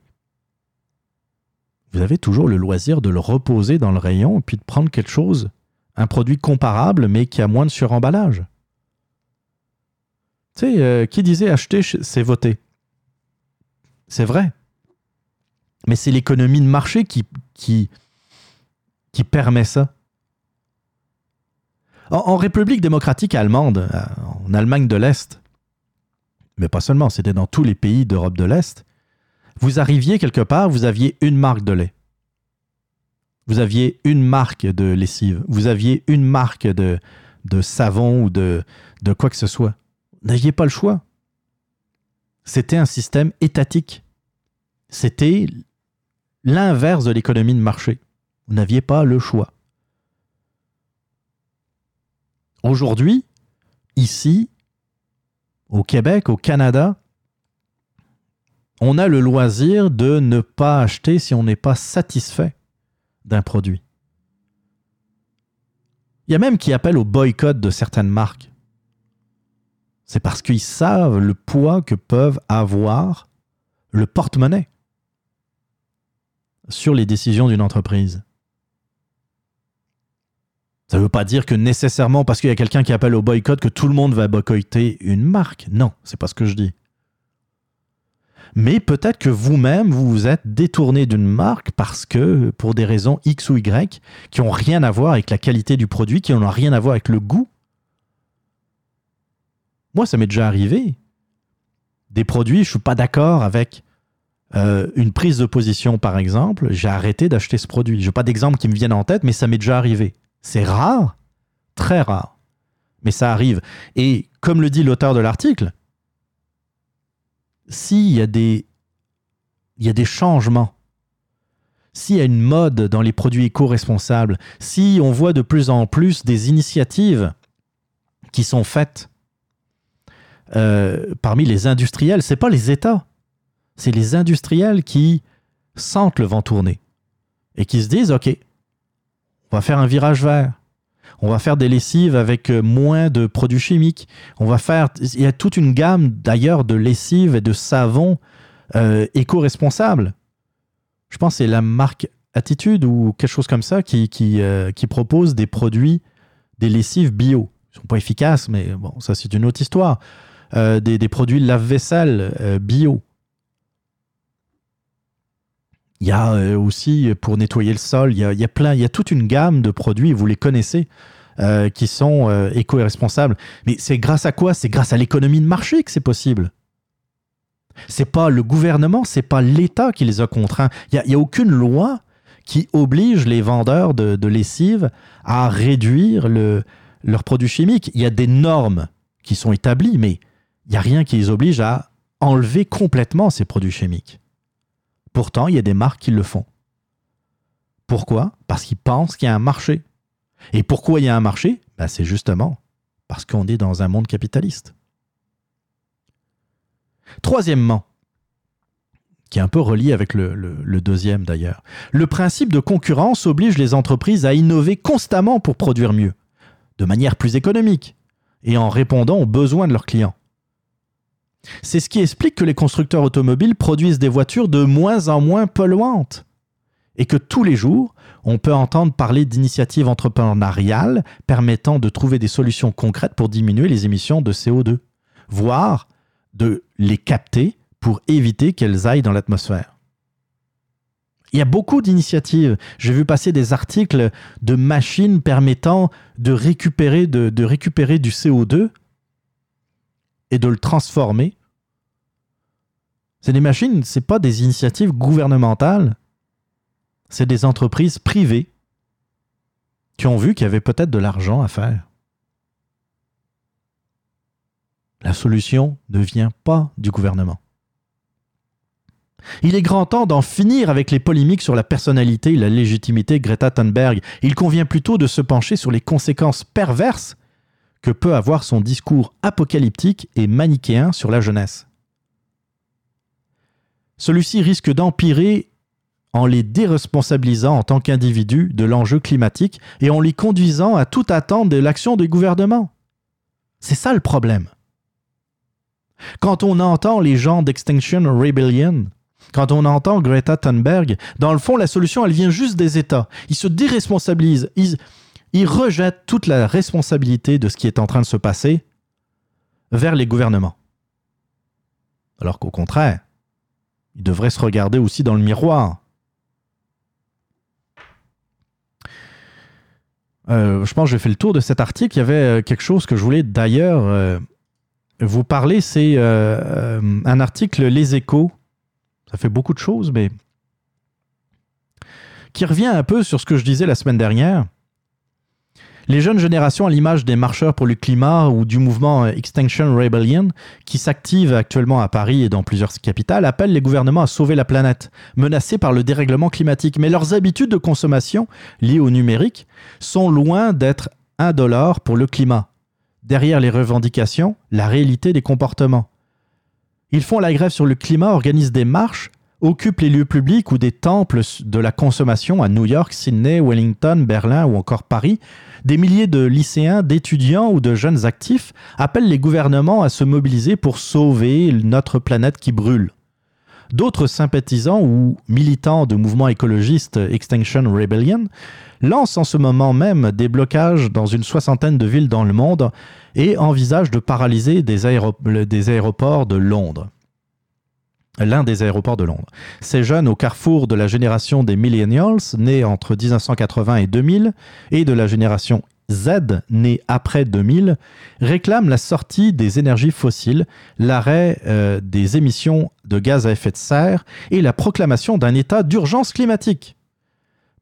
vous avez toujours le loisir de le reposer dans le rayon et puis de prendre quelque chose, un produit comparable mais qui a moins de suremballage. Tu sais, euh, qui disait acheter, c'est voter. C'est vrai. Mais c'est l'économie de marché qui, qui, qui permet ça. En, République démocratique allemande, euh, en Allemagne de l'Est, mais pas seulement, c'était dans tous les pays d'Europe de l'Est, vous arriviez quelque part, vous aviez une marque de lait. Vous aviez une marque de lessive. Vous aviez une marque de, savon ou de, de quoi que ce soit. Vous n'aviez pas le choix. C'était un système étatique. C'était l'inverse de l'économie de marché. Vous n'aviez pas le choix. Aujourd'hui, ici, au Québec, au Canada, on a le loisir de ne pas acheter si on n'est pas satisfait d'un produit. Il y a même qui appellent au boycott de certaines marques. C'est parce qu'ils savent le poids que peuvent avoir le porte-monnaie sur les décisions d'une entreprise. Ça ne veut pas dire que nécessairement parce qu'il y a quelqu'un qui appelle au boycott que tout le monde va boycotter une marque. Non, c'est pas ce que je dis. Mais peut-être que vous-même, vous vous êtes détourné d'une marque parce que, pour des raisons X ou Y, qui n'ont rien à voir avec la qualité du produit, qui n'ont rien à voir avec le goût. Moi, ça m'est déjà arrivé. Des produits, je ne suis pas d'accord avec euh, une prise de position, par exemple. J'ai arrêté d'acheter ce produit. Je n'ai pas d'exemple qui me vienne en tête, mais ça m'est déjà arrivé. C'est rare, très rare, mais ça arrive. Et comme le dit l'auteur de l'article, s'il y a des, il y a des changements, s'il y a une mode dans les produits éco-responsables, si on voit de plus en plus des initiatives qui sont faites euh, parmi les industriels, c'est pas les États, c'est les industriels qui sentent le vent tourner et qui se disent ok, on va faire un virage vert. On va faire des lessives avec euh, moins de produits chimiques. On va faire. Il y a toute une gamme d'ailleurs de lessives et de savons euh, éco-responsables. Je pense que c'est la marque Attitude ou quelque chose comme ça qui, euh, qui propose des produits, des lessives bio. Ils sont pas efficaces, mais bon, ça c'est une autre histoire. Des, des produits lave-vaisselle bio. Il y a euh, aussi pour nettoyer le sol, il y a, plein, il y a toute une gamme de produits, vous les connaissez, euh, qui sont euh, éco-responsables. Mais c'est grâce à quoi? C'est grâce à l'économie de marché que c'est possible. C'est pas le gouvernement, c'est pas l'État qui les a contraints. Il n'y a, aucune loi qui oblige les vendeurs de, lessive à réduire le, leurs produits chimiques. Il y a des normes qui sont établies, mais il n'y a rien qui les oblige à enlever complètement ces produits chimiques. Pourtant, il y a des marques qui le font. Pourquoi? Parce qu'ils pensent qu'il y a un marché. Et pourquoi il y a un marché? Ben, C'est justement parce qu'on est dans un monde capitaliste. Troisièmement, qui est un peu relié avec le, deuxième d'ailleurs. Le principe de concurrence oblige les entreprises à innover constamment pour produire mieux, de manière plus économique et en répondant aux besoins de leurs clients. C'est ce qui explique que les constructeurs automobiles produisent des voitures de moins en moins polluantes et que tous les jours, on peut entendre parler d'initiatives entrepreneuriales permettant de trouver des solutions concrètes pour diminuer les émissions de CO2, voire de les capter pour éviter qu'elles aillent dans l'atmosphère. Il y a beaucoup d'initiatives. J'ai vu passer des articles de machines permettant de récupérer, du CO2 et de le transformer. C'est des machines, c'est pas des initiatives gouvernementales, c'est des entreprises privées qui ont vu qu'il y avait peut-être de l'argent à faire. La solution ne vient pas du gouvernement. Il est grand temps d'en finir avec les polémiques sur la personnalité et la légitimité Greta Thunberg. Il convient plutôt de se pencher sur les conséquences perverses que peut avoir son discours apocalyptique et manichéen sur la jeunesse. Celui-ci risque d'empirer en les déresponsabilisant en tant qu'individus de l'enjeu climatique et en les conduisant à tout attendre de l'action du gouvernement. C'est ça le problème. Quand on entend les gens d'Extinction Rebellion, quand on entend Greta Thunberg, dans le fond, la solution, elle vient juste des États. Ils se déresponsabilisent. Ils, ils rejettent toute la responsabilité de ce qui est en train de se passer vers les gouvernements. Alors qu'au contraire, ils devraient se regarder aussi dans le miroir. Euh, je pense que j'ai fait le tour de cet article. Il y avait euh, quelque chose que je voulais d'ailleurs euh, vous parler. C'est un article Les Échos. Ça fait beaucoup de choses, mais qui revient un peu sur ce que je disais la semaine dernière. Les jeunes générations, à l'image des marcheurs pour le climat ou du mouvement Extinction Rebellion, qui s'active actuellement à Paris et dans plusieurs capitales, appellent les gouvernements à sauver la planète, menacée par le dérèglement climatique. Mais leurs habitudes de consommation, liées au numérique, sont loin d'être indolores pour le climat. Derrière les revendications, la réalité des comportements. Ils font la grève sur le climat, organisent des marches, occupent les lieux publics ou des temples de la consommation à New York, Sydney, Wellington, Berlin ou encore Paris. Des milliers de lycéens, d'étudiants ou de jeunes actifs appellent les gouvernements à se mobiliser pour sauver notre planète qui brûle. D'autres sympathisants ou militants de mouvements écologistes Extinction Rebellion lancent en ce moment même des blocages dans une soixantaine de villes dans le monde et envisagent de paralyser des, aéro- des aéroports de Londres. L'un des aéroports de Londres. Ces jeunes au carrefour de la génération des millennials, nés entre 1980 et 2000, et de la génération Z, née après 2000, réclament la sortie des énergies fossiles, l'arrêt euh, des émissions de gaz à effet de serre et la proclamation d'un état d'urgence climatique.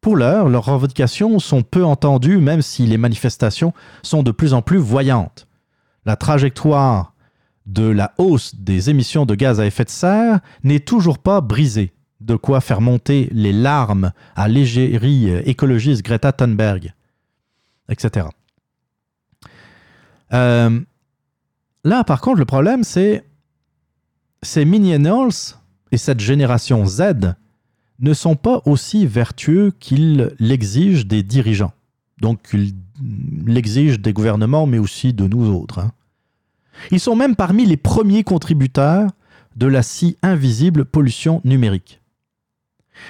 Pour l'heure, leurs revendications sont peu entendues, même si les manifestations sont de plus en plus voyantes. La trajectoire de la hausse des émissions de gaz à effet de serre n'est toujours pas brisée. De quoi faire monter les larmes à l'égérie écologiste Greta Thunberg, etc. Euh, là, par contre, le problème, c'est ces millennials et cette génération Z ne sont pas aussi vertueux qu'ils l'exigent des dirigeants. Donc, ils l'exigent des gouvernements, mais aussi de nous autres. hein. Ils sont même parmi les premiers contributeurs de la si invisible pollution numérique.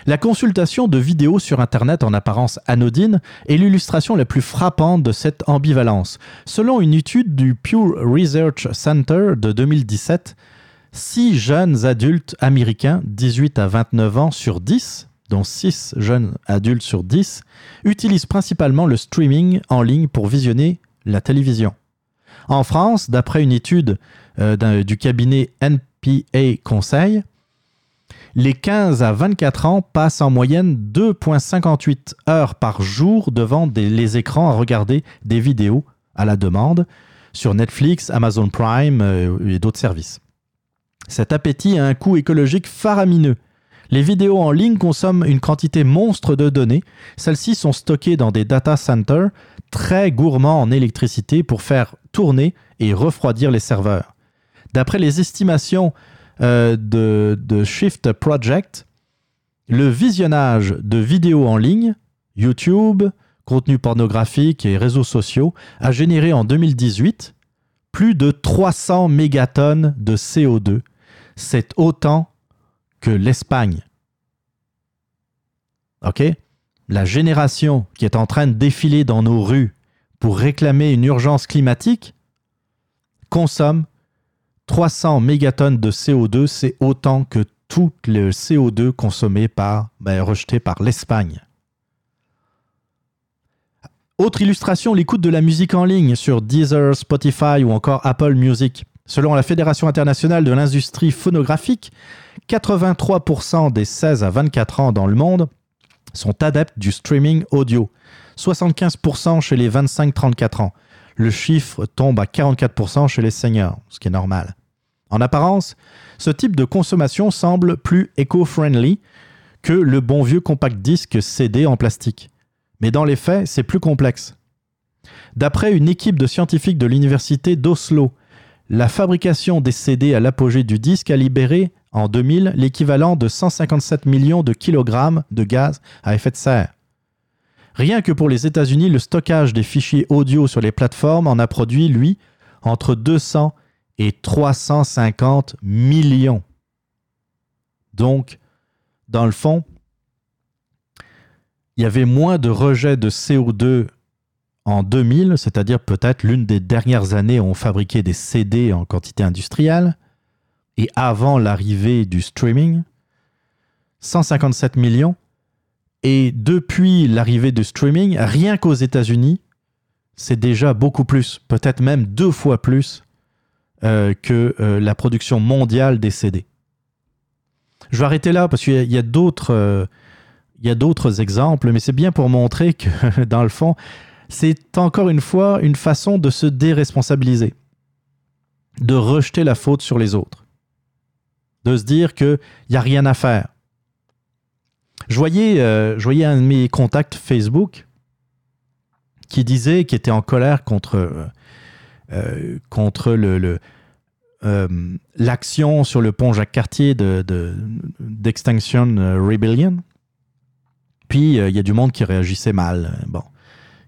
La consultation de vidéos sur Internet en apparence anodine est l'illustration la plus frappante de cette ambivalence. Selon une étude du Pew Research Center de 2017, 6 jeunes adultes américains, 18 à 29 ans sur 10, dont 6 jeunes adultes sur 10, utilisent principalement le streaming en ligne pour visionner la télévision. En France, d'après une étude euh, du cabinet NPA Conseil, les 15 à 24 ans passent en moyenne 2,58 heures par jour devant les écrans à regarder des vidéos à la demande sur Netflix, Amazon Prime euh, et d'autres services. Cet appétit a un coût écologique faramineux. Les vidéos en ligne consomment une quantité monstre de données. Celles-ci sont stockées dans des data centers très gourmands en électricité pour faire tourner et refroidir les serveurs. D'après les estimations euh, de, de Shift Project, le visionnage de vidéos en ligne, YouTube, contenu pornographique et réseaux sociaux, a généré en 2018 plus de 300 mégatonnes de CO2. C'est autant l'Espagne. La génération qui est en train de défiler dans nos rues pour réclamer une urgence climatique consomme 300 mégatonnes de CO2, c'est autant que tout le CO2 consommé par, ben, rejeté par l'Espagne. Autre illustration, l'écoute de la musique en ligne sur Deezer, Spotify ou encore Apple Music. Selon la Fédération internationale de l'industrie phonographique, 83% des 16 à 24 ans dans le monde sont adeptes du streaming audio, 75% chez les 25-34 ans. Le chiffre tombe à 44% chez les seniors, ce qui est normal. En apparence, ce type de consommation semble plus éco-friendly que le bon vieux compact disque CD en plastique. Mais dans les faits, c'est plus complexe. D'après une équipe de scientifiques de l'université d'Oslo, la fabrication des CD à l'apogée du disque a libéré en 2000 l'équivalent de 157 millions de kilogrammes de gaz à effet de serre. Rien que pour les États-Unis, le stockage des fichiers audio sur les plateformes en a produit, lui, entre 200 et 350 millions. Donc, dans le fond, il y avait moins de rejets de CO2 en 2000, c'est-à-dire peut-être l'une des dernières années où on fabriquait des CD en quantité industrielle, et avant l'arrivée du streaming, 157 millions. Et depuis l'arrivée du streaming, rien qu'aux États-Unis, c'est déjà beaucoup plus, peut-être même deux fois plus euh, que euh, la production mondiale des CD. Je vais arrêter là parce qu'il y a, d'autres euh, a d'autres exemples, mais c'est bien pour montrer que, dans le fond, c'est encore une fois une façon de se déresponsabiliser, de rejeter la faute sur les autres, de se dire qu'il n'y a rien à faire. Je voyais, euh, je voyais un de mes contacts Facebook qui disait qu'il était en colère contre, euh, euh, contre l'action sur le pont Jacques-Cartier d'Extinction de, Rebellion. Puis il y a du monde qui réagissait mal. Bon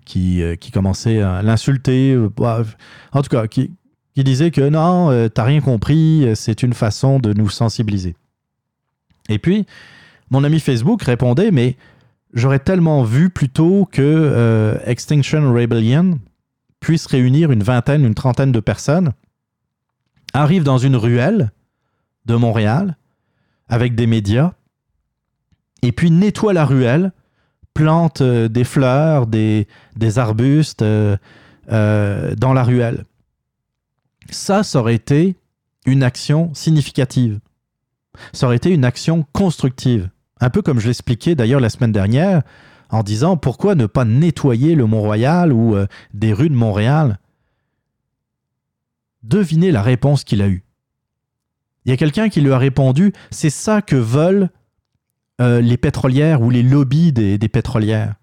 qui, euh, qui commençait à l'insulter. Euh, bah, en tout cas, qui, qui disait que non, euh, t'as rien compris, c'est une façon de nous sensibiliser. Et puis, mon ami Facebook répondait, mais j'aurais tellement vu plutôt que Extinction Rebellion puisse réunir une vingtaine, une trentaine de personnes, arrive dans une ruelle de Montréal avec des médias, et puis nettoie la ruelle plante euh, des fleurs, des, arbustes euh, euh, dans la ruelle. Ça, ça aurait été une action significative. Ça aurait été une action constructive. Un peu comme je l'expliquais d'ailleurs la semaine dernière, en disant pourquoi ne pas nettoyer le Mont-Royal ou des rues de Montréal? Devinez la réponse qu'il a eue. Il y a quelqu'un qui lui a répondu C'est ça que veulent euh, les pétrolières ou les lobbies des, pétrolières.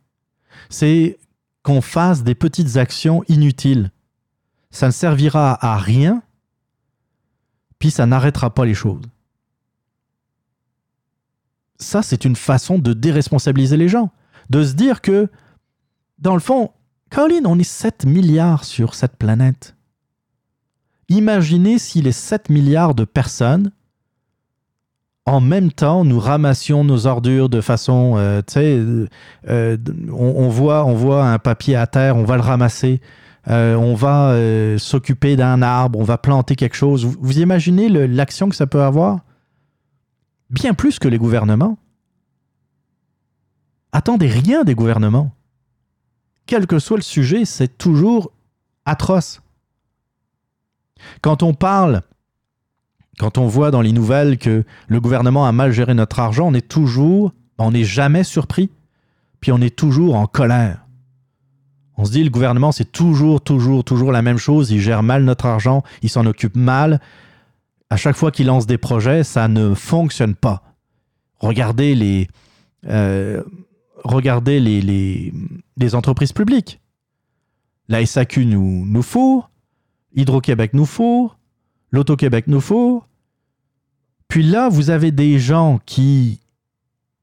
C'est qu'on fasse des petites actions inutiles. Ça ne servira à rien, puis ça n'arrêtera pas les choses. Ça, c'est une façon de déresponsabiliser les gens. De se dire que, dans le fond, Caroline, on est 7 milliards sur cette planète. Imaginez si les 7 milliards de personnes en même temps, nous ramassions nos ordures de façon, euh, tu sais, euh, euh, on, voit, on voit un papier à terre, on va le ramasser, on va s'occuper d'un arbre, on va planter quelque chose. Vous, imaginez l'action que ça peut avoir? Bien plus que les gouvernements. Attendez rien des gouvernements. Quel que soit le sujet, c'est toujours atroce. Quand on parle quand on voit dans les nouvelles que le gouvernement a mal géré notre argent, on est toujours, on n'est jamais surpris, puis on est toujours en colère. On se dit, le gouvernement, c'est toujours, toujours, toujours la même chose. Il gère mal notre argent, il s'en occupe mal. À chaque fois qu'il lance des projets, ça ne fonctionne pas. Regardez les, euh, regardez les, les, entreprises publiques. La SAQ nous, nous fourre, Hydro-Québec nous fourre, l'Auto-Québec nous faut. Puis là, vous avez des gens qui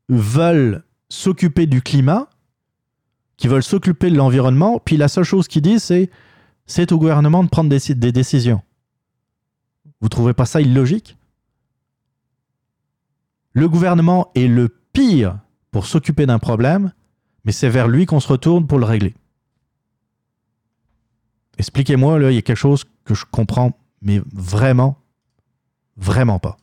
veulent s'occuper du climat, qui veulent s'occuper de l'environnement, puis la seule chose qu'ils disent, c'est c'est au gouvernement de prendre des, décisions. Vous trouvez pas ça illogique? Le gouvernement est le pire pour s'occuper d'un problème, mais c'est vers lui qu'on se retourne pour le régler. Expliquez-moi, là, il y a quelque chose que je comprends, mais vraiment, vraiment pas.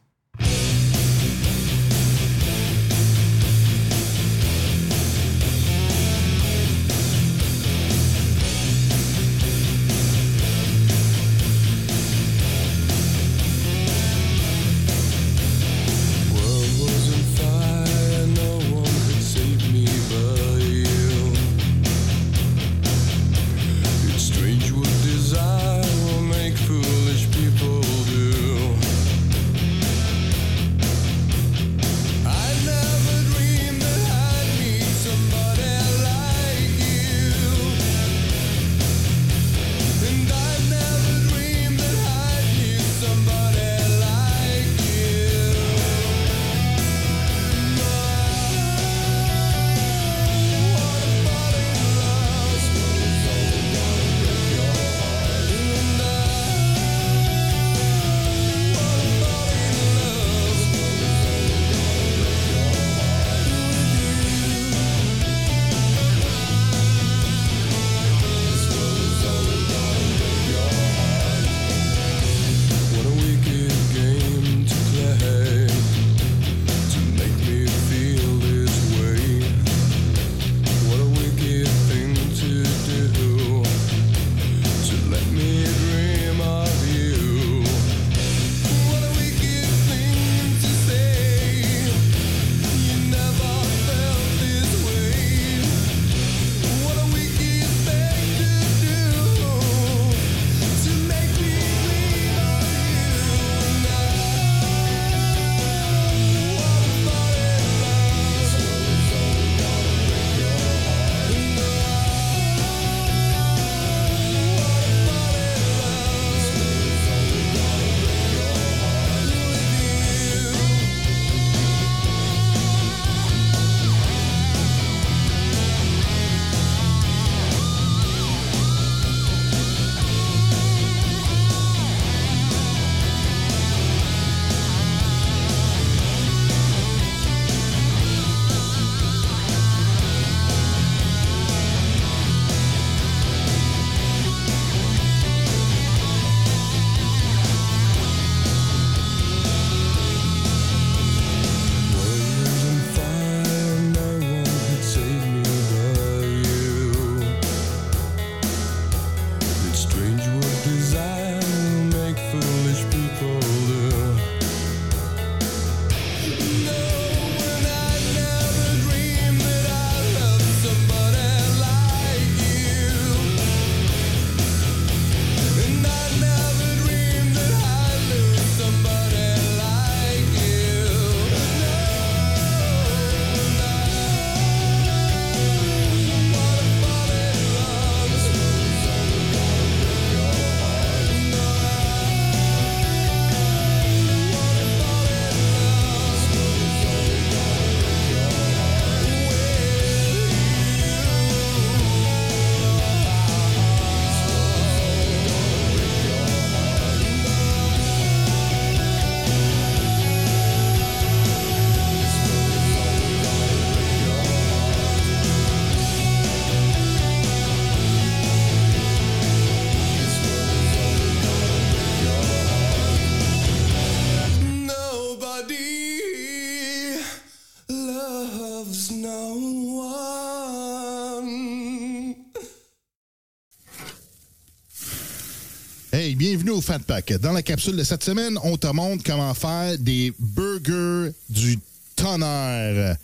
Hey, bienvenue au Fat Pack. Dans la capsule de cette semaine, on te montre comment faire des burgers du tonnerre.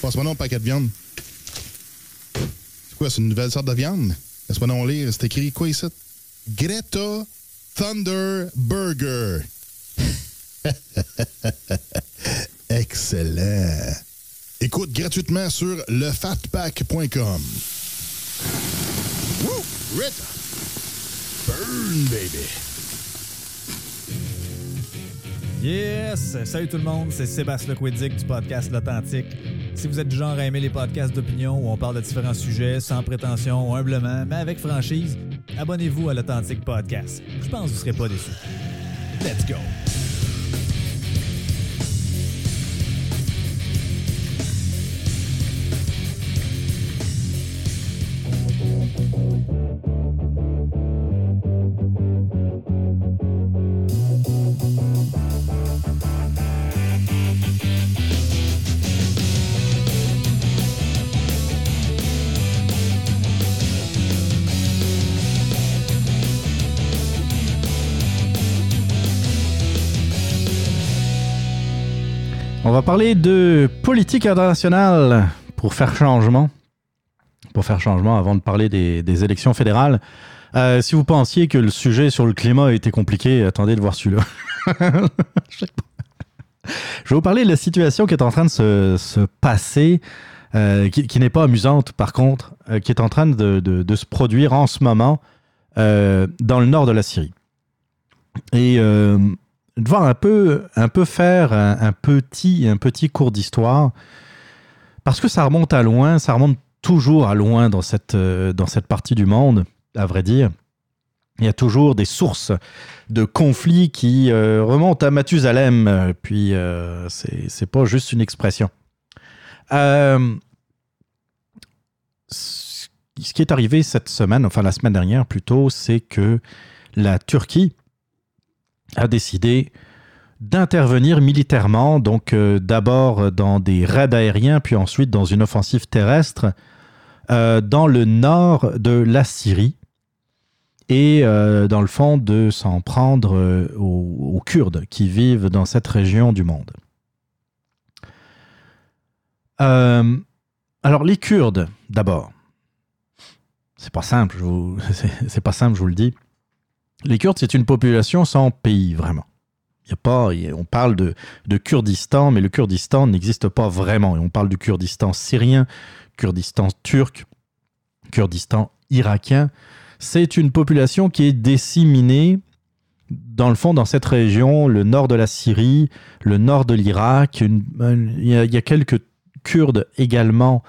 Passe-moi non paquet de viande. C'est quoi, c'est une nouvelle sorte de viande? Laisse-moi non lire. C'est écrit quoi ici? Greta Thunder Burger. Excellent. Écoute gratuitement sur lefatpack.com. Rita! Burn, baby! Yes! Salut tout le monde, c'est Sébastien Lequidic du podcast L'Authentique. Si vous êtes du genre à aimer les podcasts d'opinion où on parle de différents sujets sans prétention, humblement, mais avec franchise, abonnez-vous à l'Authentique Podcast. Je pense que vous ne serez pas déçus. Let's go! On va parler de politique internationale pour faire changement. Pour faire changement avant de parler des, élections fédérales. Euh, si vous pensiez que le sujet sur le climat était compliqué, attendez de voir celui-là. Je vais vous parler de la situation qui est en train de se, se passer, euh, qui, n'est pas amusante par contre, euh, qui est en train de, de- se produire en ce moment dans le nord de la Syrie. Et devoir un peu, un peu faire un, petit, un petit cours d'histoire, parce que ça remonte à loin, ça remonte toujours à loin dans cette, euh, dans cette partie du monde, à vrai dire. Il y a toujours des sources de conflits qui euh, remontent à Mathusalem, puis euh, c'est pas juste une expression. Euh, ce qui est arrivé cette semaine, enfin la semaine dernière plutôt, c'est que la Turquie a décidé d'intervenir militairement, donc euh, d'abord dans des raids aériens, puis ensuite dans une offensive terrestre euh, dans le nord de la Syrie, et euh, dans le fond de s'en prendre aux, aux Kurdes qui vivent dans cette région du monde. Alors les Kurdes, d'abord. C'est pas simple, c'est pas simple, je vous le dis. Les Kurdes, c'est une population sans pays, vraiment. Y a pas, on parle de, Kurdistan, mais le Kurdistan n'existe pas vraiment. On parle du Kurdistan syrien, Kurdistan turc, Kurdistan irakien. C'est une population qui est disséminée, dans le fond, dans cette région, le nord de la Syrie, le nord de l'Irak. une- un- Il y, a- il y a quelques Kurdes également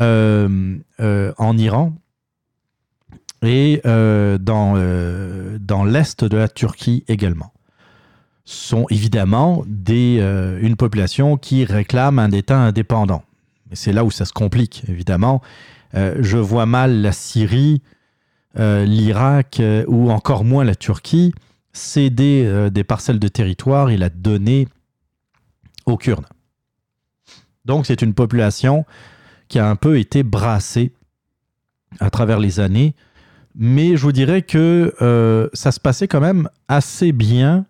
euh, euh, en Iran et euh, dans, euh, dans l'est de la Turquie également. Sont évidemment des, euh, une population qui réclame un État indépendant. C'est là où ça se complique, évidemment. Je vois mal la Syrie, l'Irak ou encore moins la Turquie céder des parcelles de territoire et la donner aux Kurdes. Donc c'est une population qui a un peu été brassée à travers les années mais je vous dirais que euh, ça se passait quand même assez bien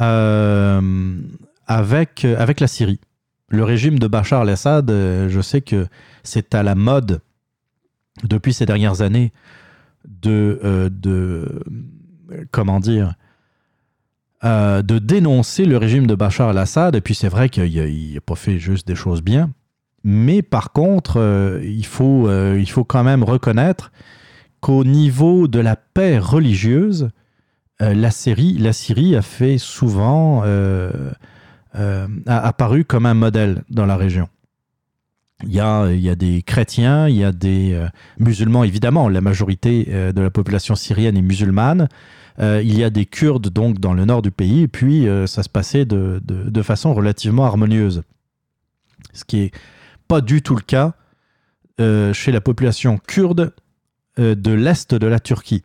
euh, avec, avec la Syrie. Le régime de Bachar al-Assad, euh, je sais que c'est à la mode depuis ces dernières années de, euh, de comment dire, euh, de dénoncer le régime de Bachar al-Assad. Et puis c'est vrai qu'il n'a pas fait juste des choses bien. Mais par contre, euh, il, faut, euh, il faut quand même reconnaître qu'au niveau de la paix religieuse, euh, la, Syrie, a fait souvent euh, euh, a apparu comme un modèle dans la région. Il y a, des chrétiens, il y a des musulmans, évidemment, la majorité de la population syrienne est musulmane. Il y a des Kurdes, donc, dans le nord du pays, et puis ça se passait de, de- façon relativement harmonieuse. Ce qui est pas du tout le cas chez la population kurde de l'est de la Turquie.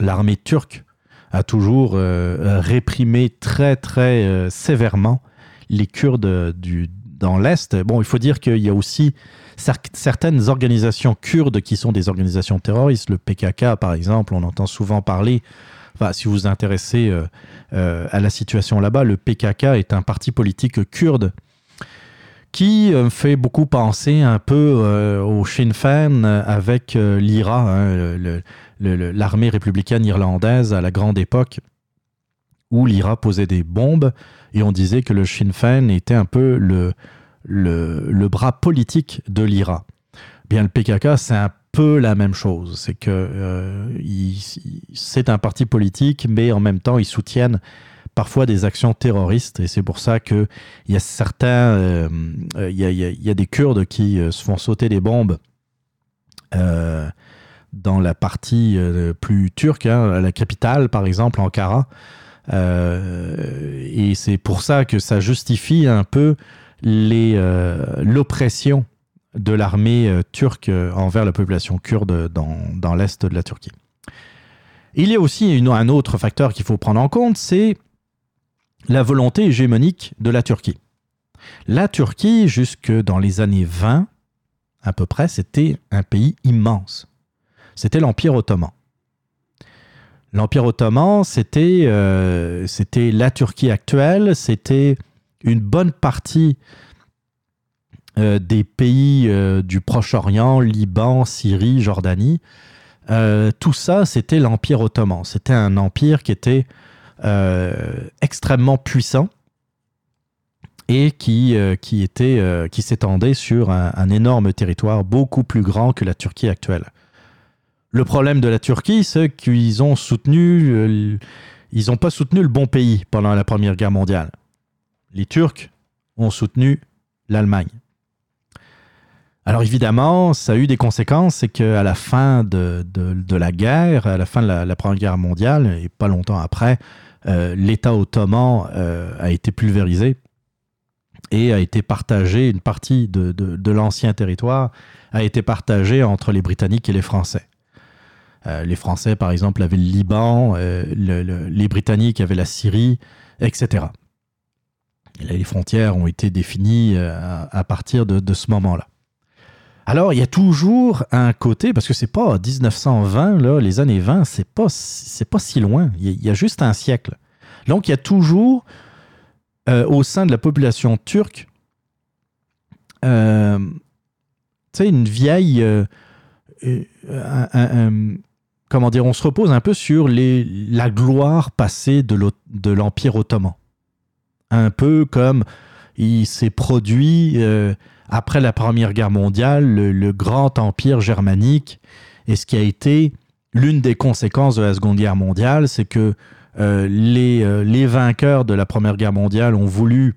L'armée turque a toujours euh, réprimé très très euh, sévèrement les Kurdes euh, du, dans l'est. Bon, il faut dire qu'il y a aussi cer- certaines organisations kurdes qui sont des organisations terroristes. Le PKK, par exemple, on entend souvent parler. Enfin, si vous vous intéressez euh, euh, à la situation là-bas, le PKK est un parti politique kurde qui euh, fait beaucoup penser un peu euh, au Sinn Féin euh, avec l'IRA, hein, l'armée républicaine irlandaise à la grande époque, où l'IRA posait des bombes et on disait que le Sinn Féin était un peu le, bras politique de l'IRA. Bien, le PKK, c'est un peu la même chose. C'est que c'est un parti politique, mais en même temps, ils soutiennent parfois des actions terroristes. Et c'est pour ça qu'il y a certains, euh, euh, il y, a, y y a des Kurdes qui euh, se font sauter des bombes dans la partie plus turque, hein, la capitale par exemple, Ankara. Et c'est pour ça que ça justifie un peu l'oppression de l'armée turque envers la population kurde dans, dans l'est de la Turquie. Il y a aussi un autre facteur qu'il faut prendre en compte, c'est la volonté hégémonique de la Turquie. La Turquie, jusque dans les années 20, à peu près, c'était un pays immense. C'était l'Empire ottoman. L'Empire ottoman, c'était euh, la Turquie actuelle, c'était une bonne partie euh, des pays euh, du Proche-Orient, Liban, Syrie, Jordanie. Tout ça, c'était l'Empire ottoman. C'était un empire qui était extrêmement puissant et qui, euh, qui, était, euh, qui s'étendait sur un, énorme territoire beaucoup plus grand que la Turquie actuelle. Le problème de la Turquie, c'est qu'ils ont soutenu, euh, ils n'ont pas soutenu le bon pays pendant la Première Guerre mondiale. Les Turcs ont soutenu l'Allemagne. Alors évidemment, ça a eu des conséquences, c'est qu'à la fin de, de- la guerre, à la fin de la, la Première Guerre mondiale, et pas longtemps après, euh, l'État ottoman euh, a été pulvérisé et a été partagé, une partie de, l'ancien territoire a été partagée entre les Britanniques et les Français. Euh, les Français, par exemple, avaient le Liban, euh, le- le- les Britanniques avaient la Syrie, etc. Les frontières ont été définies euh, à, partir de ce moment-là. Alors, il y a toujours un côté, parce que c'est pas 1920, là, les années 20, c'est pas, c'est pas si loin. Il y, a- juste un siècle. Donc, il y a toujours, euh, au sein de la population turque, euh, une vieille. euh, comment dire On se repose un peu sur les, la gloire passée de l'Empire ottoman. Un peu comme il s'est produit après la Première Guerre mondiale, le, grand empire germanique, et ce qui a été l'une des conséquences de la Seconde Guerre mondiale, c'est que euh, les, euh, les vainqueurs de la Première Guerre mondiale ont voulu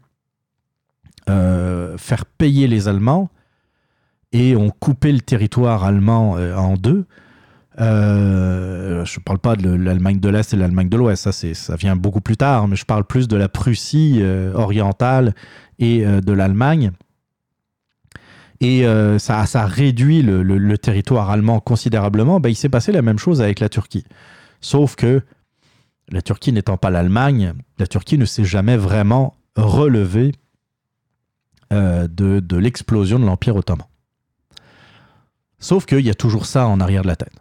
euh, faire payer les Allemands et ont coupé le territoire allemand en deux. Je ne parle pas de l'Allemagne de l'Est et l'Allemagne de l'Ouest, ça, ça vient beaucoup plus tard, mais je parle plus de la Prussie orientale et de l'Allemagne. Et euh, ça, réduit le, territoire allemand considérablement. Ben, il s'est passé la même chose avec la Turquie. Sauf que la Turquie n'étant pas l'Allemagne, la Turquie ne s'est jamais vraiment relevée euh, de, de l'explosion de l'Empire ottoman. Sauf qu'il y a toujours ça en arrière de la tête.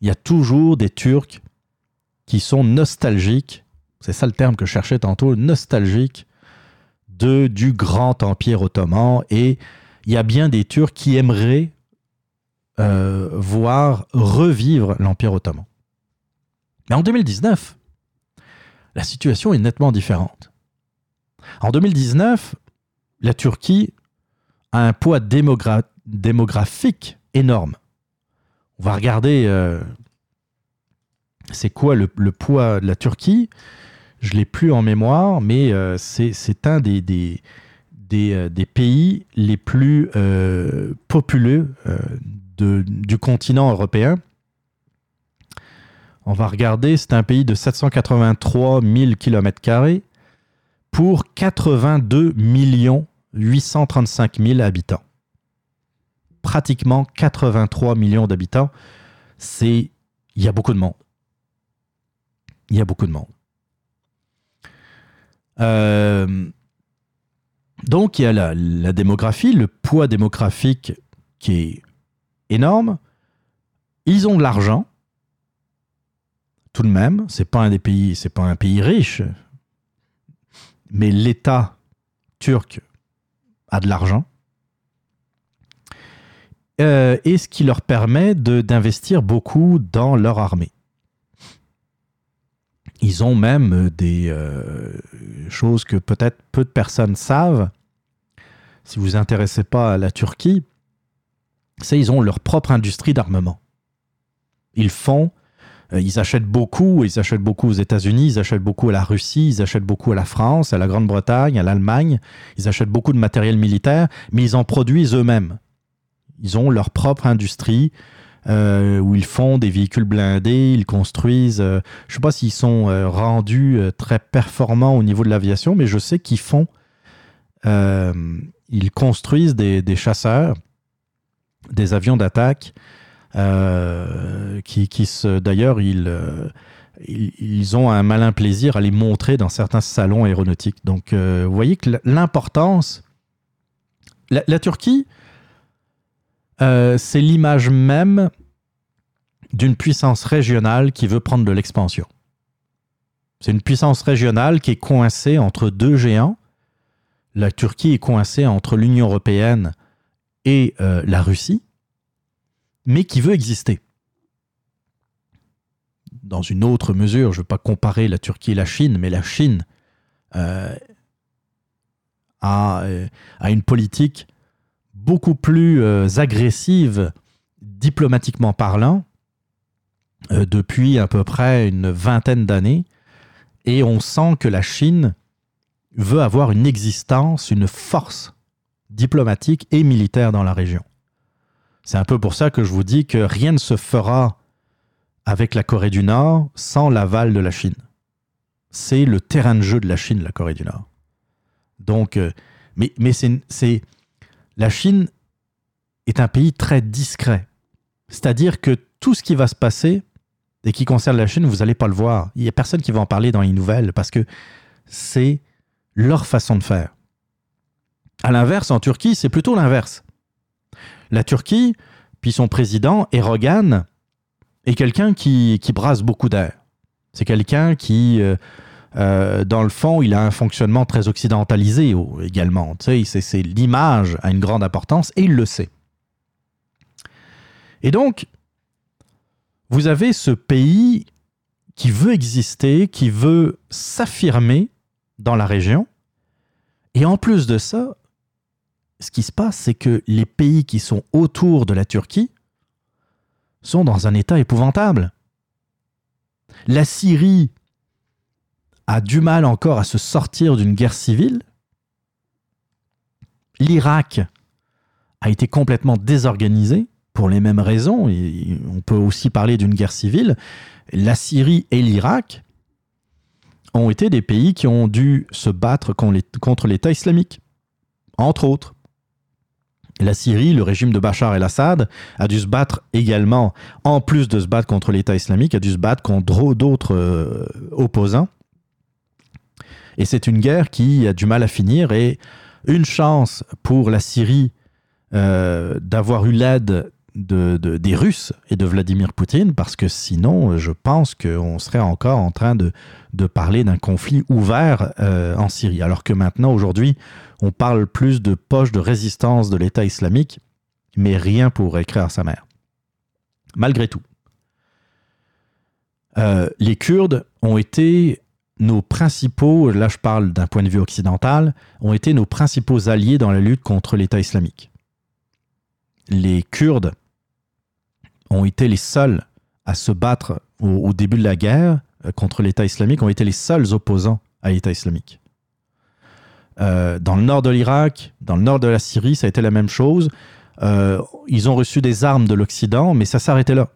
Il y a toujours des Turcs qui sont nostalgiques, c'est ça le terme que je cherchais tantôt, nostalgiques de, du grand empire ottoman. Et il y a bien des Turcs qui aimeraient euh, voir revivre l'empire ottoman. Mais en 2019, la situation est nettement différente. En 2019, la Turquie a un poids démogra- démographique énorme. On va regarder euh, c'est quoi le, poids de la Turquie. Je l'ai plus en mémoire, mais euh, c'est un des, des, euh, des pays les plus euh, populeux euh, du continent européen. On va regarder, c'est un pays de 783 000 km pour 82 835 000 habitants. Pratiquement 83 millions d'habitants. C'est. Il y a beaucoup de monde. Il y a beaucoup de monde. Euh, donc, il y a la, démographie, le poids démographique qui est énorme. Ils ont de l'argent. Tout de même, c'est pas un pays, pas un pays riche, mais l'État turc a de l'argent. Euh, et ce qui leur permet d'investir beaucoup dans leur armée. Ils ont même des euh, choses que peut-être peu de personnes savent. Si vous vous intéressez pas à la Turquie, c'est ils ont leur propre industrie d'armement. Ils font Euh, ils achètent beaucoup, ils achètent beaucoup aux États-Unis, ils achètent beaucoup à la Russie, ils achètent beaucoup à la France, à la Grande-Bretagne, à l'Allemagne. Ils achètent beaucoup de matériel militaire, mais ils en produisent eux-mêmes. Ils ont leur propre industrie euh, où ils font des véhicules blindés, ils construisent. euh, je ne sais pas s'ils sont euh, rendus très performants au niveau de l'aviation, mais je sais qu'ils font. ils construisent des, chasseurs, des avions d'attaque, qui, qui. D'ailleurs, ils, ils, ont un malin plaisir à les montrer dans certains salons aéronautiques. Donc, vous voyez que l'importance. La Turquie, euh, c'est l'image même d'une puissance régionale qui veut prendre de l'expansion. C'est une puissance régionale qui est coincée entre deux géants. La Turquie est coincée entre l'Union européenne et euh, la Russie, mais qui veut exister. Dans une autre mesure, je ne veux pas comparer la Turquie et la Chine, mais la Chine euh, a, a une politique beaucoup plus euh, agressive, diplomatiquement parlant, euh, depuis à peu près une vingtaine d'années. Et on sent que la Chine veut avoir une existence, une force diplomatique et militaire dans la région. C'est un peu pour ça que je vous dis que rien ne se fera avec la Corée du Nord sans l'aval de la Chine. C'est le terrain de jeu de la Chine, la Corée du Nord. Donc, euh, mais, mais c'est, c'est- la Chine est un pays très discret. C'est-à-dire que tout ce qui va se passer et qui concerne la Chine, vous n'allez pas le voir. Il n'y a personne qui va en parler dans les nouvelles parce que c'est leur façon de faire. À l'inverse, en Turquie, c'est plutôt l'inverse. La Turquie, puis son président, Erdogan, est quelqu'un qui, brasse beaucoup d'air. C'est quelqu'un qui, euh, euh, dans le fond, il a un fonctionnement très occidentalisé également. Tu sais, c'est l'image a une grande importance et il le sait. Et donc, vous avez ce pays qui veut exister, qui veut s'affirmer dans la région. Et en plus de ça, ce qui se passe, c'est que les pays qui sont autour de la Turquie sont dans un état épouvantable. La Syrie a du mal encore à se sortir d'une guerre civile. L'Irak a été complètement désorganisé pour les mêmes raisons. On peut aussi parler d'une guerre civile. La Syrie et l'Irak ont été des pays qui ont dû se battre contre l'État islamique, entre autres. La Syrie, le régime de Bachar el-Assad, a dû se battre également, en plus de se battre contre l'État islamique, a dû se battre contre d'autres euh, opposants. Et c'est une guerre qui a du mal à finir. Et une chance pour la Syrie euh, d'avoir eu l'aide de, de- des Russes et de Vladimir Poutine, parce que sinon, je pense qu'on serait encore en train de, de parler d'un conflit ouvert euh, en Syrie. Alors que maintenant, aujourd'hui, on parle plus de poche de résistance de l'État islamique, mais rien pour écrire sa mère. Malgré tout. Euh, les Kurdes ont été nos principaux, là je parle d'un point de vue occidental, ont été nos principaux alliés dans la lutte contre l'État islamique. Les Kurdes ont été les seuls à se battre au, début de la guerre euh, contre l'État islamique, ont été les seuls opposants à l'État islamique. Euh, dans le nord de l'Irak, dans le nord de la Syrie, ça a été la même chose. Euh, ils ont reçu des armes de l'Occident, mais ça s'arrêtait là.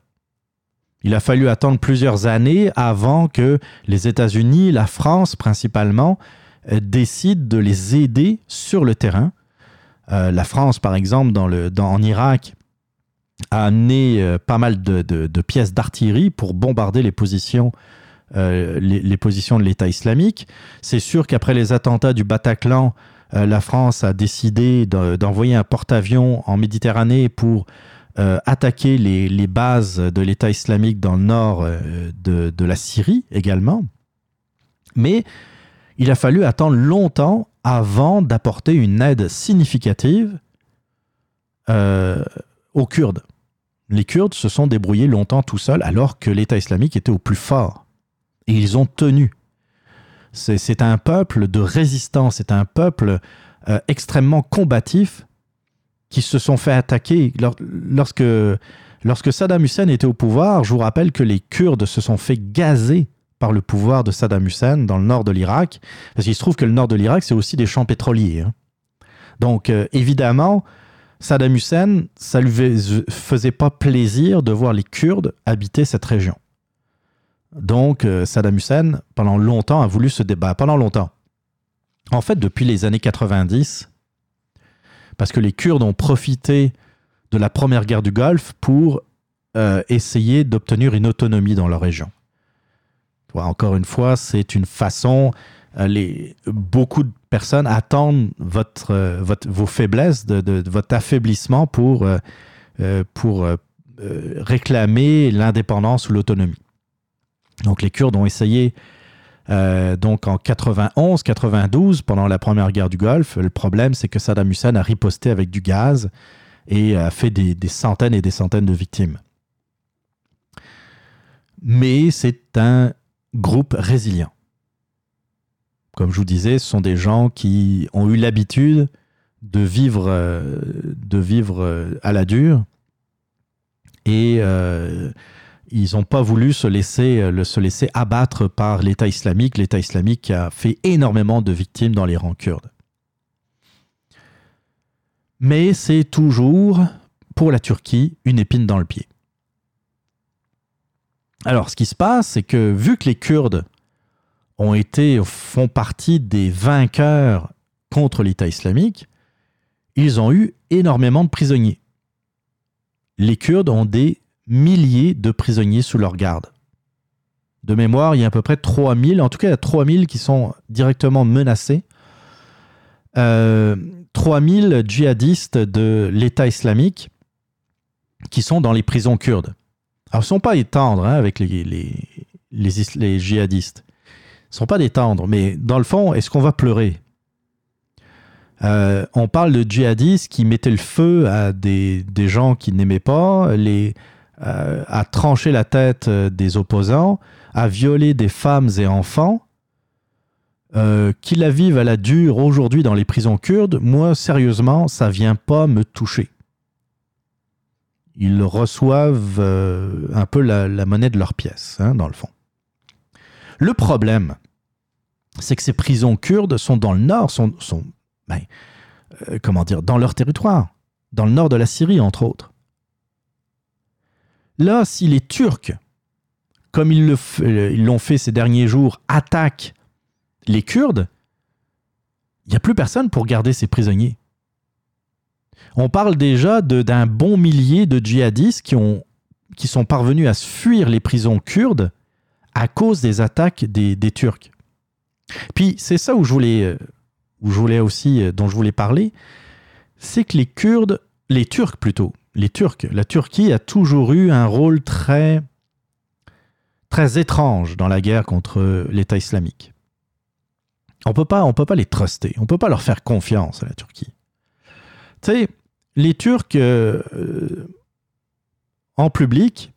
Il a fallu attendre plusieurs années avant que les États-Unis, la France principalement, euh, décident de les aider sur le terrain. Euh, la France, par exemple, dans le, en Irak, a amené euh, pas mal de, pièces d'artillerie pour bombarder les positions, les, positions de l'État islamique. C'est sûr qu'après les attentats du Bataclan, la France a décidé de- d'envoyer un porte-avions en Méditerranée pour euh, attaquer les, les bases de l'État islamique dans le nord euh, de, de la Syrie également. Mais il a fallu attendre longtemps avant d'apporter une aide significative euh, aux Kurdes. Les Kurdes se sont débrouillés longtemps tout seuls alors que l'État islamique était au plus fort. Et ils ont tenu. C'est un peuple de résistance, c'est un peuple extrêmement combatif qui se sont fait attaquer lor- lorsque Lorsque Saddam Hussein était au pouvoir, je vous rappelle que les Kurdes se sont fait gazer par le pouvoir de Saddam Hussein dans le nord de l'Irak, parce qu'il se trouve que le nord de l'Irak, c'est aussi des champs pétroliers. hein. Donc, euh, évidemment, Saddam Hussein, ça lui fais- faisait pas plaisir de voir les Kurdes habiter cette région. Donc, euh, Saddam Hussein, pendant longtemps, a voulu se débattre. Pendant longtemps. En fait, depuis les années 90, parce que les Kurdes ont profité de la première guerre du Golfe pour euh, essayer d'obtenir une autonomie dans leur région. Encore une fois, c'est une façon. euh, les, beaucoup de personnes attendent votre, euh, votre, vos faiblesses, de, de- votre affaiblissement pour, pour réclamer l'indépendance ou l'autonomie. Donc les Kurdes ont essayé euh, donc en 91, 92, pendant la première guerre du Golfe. Le problème, c'est que Saddam Hussein a riposté avec du gaz et a fait des, centaines et des centaines de victimes. Mais c'est un groupe résilient. Comme je vous disais, ce sont des gens qui ont eu l'habitude de vivre, euh, de vivre euh, à la dure et ils n'ont pas voulu se laisser, euh, se laisser abattre par l'État islamique, l'État islamique qui a fait énormément de victimes dans les rangs kurdes. Mais c'est toujours, pour la Turquie, une épine dans le pied. Alors, ce qui se passe, c'est que vu que les Kurdes ont été, font partie des vainqueurs contre l'État islamique, ils ont eu énormément de prisonniers. Les Kurdes ont des milliers de prisonniers sous leur garde. De mémoire, il y a à peu près 3000, en tout cas il y a 3000 qui sont directement menacés. Euh, 3000 djihadistes de l'État islamique qui sont dans les prisons kurdes. Alors, ils ne sont pas des tendres hein, avec les, les, les, is- les djihadistes. Ils ne sont pas des tendres, mais dans le fond, est-ce qu'on va pleurer? Euh, On parle de djihadistes qui mettaient le feu à des, des gens qu'ils n'aimaient pas, les, à trancher la tête euh, des opposants, à violer des femmes et enfants. Euh, qui la vivent à la dure aujourd'hui dans les prisons kurdes, moi, sérieusement, ça vient pas me toucher. Ils reçoivent euh, un peu la, monnaie de leur pièce, hein, dans le fond. Le problème, c'est que ces prisons kurdes sont dans le nord, sont, ben, euh, comment dire, dans leur territoire, dans le nord de la Syrie, entre autres. Là, si les Turcs, comme euh, ils l'ont fait ces derniers jours, attaquent les Kurdes, il n'y a plus personne pour garder ces prisonniers. On parle déjà d'un bon millier de djihadistes qui, ont, qui sont parvenus à fuir les prisons kurdes à cause des attaques des, Turcs. Puis c'est ça où je aussi, euh, dont je voulais parler, c'est que les Kurdes, les Turcs plutôt, les Turcs, la Turquie a toujours eu un rôle très, très étrange dans la guerre contre l'État islamique. On peut pas, on peut pas les truster, on peut pas leur faire confiance à la Turquie. Tu sais, les Turcs euh, euh, en public,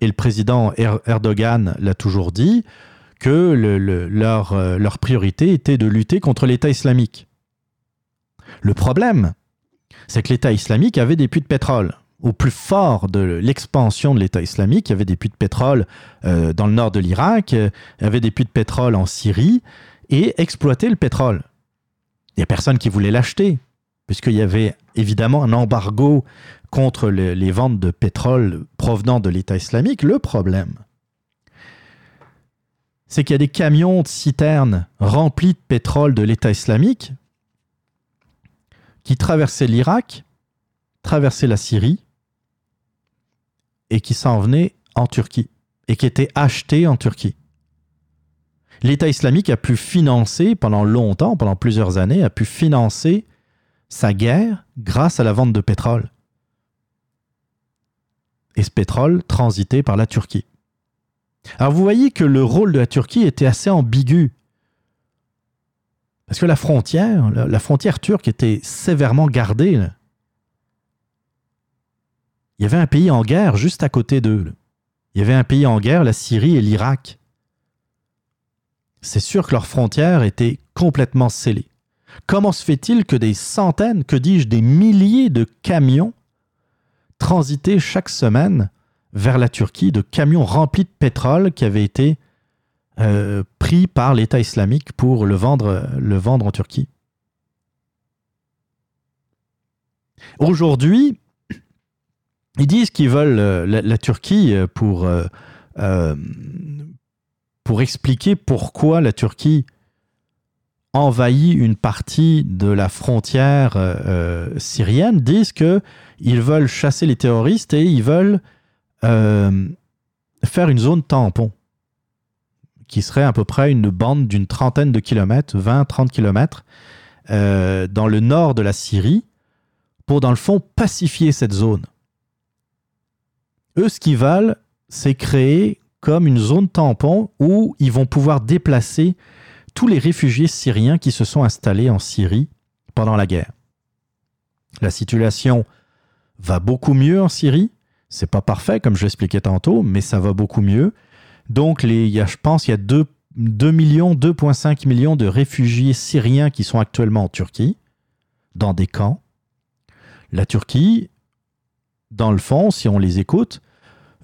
et le président Er- Erdogan l'a toujours dit, que le- le- leur, euh, leur priorité était de lutter contre l'État islamique. Le problème, c'est que l'État islamique avait des puits de pétrole. Au plus fort de l'expansion de l'État islamique, il y avait des puits de pétrole euh, dans le nord de l'Irak, euh, il y avait des puits de pétrole en Syrie, et exploiter le pétrole. Il n'y a personne qui voulait l'acheter, puisqu'il y avait évidemment un embargo contre le- les ventes de pétrole provenant de l'État islamique. Le problème, c'est qu'il y a des camions de citernes remplis de pétrole de l'État islamique qui traversaient l'Irak, traversaient la Syrie et qui s'en venaient en Turquie et qui étaient achetés en Turquie. L'État islamique a pu financer pendant longtemps, pendant plusieurs années, a pu financer sa guerre grâce à la vente de pétrole. Et ce pétrole transitait par la Turquie. Alors vous voyez que le rôle de la Turquie était assez ambigu. Parce que la frontière, la, frontière turque était sévèrement gardée. Il y avait un pays en guerre juste à côté d'eux. Il y avait un pays en guerre, la Syrie et l'Irak. C'est sûr que leurs frontières étaient complètement scellées. Comment se fait-il que des centaines, que dis-je, des milliers de camions transiter chaque semaine vers la Turquie de camions remplis de pétrole qui avaient été euh, pris par l'État islamique pour le vendre, le vendre en Turquie. Aujourd'hui, ils disent qu'ils veulent euh, la, Turquie euh, pour, pour expliquer pourquoi la Turquie envahit une partie de la frontière euh, syrienne, disent que ils veulent chasser les terroristes et ils veulent faire une zone tampon qui serait à peu près une bande d'une trentaine de kilomètres, 20-30 kilomètres, euh, dans le nord de la Syrie, pour dans le fond pacifier cette zone. Eux, ce qu'ils veulent, c'est créer comme une zone tampon où ils vont pouvoir déplacer tous les réfugiés syriens qui se sont installés en Syrie pendant la guerre. La situation va beaucoup mieux en Syrie. C'est pas parfait, comme je l'expliquais tantôt, mais ça va beaucoup mieux. Donc, il y a, je pense qu'il y a 2, 2 millions, 2,5 millions de réfugiés syriens qui sont actuellement en Turquie, dans des camps. La Turquie, dans le fond, si on les écoute,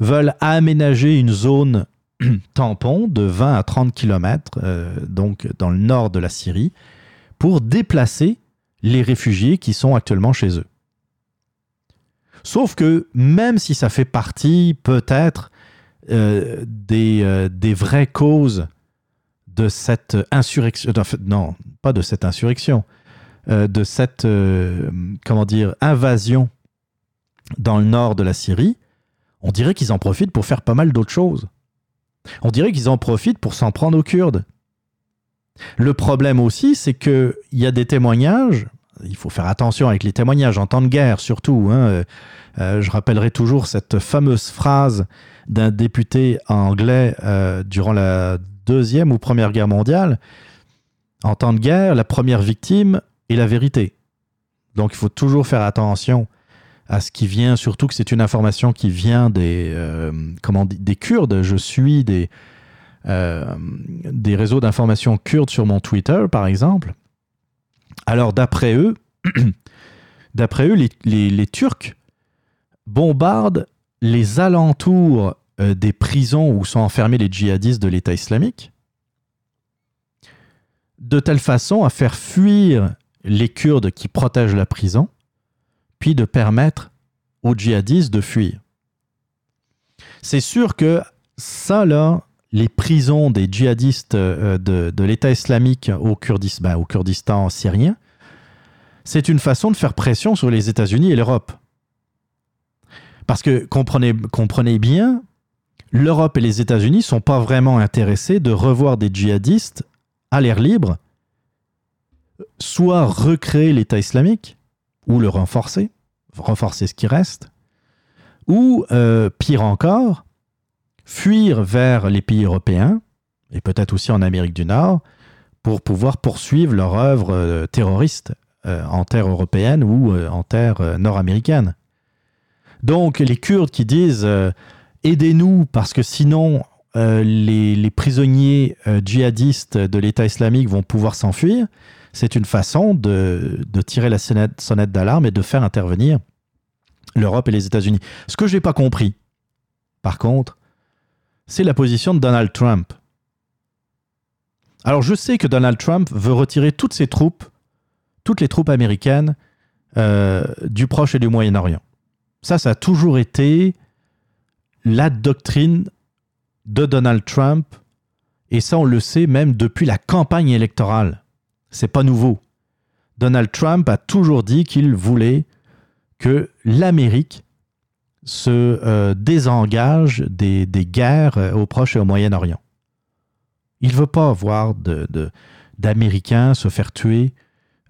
veulent aménager une zone tampon de 20 à 30 km, donc dans le nord de la Syrie, pour déplacer les réfugiés qui sont actuellement chez eux. Sauf que même si ça fait partie peut-être euh, des, euh, des vraies causes de cette insurrection, fait, non, pas de cette insurrection, euh, de cette, euh, comment dire, invasion dans le nord de la Syrie, on dirait qu'ils en profitent pour faire pas mal d'autres choses. On dirait qu'ils en profitent pour s'en prendre aux Kurdes. Le problème aussi, c'est qu'il y a des témoignages, il faut faire attention avec les témoignages en temps de guerre surtout. hein, euh, euh, je rappellerai toujours cette fameuse phrase d'un député anglais euh, durant la Deuxième ou Première Guerre mondiale. En temps de guerre, la première victime est la vérité. Donc il faut toujours faire attention à ce qui vient, surtout que c'est une information qui vient des, des Kurdes. Je suis des, des réseaux d'information kurdes sur mon Twitter, par exemple. Alors, d'après eux, d'après eux, les, Turcs bombardent les alentours euh, des prisons où sont enfermés les djihadistes de l'État islamique, de telle façon à faire fuir les Kurdes qui protègent la prison, puis de permettre aux djihadistes de fuir. C'est sûr que ça, là, les prisons des djihadistes euh, de, l'État islamique ben, au Kurdistan syrien, c'est une façon de faire pression sur les États-Unis et l'Europe. Parce que comprenez, comprenez bien, l'Europe et les États-Unis ne sont pas vraiment intéressés de revoir des djihadistes à l'air libre, soit recréer l'État islamique, ou le renforcer, renforcer ce qui reste, ou, euh, pire encore, fuir vers les pays européens, et peut-être aussi en Amérique du Nord, pour pouvoir poursuivre leur œuvre euh, terroriste euh, en terre européenne ou euh, en terre nord-américaine. Donc les Kurdes qui disent aidez-nous parce que sinon les, prisonniers djihadistes de l'État islamique vont pouvoir s'enfuir, c'est une façon de, de tirer la sonnette, sonnette d'alarme et de faire intervenir l'Europe et les États-Unis. Ce que je n'ai pas compris, par contre, c'est la position de Donald Trump. Alors je sais que Donald Trump veut retirer toutes ses troupes, toutes les troupes américaines euh, du Proche et du Moyen-Orient. Ça, ça a toujours été la doctrine de Donald Trump, et ça on le sait même depuis la campagne électorale. C'est pas nouveau. Donald Trump a toujours dit qu'il voulait que l'Amérique se euh, désengage des, des guerres euh, au Proche et au Moyen-Orient. Il ne veut pas voir d'Américains se faire tuer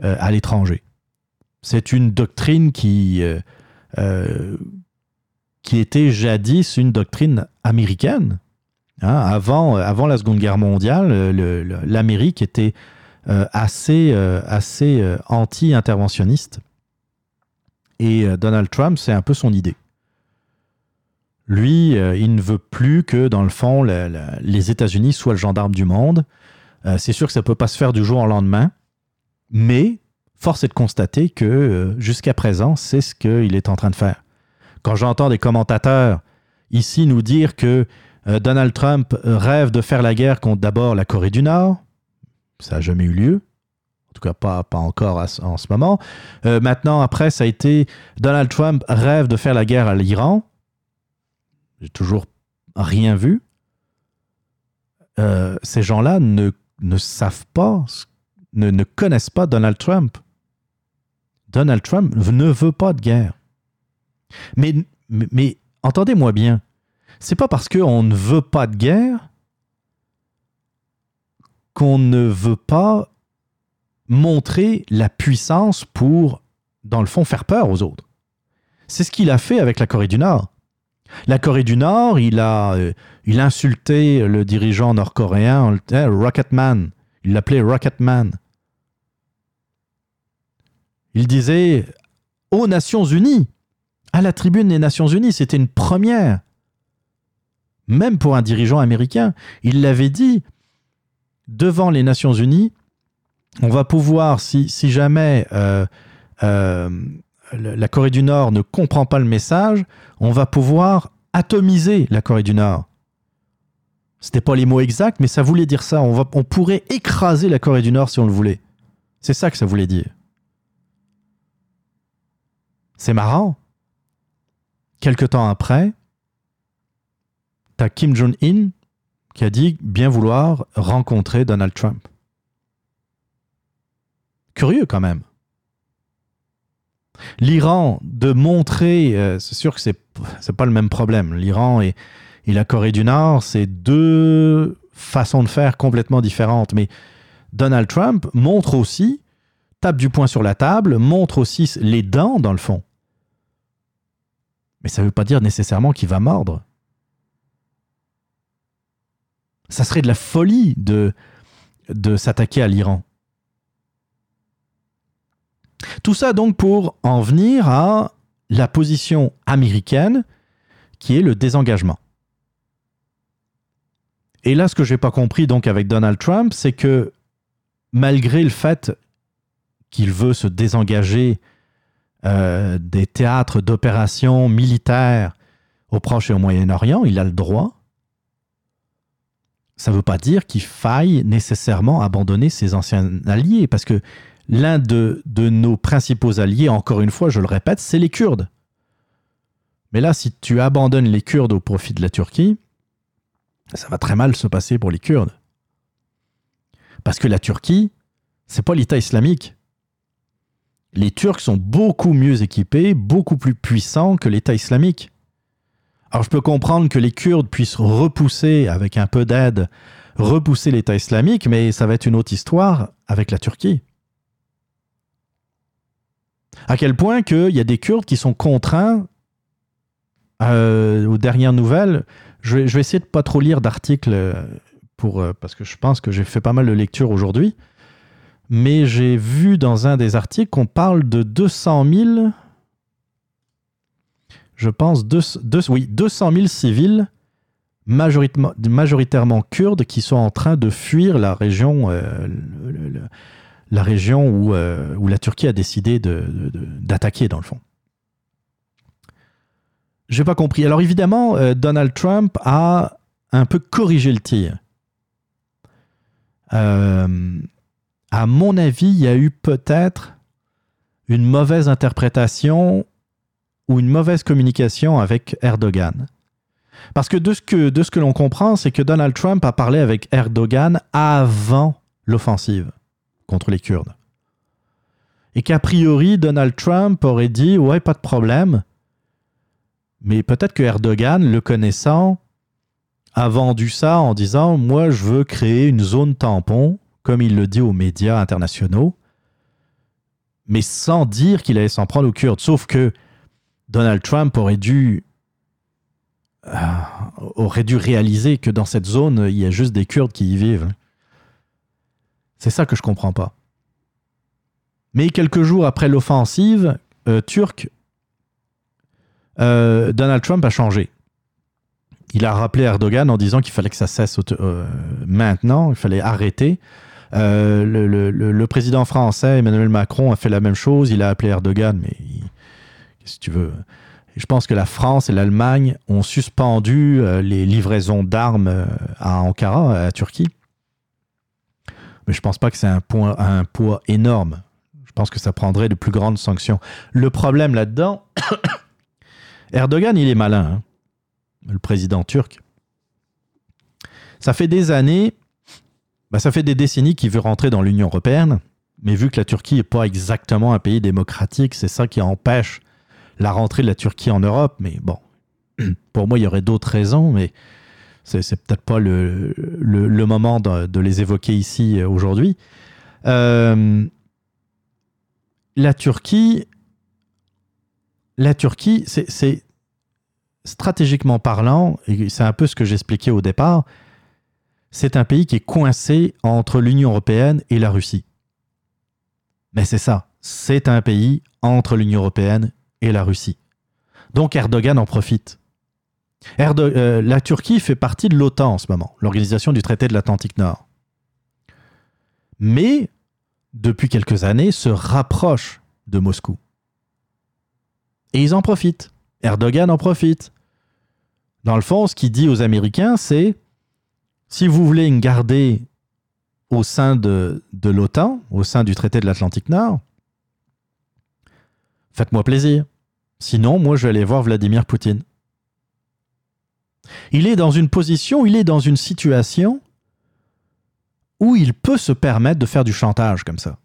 euh, à l'étranger. C'est une doctrine qui, qui était jadis une doctrine américaine. Hein, avant, avant la Seconde Guerre mondiale, le- le- l'Amérique était assez, assez anti-interventionniste. Et Donald Trump, c'est un peu son idée. Lui, euh, il ne veut plus que, dans le fond, les États-Unis soient le gendarme du monde. Euh, c'est sûr que ça ne peut pas se faire du jour au lendemain, mais force est de constater que euh, jusqu'à présent, c'est ce qu'il est en train de faire. Quand j'entends des commentateurs ici nous dire que Donald Trump rêve de faire la guerre contre d'abord la Corée du Nord, ça n'a jamais eu lieu. En tout cas, pas, pas encore en ce moment. Maintenant, après, ça a été Donald Trump rêve de faire la guerre à l'Iran. J'ai toujours rien vu. Euh, ces gens-là ne, ne savent pas, ne, ne connaissent pas Donald Trump. Donald Trump ne veut pas de guerre. Mais, mais, mais entendez-moi bien, c'est pas parce qu'on ne veut pas de guerre qu'on ne veut pas montrer la puissance pour, dans le fond, faire peur aux autres. C'est ce qu'il a fait avec la Corée du Nord. La Corée du Nord, il a, euh, insulté le dirigeant nord-coréen, euh, Rocketman. Il l'appelait Rocketman. Il disait aux Nations Unies, à la tribune des Nations Unies, c'était une première. Même pour un dirigeant américain, il l'avait dit devant les Nations Unies, on va pouvoir, si, jamais euh, euh, la Corée du Nord ne comprend pas le message, on va pouvoir atomiser la Corée du Nord. C'était pas les mots exacts, mais ça voulait dire ça. On, pourrait écraser la Corée du Nord si on le voulait. C'est ça que ça voulait dire. C'est marrant. Quelque temps après, t'as Kim Jong-un qui a dit bien vouloir rencontrer Donald Trump. Curieux quand même. L'Iran, de montrer, euh, c'est sûr que c'est c'est pas le même problème. L'Iran et, et la Corée du Nord, c'est deux façons de faire complètement différentes. Mais Donald Trump montre aussi, tape du poing sur la table, montre aussi les dents dans le fond. Mais ça ne veut pas dire nécessairement qu'il va mordre. Ça serait de la folie de, de s'attaquer à l'Iran. Tout ça donc pour en venir à la position américaine qui est le désengagement. Et là, ce que j'ai pas compris donc avec Donald Trump, c'est que malgré le fait qu'il veut se désengager euh, des théâtres d'opérations militaires au Proche et au Moyen-Orient, il a le droit. Ça ne veut pas dire qu'il faille nécessairement abandonner ses anciens alliés, parce que l'un de, nos principaux alliés, encore une fois, je le répète, c'est les Kurdes. Mais là, si tu abandonnes les Kurdes au profit de la Turquie, ça va très mal se passer pour les Kurdes. Parce que la Turquie, c'est pas l'État islamique. Les Turcs sont beaucoup mieux équipés, beaucoup plus puissants que l'État islamique. Alors je peux comprendre que les Kurdes puissent repousser, avec un peu d'aide, repousser l'État islamique, mais ça va être une autre histoire avec la Turquie. À quel point qu'il y a des Kurdes qui sont contraints, euh, aux dernières nouvelles, je vais, essayer de pas trop lire d'articles pour, euh, parce que je pense que j'ai fait pas mal de lectures aujourd'hui, mais j'ai vu dans un des articles qu'on parle de 200 000, je pense, deux, deux- oui, 200 000 civils majoritairement, kurdes qui sont en train de fuir la région, euh, la région où, euh, où la Turquie a décidé d'attaquer, dans le fond. J'ai pas compris. Alors évidemment, euh, Donald Trump a un peu corrigé le tir. Euh, à mon avis, il y a eu peut-être une mauvaise interprétation ou une mauvaise communication avec Erdogan. Parce que de ce que, de ce que l'on comprend, c'est que Donald Trump a parlé avec Erdogan avant l'offensive contre les Kurdes. Et qu'a priori, Donald Trump aurait dit Ouais, pas de problème. Mais peut-être que Erdogan, le connaissant, a vendu ça en disant Moi, je veux créer une zone tampon, comme il le dit aux médias internationaux, mais sans dire qu'il allait s'en prendre aux Kurdes. Sauf que Donald Trump aurait dû, euh, aurait dû réaliser que dans cette zone, il y a juste des Kurdes qui y vivent. C'est ça que je comprends pas. Mais quelques jours après l'offensive euh, turque, euh, Donald Trump a changé. Il a rappelé Erdogan en disant qu'il fallait que ça cesse euh, maintenant, il fallait arrêter. Le, président français, Emmanuel Macron, a fait la même chose. Il a appelé Erdogan, mais que tu veux? Je pense que la France et l'Allemagne ont suspendu les livraisons d'armes à Ankara, à la Turquie. Mais je pense pas que c'est un, point- un poids énorme. Je pense que ça prendrait de plus grandes sanctions. Le problème là-dedans, Erdogan, il est malin, hein, le président turc. Ça fait des années, bah, ça fait des décennies qu'il veut rentrer dans l'Union européenne, mais vu que la Turquie n'est pas exactement un pays démocratique, c'est ça qui empêche la rentrée de la Turquie en Europe. Mais bon, pour moi, il y aurait d'autres raisons, mais c'est peut-être pas le, moment de, les évoquer ici euh, aujourd'hui. Euh, la Turquie, la Turquie, c'est stratégiquement parlant, et c'est un peu ce que j'expliquais au départ, c'est un pays qui est coincé entre l'Union européenne et la Russie. Mais c'est ça, c'est un pays entre l'Union européenne et la Russie. Donc Erdogan en profite. Euh, la Turquie fait partie de l'OTAN en ce moment, l'organisation du traité de l'Atlantique Nord. Mais, depuis quelques années, se rapproche de Moscou. Et ils en profitent. Erdogan en profite. Dans le fond, ce qu'il dit aux Américains, c'est si vous voulez me garder au sein de, de l'OTAN, au sein du traité de l'Atlantique Nord, faites-moi plaisir. Sinon, moi, je vais aller voir Vladimir Poutine. Il est dans une position, il est dans une situation où il peut se permettre de faire du chantage comme ça.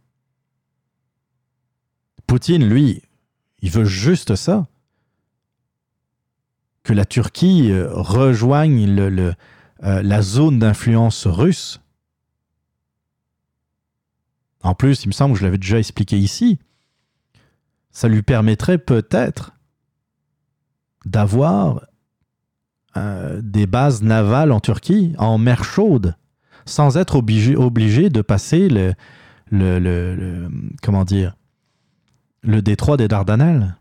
Poutine, lui, il veut juste ça. Que la Turquie euh, rejoigne le- euh, la zone d'influence russe. En plus, il me semble que je l'avais déjà expliqué ici, ça lui permettrait peut-être d'avoir euh, des bases navales en Turquie, en mer chaude, sans être obligé, de passer le- le- comment dire, le détroit des Dardanelles.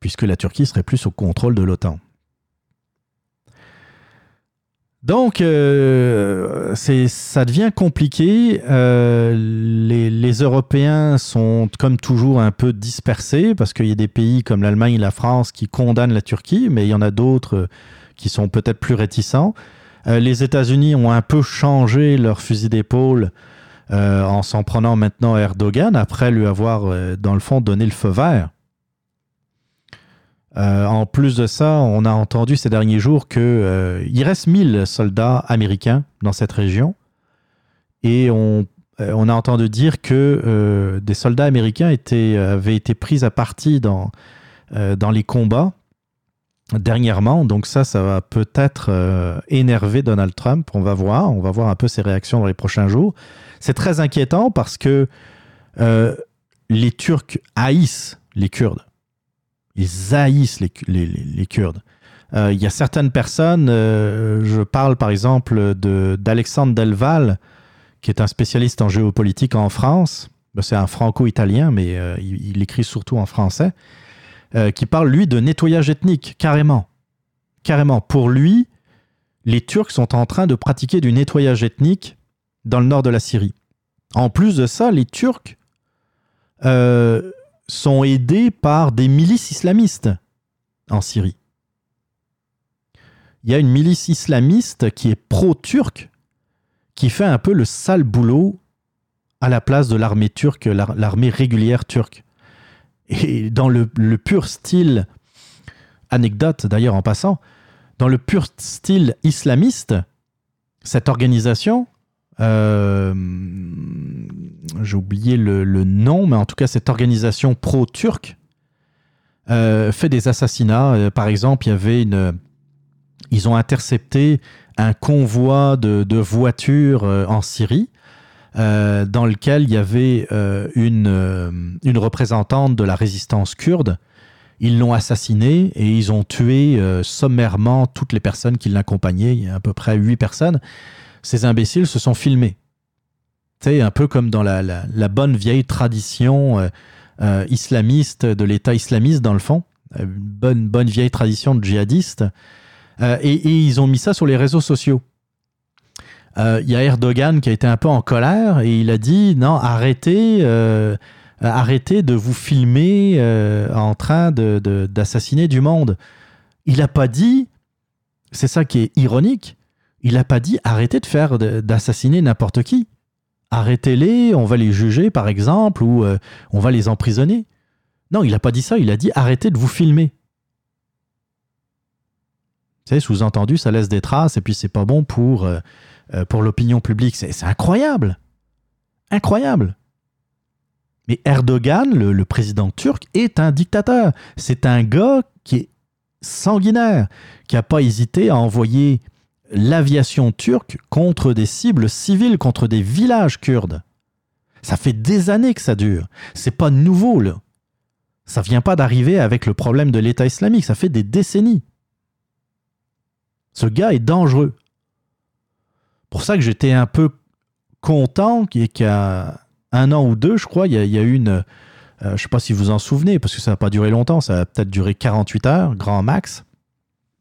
Puisque la Turquie serait plus au contrôle de l'OTAN. Donc, euh, ça devient compliqué. Euh, les, Européens sont, comme toujours, un peu dispersés parce qu'il y a des pays comme l'Allemagne et la France qui condamnent la Turquie, mais il y en a d'autres euh, qui sont peut-être plus réticents. Les États-Unis ont un peu changé leur fusil d'épaule en s'en prenant maintenant à Erdogan après lui avoir, dans le fond, donné le feu vert. Euh, en plus de ça, on a entendu ces derniers jours que euh, reste 1000 soldats américains dans cette région et on, euh, a entendu dire que euh, des soldats américains avaient été pris à partie dans, dans les combats dernièrement. Donc ça, ça va peut-être énerver Donald Trump. On va voir. On va voir un peu ses réactions dans les prochains jours. C'est très inquiétant parce que les Turcs haïssent les Kurdes. Ils haïssent les, les- les- Kurdes. Euh, Il y a certaines personnes, euh, je parle par exemple d'Alexandre Delval, qui est un spécialiste en géopolitique en France. Ben, C'est un franco-italien, mais euh, il, il écrit surtout en français, qui parle, lui, de nettoyage ethnique, carrément. Carrément. Pour lui, les Turcs sont en train de pratiquer du nettoyage ethnique dans le nord de la Syrie. En plus de ça, les Turcs sont aidés par des milices islamistes en Syrie. Il y a une milice islamiste qui est pro-turque, qui fait un peu le sale boulot à la place de l'armée turque, l'ar- l'armée régulière turque. Et dans le, le pur style, anecdote d'ailleurs en passant, dans le pur style islamiste, cette organisation, euh, j'ai oublié le, nom, mais en tout cas cette organisation pro-turque euh, fait des assassinats. Euh, par exemple, il y avait une, ils ont intercepté un convoi de, voitures en Syrie. dans lequel il y avait une, représentante de la résistance kurde. Ils l'ont assassinée et ils ont tué sommairement toutes les personnes qui l'accompagnaient. À peu près huit personnes. Ces imbéciles se sont filmés. Sais, un peu comme dans la, bonne vieille tradition euh, euh, islamiste, de l'État islamiste dans le fond. Euh, Une bonne, bonne vieille tradition de djihadistes. Euh, et, ils ont mis ça sur les réseaux sociaux. Il y a Erdogan qui a été un peu en colère et il a dit non, arrêtez, arrêtez de vous filmer en train de- de- d'assassiner du monde. Il n'a pas dit, c'est ça qui est ironique, il n'a pas dit arrêtez de faire d'assassiner n'importe qui. Arrêtez-les, on va les juger par exemple, ou euh, on va les emprisonner. Non, il n'a pas dit ça, il a dit arrêtez de vous filmer. Savez, sous-entendu, ça laisse des traces et puis c'est pas bon pour, euh, euh, pour l'opinion publique. C'est c'est incroyable. Incroyable. Mais Erdogan, le, le président turc, est un dictateur. C'est un gars qui est sanguinaire, qui n'a pas hésité à envoyer l'aviation turque contre des cibles civiles, contre des villages kurdes. Ça fait des années que ça dure. C'est pas nouveau, là. Ça vient pas d'arriver avec le problème de l'État islamique. Ça fait des décennies. Ce gars est dangereux. Pour ça que j'étais un peu content qu'il y qu'à un an ou deux, je crois, il y a, il a une. euh, je ne sais pas si vous en souvenez, parce que ça n'a pas duré longtemps, ça a peut-être duré 48 heures, grand max.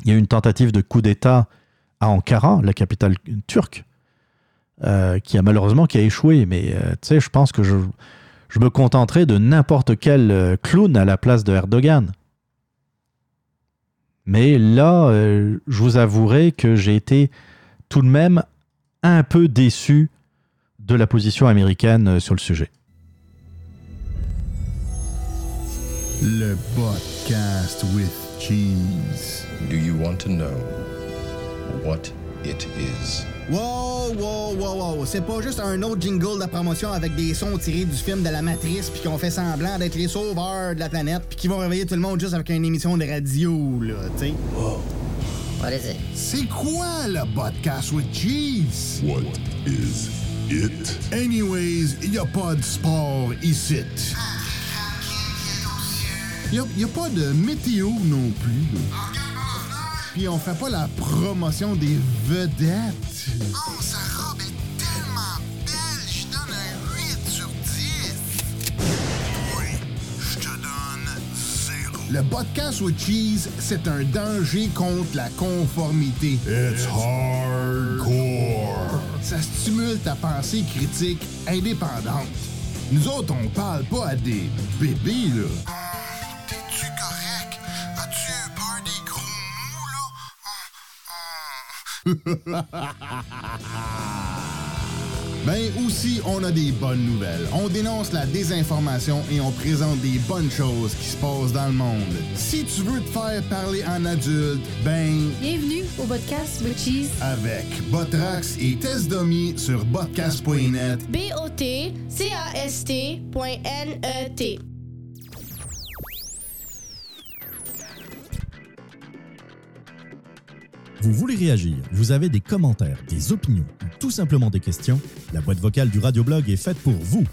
Il y a eu une tentative de coup d'État à Ankara, la capitale turque, euh, qui a malheureusement qui a échoué. Mais euh, tu sais, je pense que je, je me contenterai de n'importe quel euh, clown à la place de Erdogan. Mais là, euh, je vous avouerai que j'ai été tout de même un peu déçu de la position américaine sur le sujet. Le podcast with cheese. Do you want to know what it is? Wow, wow, wow, wow. C'est pas juste un autre jingle de promotion avec des sons tirés du film de la Matrice puis qu'on fait semblant d'être les sauveurs de la planète puis qui vont réveiller tout le monde juste avec une émission de radio, là, tu sais. What is it? C'est quoi le podcast with cheese? What is it? Anyways, y a pas de sport ici. Y a, y a pas de météo non plus. là. Puis on fait pas la promotion des vedettes. Oh, sa robe est tellement belle, je donne un 8 sur 10. Oui, je te donne 0. Le podcast with cheese, c'est un danger contre la conformité. It's hardcore. Ça stimule ta pensée critique indépendante. Nous autres, on parle pas à des bébés, là. Ben aussi, on a des bonnes nouvelles. On dénonce la désinformation et on présente des bonnes choses qui se passent dans le monde. Si tu veux te faire parler en adulte, ben Bienvenue au podcast with Cheese. avec Botrax et Test Dummy sur botcast.net. B-O-T-C-A-S-T.N-E-T. Vous voulez réagir, vous avez des commentaires, des opinions ou tout simplement des questions, la boîte vocale du Radioblog est faite pour vous.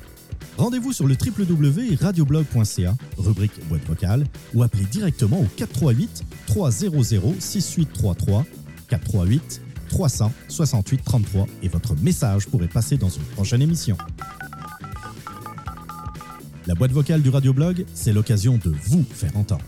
Rendez-vous sur le www.radioblog.ca, rubrique boîte vocale, ou appelez directement au 438 300 6833 438 368 33 et votre message pourrait passer dans une prochaine émission. La boîte vocale du Radioblog, c'est l'occasion de vous faire entendre.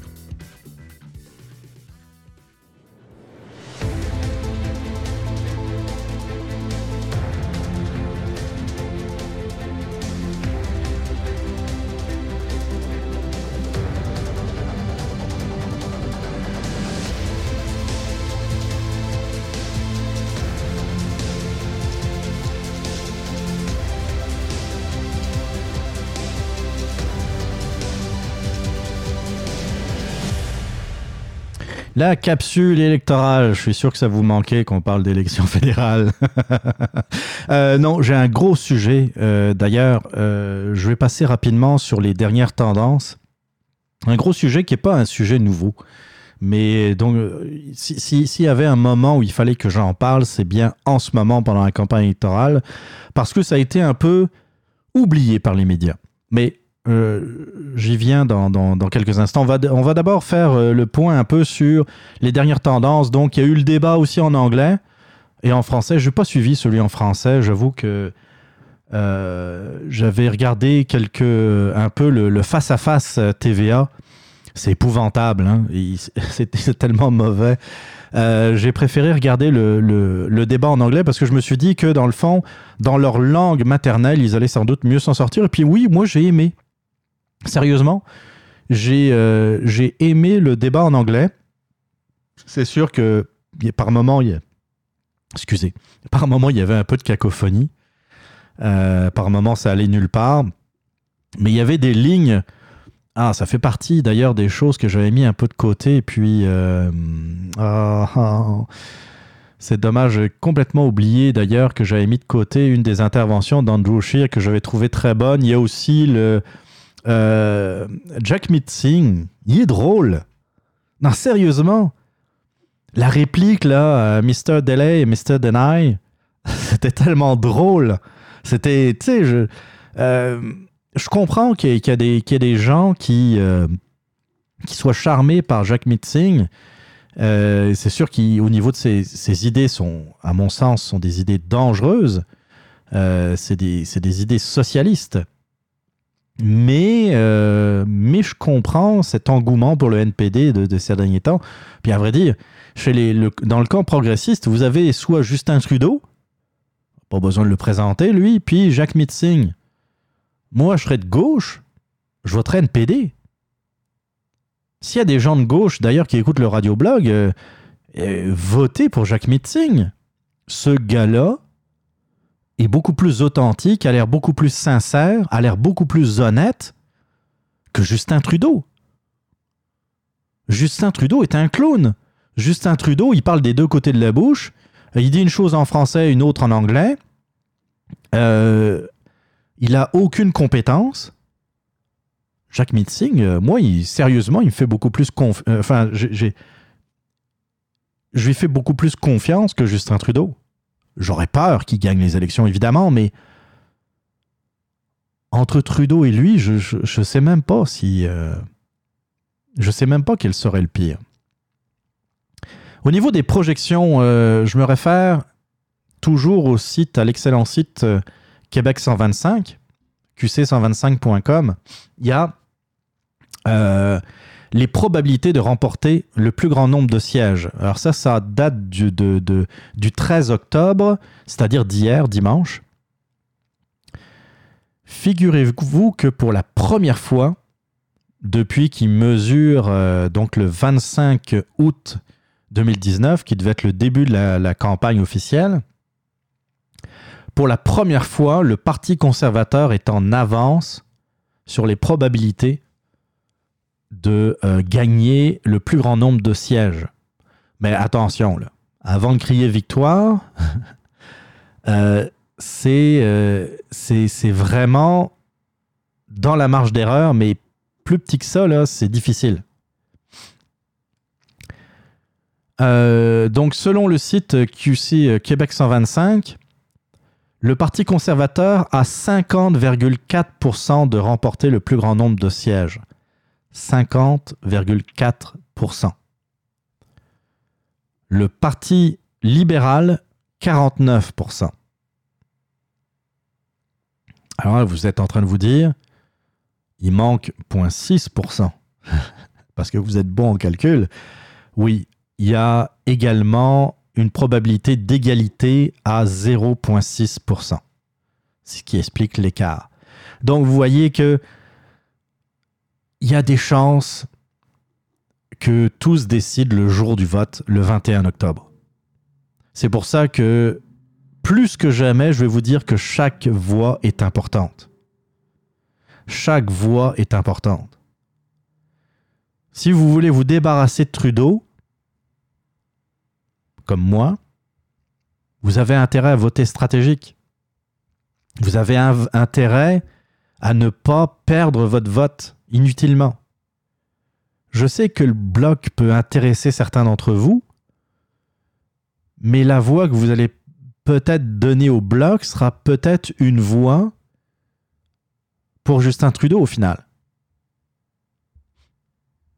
La capsule électorale, je suis sûr que ça vous manquait qu'on parle d'élection fédérale. Euh, non, j'ai un gros sujet. Euh, D'ailleurs, euh, je vais passer rapidement sur les dernières tendances. Un gros sujet qui n'est pas un sujet nouveau. Mais donc, euh, si- s'il y avait un moment où il fallait que j'en parle, c'est bien en ce moment pendant la campagne électorale, parce que ça a été un peu oublié par les médias. Mais euh, j'y viens dans, dans- quelques instants. On va, d'abord faire euh, le point un peu sur les dernières tendances. Donc, il y a eu le débat aussi en anglais et en français. Je n'ai pas suivi celui en français. J'avoue que euh, j'avais regardé quelques, un peu le face-à-face TVA. C'est épouvantable. hein. C'est tellement mauvais. J'ai préféré regarder le- le débat en anglais parce que je me suis dit que dans le fond, dans leur langue maternelle, ils allaient sans doute mieux s'en sortir. Et puis oui, moi j'ai aimé. Sérieusement, j'ai euh, j'ai aimé le débat en anglais. C'est sûr que par moment, il y excusez, par moment il y avait un peu de cacophonie. Euh, par moment, ça allait nulle part. Mais il y avait des lignes. Ah, ça fait partie d'ailleurs des choses que j'avais mis un peu de côté. Et puis, euh, ah, ah, c'est dommage, complètement oublié d'ailleurs que j'avais mis de côté une des interventions d'Andrew Scheer que j'avais trouvé très bonne. Il y a aussi le euh, Jack Mitzing. Il est drôle. Non, sérieusement. La réplique là, euh, Mr. Delay et Mr. Deny, c'était tellement drôle. C'était, tu sais, je, euh, je comprends qu'il y, qu'il y a des- gens qui, euh, qui soient charmés par Jack Mitzing. Euh, c'est sûr qu'au niveau de ses, ses idées, sont, à mon sens, sont des idées dangereuses. C'est des, c'est des idées socialistes. Mais, euh, mais je comprends cet engouement pour le NPD de, ces derniers temps. Puis à vrai dire, chez les, le- dans le camp progressiste, vous avez soit Justin Trudeau, pas besoin de le présenter, lui, puis Jacques Mitzing. Moi, je serais de gauche, je voterais NPD. S'il y a des gens de gauche, d'ailleurs, qui écoutent le radioblog, euh, euh, votez pour Jacques Mitzing. Ce gars-là est beaucoup plus authentique, a l'air beaucoup plus sincère, a l'air beaucoup plus honnête que Justin Trudeau. Justin Trudeau est un clown. Justin Trudeau, il parle des deux côtés de la bouche. Il dit une chose en français, une autre en anglais. Euh, il a aucune compétence. Jacques Mitzing, euh, moi, sérieusement, il me fait beaucoup plus conf- euh, enfin, j'ai- je lui fais beaucoup plus confiance que Justin Trudeau. J'aurais peur qu'il gagne les élections, évidemment, mais entre Trudeau et lui, je, je sais même pas si. euh, je sais même pas quel serait le pire. Au niveau des projections, euh, je me réfère toujours au site, à l'excellent site euh, Québec 125, qc125.com. Il y a euh, les probabilités de remporter le plus grand nombre de sièges. Alors ça, ça date du, de- de- du 13 octobre, c'est-à-dire d'hier, dimanche. Figurez-vous que pour la première fois, depuis qu'il mesure euh, donc le 25 août 2019, qui devait être le début de la campagne officielle, pour la première fois, le Parti conservateur est en avance sur les probabilités de euh, gagner le plus grand nombre de sièges. Mais attention, avant de crier victoire, euh, c'est euh, c'est vraiment dans la marge d'erreur, mais plus petit que ça, c'est difficile. Donc, selon le site QC Québec 125, le Parti conservateur a 50,4% de remporter le plus grand nombre de sièges. 50,4%. Le Parti libéral, 49%. Alors là, vous êtes en train de vous dire, il manque 0,6%. Parce que vous êtes bon en calcul. Oui, il y a également une probabilité d'égalité à 0,6%. Ce qui explique l'écart. Donc vous voyez que il y a des chances que tous décident le jour du vote, le 21 octobre. C'est pour ça que plus que jamais, je vais vous dire que chaque voix est importante. Chaque voix est importante. Si vous voulez vous débarrasser de Trudeau, comme moi, vous avez intérêt à voter stratégique. Vous avez intérêt à ne pas perdre votre vote inutilement. Je sais que le bloc peut intéresser certains d'entre vous, mais la voix que vous allez peut-être donner au bloc sera peut-être une voix pour Justin Trudeau au final.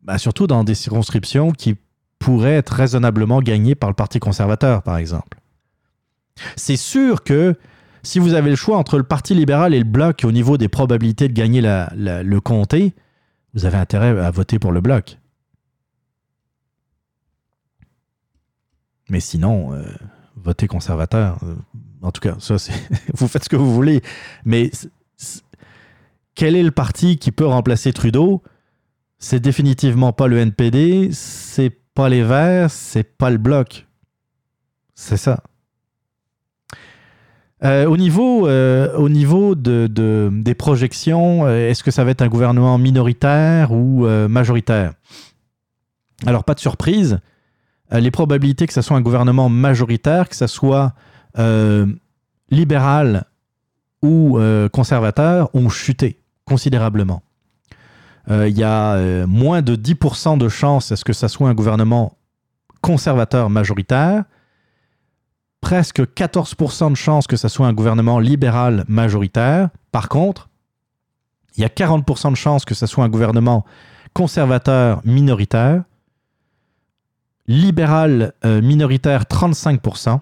Bah, surtout dans des circonscriptions qui pourraient être raisonnablement gagnées par le Parti conservateur, par exemple. C'est sûr que si vous avez le choix entre le Parti libéral et le bloc au niveau des probabilités de gagner le comté, vous avez intérêt à voter pour le bloc. Mais sinon, euh, votez conservateur. Euh, En tout cas, ça, vous faites ce que vous voulez. Mais quel est le parti qui peut remplacer Trudeau? C'est définitivement pas le NPD, c'est pas les Verts, c'est pas le Bloc. C'est ça. Euh, au niveau, euh, au niveau de, de- des projections, euh, est-ce que ça va être un gouvernement minoritaire ou majoritaire? Alors, pas de surprise, les probabilités que ce soit un gouvernement majoritaire, que ce soit libéral ou conservateur, ont chuté considérablement. Il y a moins de 10% de chances à ce que ça soit un gouvernement conservateur majoritaire, presque 14% de chances que ça soit un gouvernement libéral majoritaire. Par contre, il y a 40% de chances que ça soit un gouvernement conservateur minoritaire, libéral euh, minoritaire 35%.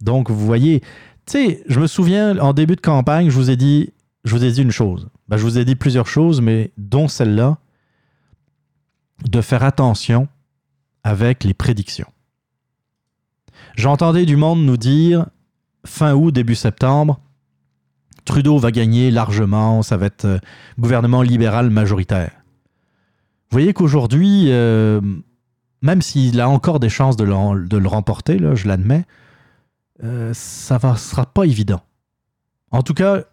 Donc vous voyez, tu sais, je me souviens en début de campagne, je vous ai dit, je vous ai dit une chose. Ben, je vous ai dit plusieurs choses, mais dont celle-là, de faire attention avec les prédictions. J'entendais du monde nous dire fin août, début septembre, Trudeau va gagner largement, ça va être euh, gouvernement libéral majoritaire. Vous voyez qu'aujourd'hui, euh, même s'il a encore des chances de le, remporter, je l'admets, euh, ça ne sera pas évident. En tout cas,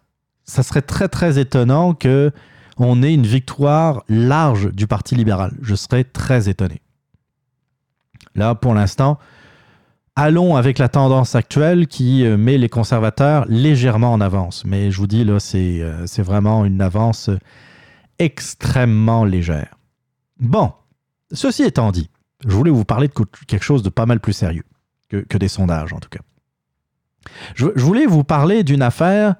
ça serait très très étonnant que on ait une victoire large du Parti libéral. Je serais très étonné. Là, pour l'instant, allons avec la tendance actuelle qui euh, met les conservateurs légèrement en avance. Mais je vous dis, là, c'est euh, c'est vraiment une avance extrêmement légère. Bon, ceci étant dit, je voulais vous parler de quelque chose de pas mal plus sérieux que, des sondages, en tout cas. Je, voulais vous parler d'une affaire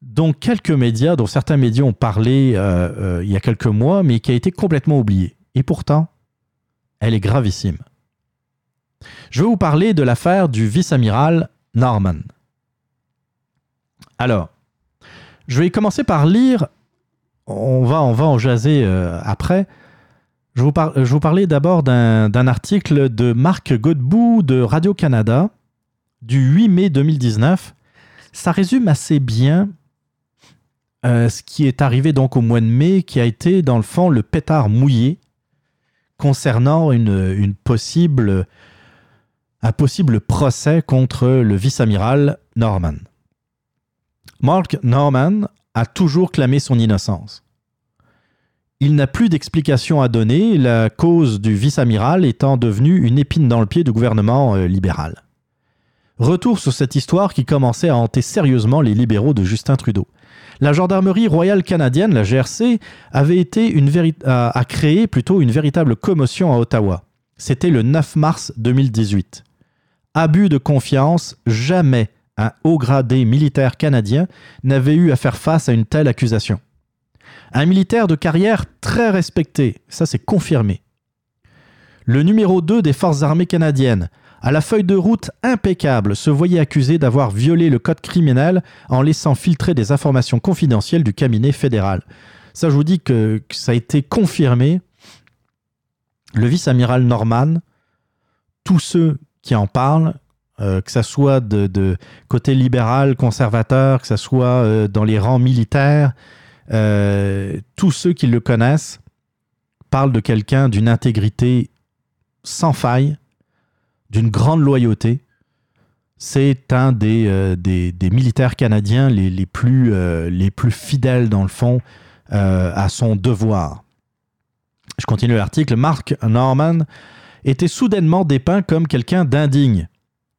dont quelques médias, dont certains médias ont parlé euh, il y a quelques mois, mais qui a été complètement oubliée. Et pourtant, elle est gravissime. Je vais vous parler de l'affaire du vice-amiral Norman. Alors, je vais commencer par lire, on va, on va en jaser euh, après. Je vous, par- je vous parler d'abord d'un article de Marc Godbout de Radio-Canada du 8 mai 2019. Ça résume assez bien euh, ce qui est arrivé donc au mois de mai, qui a été dans le fond le pétard mouillé concernant une possible, un possible procès contre le vice-amiral Norman. Mark Norman a toujours clamé son innocence. Il n'a plus d'explication à donner, la cause du vice-amiral étant devenue une épine dans le pied du gouvernement euh, libéral. Retour sur cette histoire qui commençait à hanter sérieusement les libéraux de Justin Trudeau. La gendarmerie royale canadienne, la GRC, avait été créé plutôt une véritable commotion à Ottawa. C'était le 9 mars 2018. Abus de confiance, jamais un haut gradé militaire canadien n'avait eu à faire face à une telle accusation. Un militaire de carrière très respecté, ça c'est confirmé. Le numéro 2 des forces armées canadiennes, à la feuille de route impeccable, se voyait accusé d'avoir violé le code criminel en laissant filtrer des informations confidentielles du cabinet fédéral. Ça, je vous dis que, que ça a été confirmé. Le vice-amiral Norman, tous ceux qui en parlent, euh, que ça soit de, côté libéral, conservateur, que ça soit euh, dans les rangs militaires, euh, tous ceux qui le connaissent parlent de quelqu'un d'une intégrité sans faille, d'une grande loyauté. C'est un des, euh, des, militaires canadiens les, les plus, les plus fidèles, dans le fond, à son devoir. Je continue l'article. Mark Norman était soudainement dépeint comme quelqu'un d'indigne.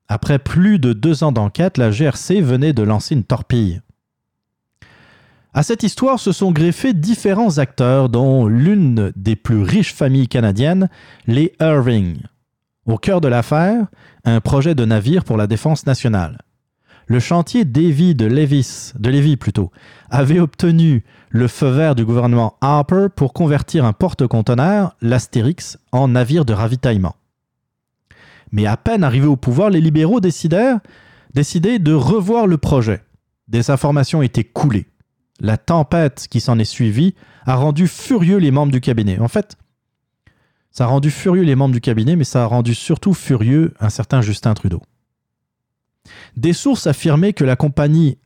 Après plus de deux ans d'enquête, la GRC venait de lancer une torpille. À cette histoire se sont greffés différents acteurs, dont l'une des plus riches familles canadiennes, les Irving. Au cœur de l'affaire, un projet de navire pour la défense nationale. Le chantier Davy de Levis, de Lévis plutôt, avait obtenu le feu vert du gouvernement Harper pour convertir un porte-conteneurs, l'Astérix, en navire de ravitaillement. Mais à peine arrivés au pouvoir, les libéraux décidèrent, de revoir le projet. Des informations étaient coulées. La tempête qui s'en est suivie a rendu furieux les membres du cabinet. En fait, ça a rendu furieux les membres du cabinet, mais ça a rendu surtout furieux un certain Justin Trudeau. Des sources affirmaient que la compagnie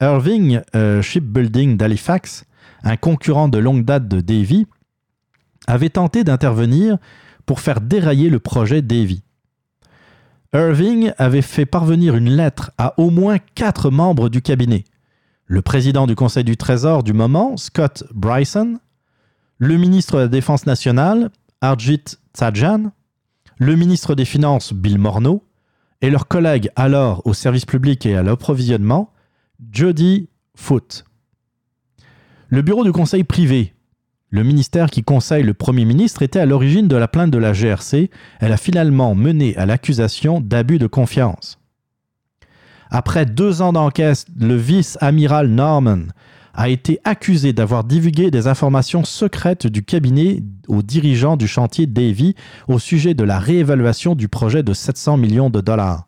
Irving euh, Shipbuilding d'Halifax, un concurrent de longue date de Davy, avait tenté d'intervenir pour faire dérailler le projet Davy. Irving avait fait parvenir une lettre à au moins quatre membres du cabinet. Le président du Conseil du Trésor du moment, Scott Bryson, le ministre de la Défense nationale, Arjit Tsajan, le ministre des Finances, Bill Morneau, et leur collègue alors au service public et à l'approvisionnement, Jody Foote. Le bureau du conseil privé, le ministère qui conseille le Premier ministre, était à l'origine de la plainte de la GRC. Elle a finalement mené à l'accusation d'abus de confiance. Après deux ans d'enquête, le vice-amiral Norman a été accusé d'avoir divulgué des informations secrètes du cabinet aux dirigeants du chantier Davy au sujet de la réévaluation du projet de 700 millions de dollars.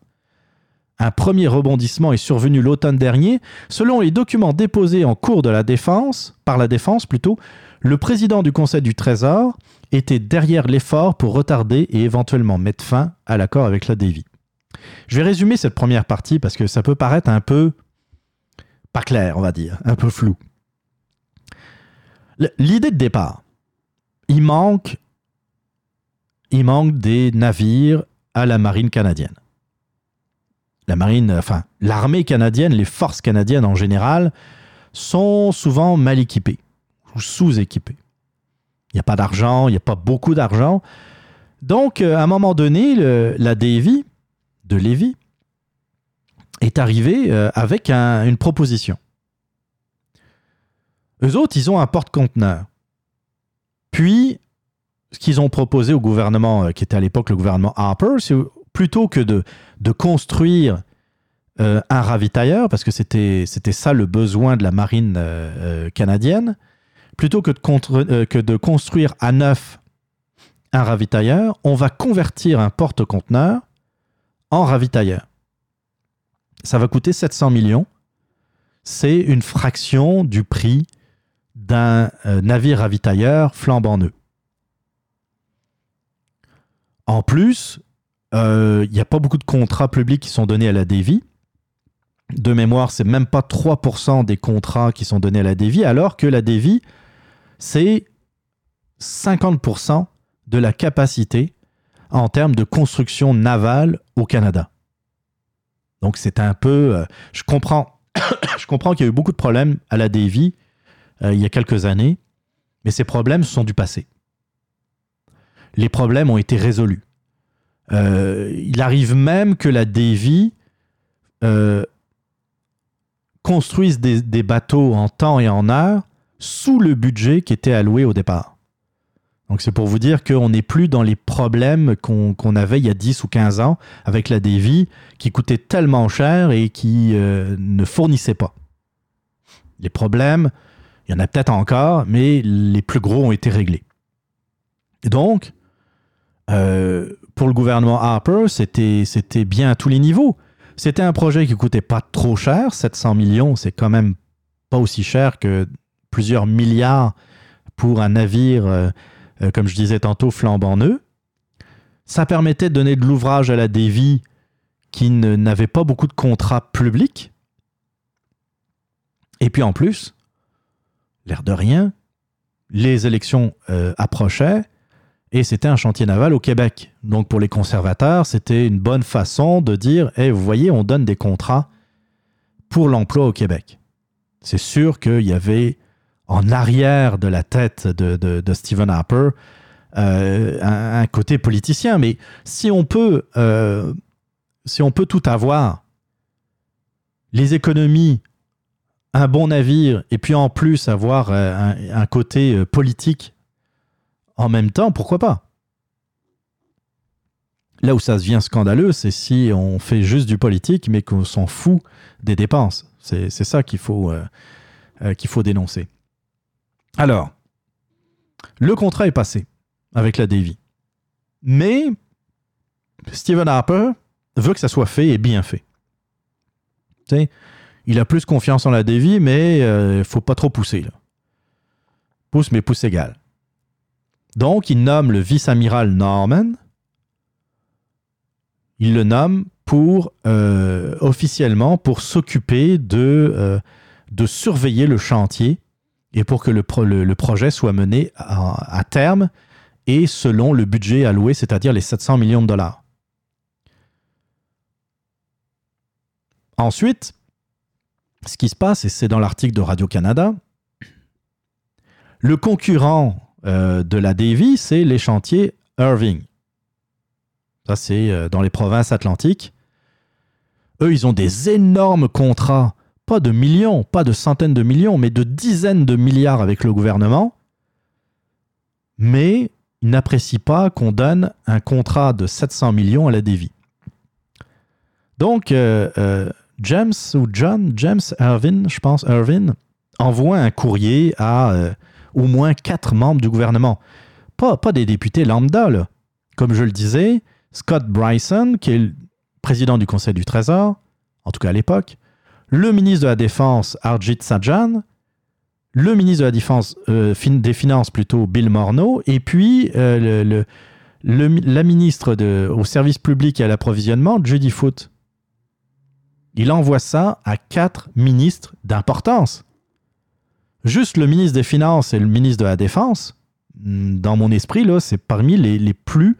Un premier rebondissement est survenu l'automne dernier. Selon les documents déposés en cours de la défense, par la défense plutôt, le président du Conseil du Trésor était derrière l'effort pour retarder et éventuellement mettre fin à l'accord avec la Davy. Je vais résumer cette première partie parce que ça peut paraître un peu pas clair, on va dire, un peu flou. L'idée de départ, il manque, il manque des navires à la marine canadienne. La marine, l'armée canadienne, les forces canadiennes en général, sont souvent mal équipées ou sous-équipées. Il n'y a pas d'argent, il n'y a pas beaucoup d'argent. Donc, euh, à un moment donné, la Davy de Lévis est arrivée euh, avec un- une proposition. Eux autres, ils ont un porte-conteneur. Puis, ce qu'ils ont proposé au gouvernement, euh, qui était à l'époque le gouvernement Harper, c'est plutôt que de, construire euh, un ravitailleur, parce que c'était ça le besoin de la marine canadienne, plutôt que de construire à neuf un ravitailleur, on va convertir un porte-conteneur en ravitailleur. Ça va coûter 700 millions. C'est une fraction du prix d'un euh, navire ravitailleur flambant neuf. En plus, euh, il n'y a pas beaucoup de contrats publics qui sont donnés à la Davy. De mémoire, c'est même pas 3% des contrats qui sont donnés à la Davy, alors que la Davy, c'est 50% de la capacité en termes de construction navale au Canada. Donc c'est un peu... euh, je comprends, je comprends qu'il y a eu beaucoup de problèmes à la Davy euh, il y a quelques années, mais ces problèmes sont du passé. Les problèmes ont été résolus. Euh, il arrive même que la euh, construise des, des bateaux en temps et en heure sous le budget qui était alloué au départ. Donc c'est pour vous dire qu'on n'est plus dans les problèmes qu'on avait il y a 10 ou 15 ans avec la Davy qui coûtait tellement cher et qui euh, ne fournissait pas. Les problèmes, il y en a peut-être encore, mais les plus gros ont été réglés. Et donc, euh, pour le gouvernement Harper, c'était c'était bien à tous les niveaux. C'était un projet qui coûtait pas trop cher, 700 millions, c'est quand même pas aussi cher que plusieurs milliards pour un navire, euh, euh, comme je disais tantôt, flambant neuf. Ça permettait de donner de l'ouvrage à la Davy qui n'avait pas beaucoup de contrats publics. Et puis en plus, l'air de rien, les élections euh, approchaient et c'était un chantier naval au Québec. Donc pour les conservateurs, c'était une bonne façon de dire Eh, vous voyez, on donne des contrats pour l'emploi au Québec. C'est sûr qu'il y avait en arrière de la tête de, Stephen Harper euh, un, côté politicien. Mais si on peut, euh, si on peut tout avoir, les économies, un bon navire, et puis en plus avoir euh, un, côté politique en même temps, pourquoi pas? Là où ça devient scandaleux, c'est si on fait juste du politique, mais qu'on s'en fout des dépenses. C'est ça qu'il faut, qu'il faut dénoncer. Alors, le contrat est passé avec la Davy. Mais Stephen Harper veut que ça soit fait et bien fait. Il a plus confiance en la Davy, mais il ne faut pas trop pousser. Pousse, mais pousse égal. Donc, il nomme le vice-amiral Norman. Il le nomme pour, euh, officiellement, pour s'occuper de, euh, de surveiller le chantier et pour que le, pro- le- le projet soit mené à, à terme et selon le budget alloué, c'est-à-dire les 700 millions de dollars. Ensuite, ce qui se passe, et c'est dans l'article de Radio-Canada, le concurrent euh, de la Davy, c'est les chantiers Irving. Ça, c'est euh, dans les provinces atlantiques. Eux, ils ont des énormes contrats, pas de millions, pas de centaines de millions, mais de dizaines de milliards avec le gouvernement. Mais ils n'apprécient pas qu'on donne un contrat de 700 millions à la Davy. Donc, euh, euh, James ou John, James Irvin, je pense, Irvin, envoie un courrier à euh, au moins quatre membres du gouvernement. Pas, pas des députés lambda, là. Comme je le disais, Scott Bryson, qui est le président du Conseil du Trésor, en tout cas à l'époque, le ministre de la Défense, Arjit Sajjan, le ministre de la Défense, euh, des Finances plutôt, Bill Morneau, et puis euh, la ministre de, au service public et à l'approvisionnement, Judy Foote. Il envoie ça à quatre ministres d'importance. Juste le ministre des Finances et le ministre de la Défense, hmm, dans mon esprit, c'est parmi les plus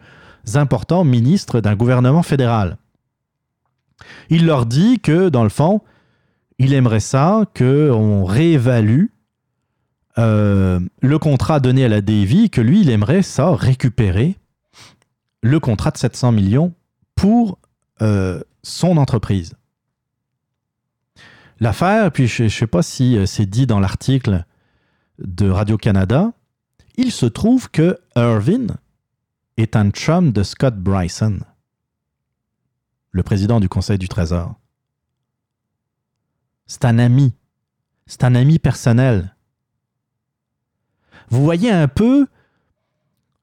importants ministres d'un gouvernement fédéral. Il leur dit que, dans le fond, il aimerait ça qu'on réévalue euh, le contrat donné à la Davy, que lui, il aimerait ça récupérer le contrat de 700 millions pour euh, son entreprise. L'affaire, puis je ne sais pas si euh, c'est dit dans l'article de Radio-Canada, il se trouve que Irvin est un chum de Scott Bryson, le président du Conseil du Trésor. C'est un ami. C'est un ami personnel. Vous voyez un peu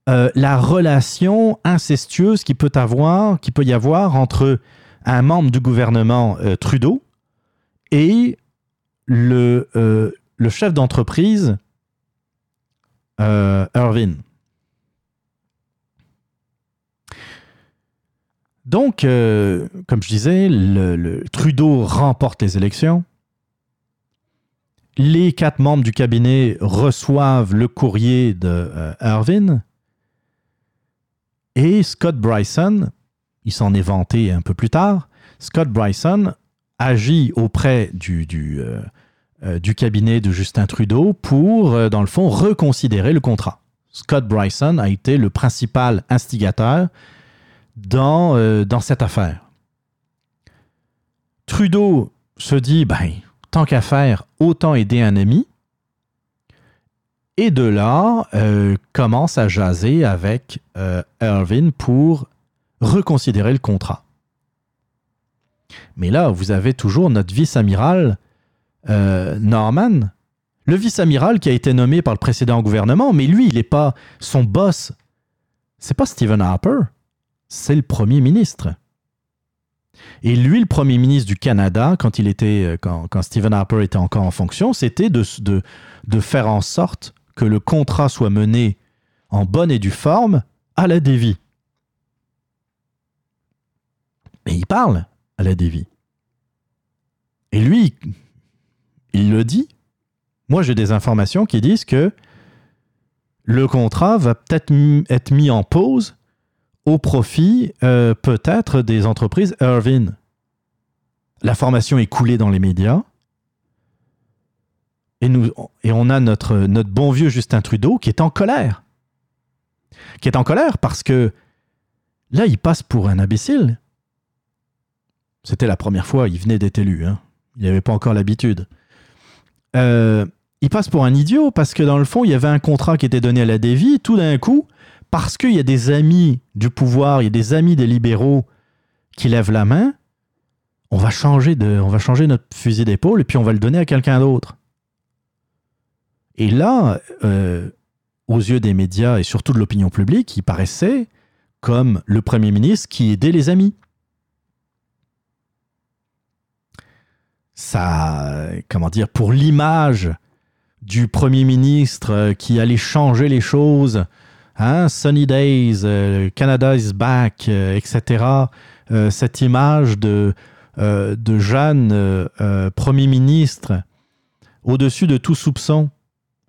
euh, la relation incestueuse qui peut y avoir entre un membre du gouvernement euh, Trudeau et le, euh, chef d'entreprise euh, Irvin. Donc, comme je disais, Trudeau remporte les élections. Les quatre membres du cabinet reçoivent le courrier de euh, Irvin. Et Scott Bryson, il s'en est vanté un peu plus tard, Scott Bryson agit auprès du, euh, euh, cabinet de Justin Trudeau pour, dans le fond, reconsidérer le contrat. Scott Bryson a été le principal instigateur dans, dans cette affaire. Trudeau se dit, ben, tant qu'à faire, autant aider un ami. Et de là, euh, commence à jaser avec euh, Irvin pour reconsidérer le contrat. Mais là, vous avez toujours notre vice-amiral euh, Norman, le vice-amiral qui a été nommé par le précédent gouvernement, mais lui, il n'est pas son boss. C'est pas Stephen Harper, c'est le premier ministre. Et lui, le premier ministre du Canada, quand, il était, euh, quand, Stephen Harper était encore en fonction, c'était de, faire en sorte que le contrat soit mené en bonne et due forme à la Davy. Et il parle à la Davy. Et lui, il le dit. Moi, j'ai des informations qui disent que le contrat va peut-être être mis en pause au profit euh, peut-être des entreprises Irvin. L'information est coulée dans les médias. Et, nous, et on a notre, notre bon vieux Justin Trudeau qui est en colère. Qui est en colère parce que là, il passe pour un imbécile. C'était la première fois, il venait d'être élu. hein. Il n'avait pas encore l'habitude. Euh, il passe pour un idiot parce que dans le fond, il y avait un contrat qui était donné à la Davy. Tout d'un coup, parce qu'il y a des amis du pouvoir, il y a des amis des libéraux qui lèvent la main, on va changer, de, on va changer notre fusil d'épaule et puis on va le donner à quelqu'un d'autre. Et là, euh, aux yeux des médias et surtout de l'opinion publique, il paraissait comme le Premier ministre qui aidait les amis. Ça, comment dire, pour l'image du Premier ministre euh, qui allait changer les choses, hein, Sunny Days, euh, Canada is back, euh, etc. Euh, cette image de, de Jeanne, Premier ministre, au-dessus de tout soupçon,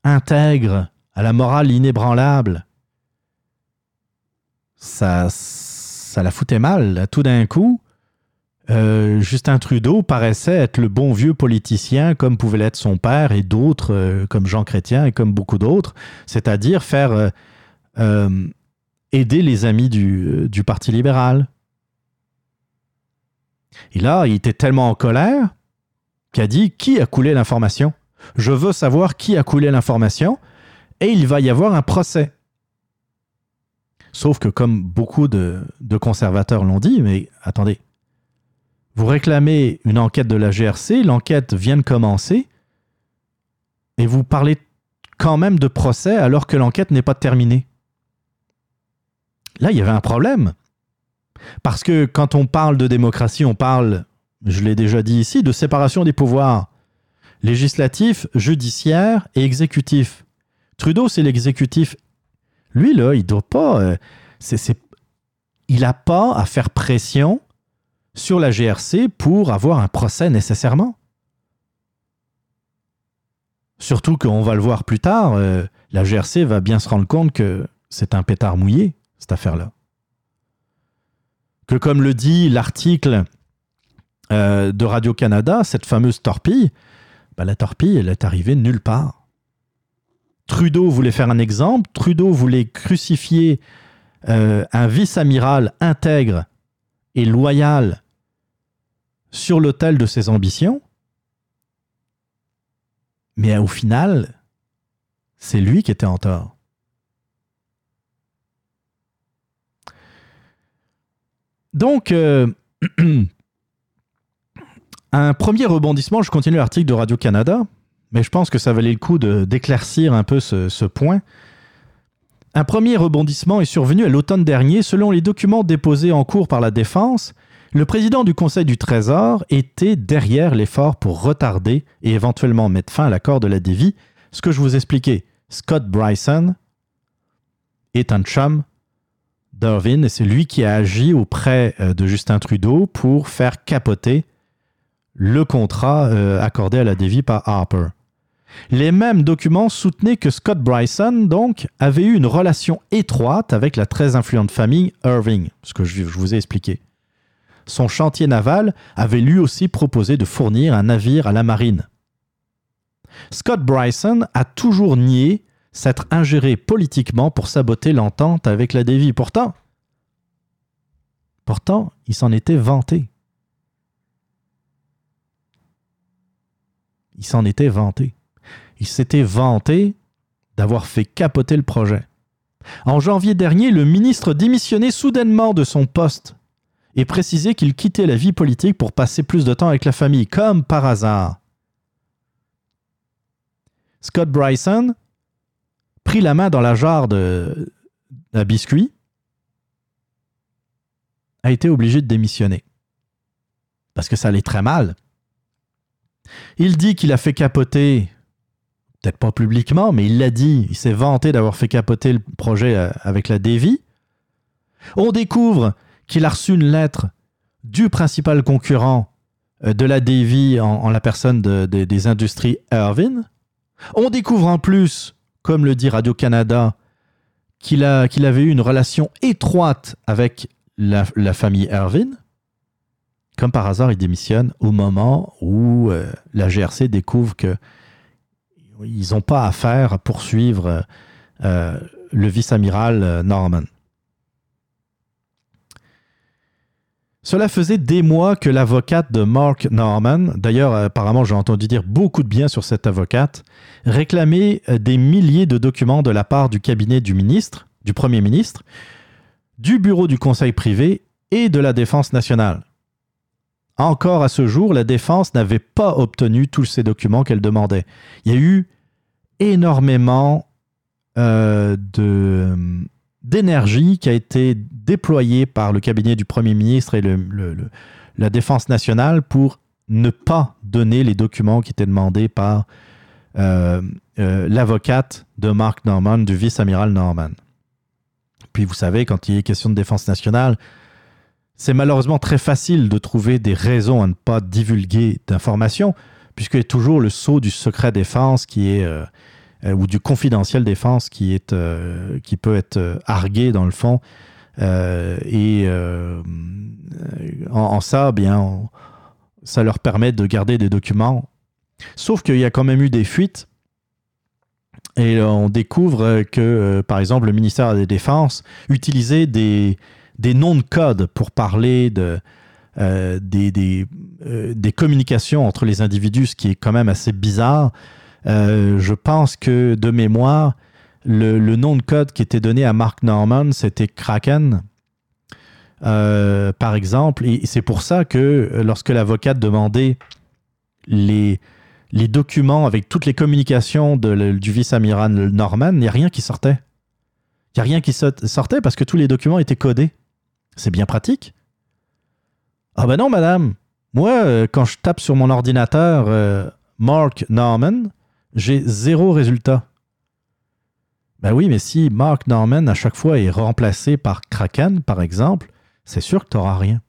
intègre, à la morale inébranlable. Ça, ça la foutait mal. Tout d'un coup, Justin Trudeau paraissait être le bon vieux politicien comme pouvait l'être son père et d'autres comme Jean Chrétien et comme beaucoup d'autres, c'est-à-dire faire euh, euh, aider les amis du, du Parti libéral. Et là, il était tellement en colère qu'il a dit qui a coulé l'information? Je veux savoir qui a coulé l'information et il va y avoir un procès. Sauf que comme beaucoup de, de conservateurs l'ont dit, mais attendez, vous réclamez une enquête de la GRC, l'enquête vient de commencer, et vous parlez quand même de procès alors que l'enquête n'est pas terminée. Là, il y avait un problème. Parce que quand on parle de démocratie, on parle, je l'ai déjà dit ici, de séparation des pouvoirs. Législatif, judiciaire et exécutif. Trudeau, c'est l'exécutif. Lui, là, il doit pas. euh, il n'a pas à faire pression sur la GRC pour avoir un procès nécessairement. Surtout qu'on va le voir plus tard, euh, la GRC va bien se rendre compte que c'est un pétard mouillé, cette affaire-là. Que comme le dit l'article euh, de Radio-Canada, cette fameuse torpille, ben, la torpille, elle est arrivée nulle part. Trudeau voulait faire un exemple, Trudeau voulait crucifier euh, un vice-amiral intègre et loyal sur l'autel de ses ambitions. Mais au final, c'est lui qui était en tort. Donc, euh, un premier rebondissement, je continue l'article de Radio-Canada, mais je pense que ça valait le coup d'éclaircir un peu ce, ce point. Un premier rebondissement est survenu à l'automne dernier. Selon les documents déposés en cours par la Défense, le président du Conseil du Trésor était derrière l'effort pour retarder et éventuellement mettre fin à l'accord de la dévie. Ce que je vous expliquais, Scott Bryson est un chum d'Irvin et c'est lui qui a agi auprès euh, de Justin Trudeau pour faire capoter le contrat euh, accordé à la dévie par Harper. Les mêmes documents soutenaient que Scott Bryson, donc, avait eu une relation étroite avec la très influente famille Irving, ce que je vous ai expliqué. Son chantier naval avait lui aussi proposé de fournir un navire à la marine. Scott Bryson a toujours nié s'être ingéré politiquement pour saboter l'entente avec la Davy. Pourtant, pourtant, il s'en était vanté. Il s'en était vanté. Il s'était vanté d'avoir fait capoter le projet. En janvier dernier, le ministre démissionnait soudainement de son poste et précisait qu'il quittait la vie politique pour passer plus de temps avec la famille, comme par hasard. Scott Bryson prit la main dans la jarre d'un biscuit, a été obligé de démissionner. Parce que ça allait très mal. Il dit qu'il a fait capoter, peut-être pas publiquement, mais il l'a dit, il s'est vanté d'avoir fait capoter le projet euh, avec la Davy. On découvre qu'il a reçu une lettre du principal concurrent euh, de la Davy en, la personne de- de- des industries Irvin. On découvre en plus, comme le dit Radio-Canada, qu'il avait eu une relation étroite avec la, famille Irvin. Comme par hasard, il démissionne au moment où euh, la GRC découvre que ils n'ont pas affaire à poursuivre euh, le vice-amiral euh, Norman. Cela faisait des mois que l'avocate de Mark Norman, d'ailleurs apparemment j'ai entendu dire beaucoup de bien sur cette avocate, réclamait euh, des milliers de documents de la part du cabinet du ministre, du Premier ministre, du bureau du Conseil privé et de la Défense nationale. Encore à ce jour, la Défense n'avait pas obtenu tous ces documents qu'elle demandait. Il y a eu énormément euh, de, d'énergie qui a été déployée par le cabinet du Premier ministre et la Défense nationale pour ne pas donner les documents qui étaient demandés par euh, euh, l'avocate de Mark Norman, du vice-amiral Norman. Puis vous savez, quand il est question de défense nationale, c'est malheureusement très facile de trouver des raisons à ne pas divulguer d'informations, puisqu'il y a toujours le saut du secret défense qui est, euh, ou du confidentiel défense qui, est, euh, qui peut être euh, argué dans le fond. Euh, et euh, en, ça, bien, ça leur permet de garder des documents. Sauf qu'il y a quand même eu des fuites. Et euh, on découvre euh, que, euh, par exemple, le ministère des Défenses utilisait des, des noms de code pour parler de, euh, des, euh, des communications entre les individus, ce qui est quand même assez bizarre. Euh, je pense que, de mémoire, le, nom de code qui était donné à Mark Norman, c'était Kraken. Euh, par exemple, et c'est pour ça que lorsque l'avocate demandait les, documents avec toutes les communications du vice-amiral Norman, il n'y a rien qui sortait. Il n'y a rien qui sortait parce que tous les documents étaient codés. C'est bien pratique. Ah ben non, madame. Moi, euh, quand je tape sur mon ordinateur Mark Norman, j'ai zéro résultat. Ben oui, mais si Mark Norman à chaque fois est remplacé par Kraken, par exemple, c'est sûr que tu n'auras rien.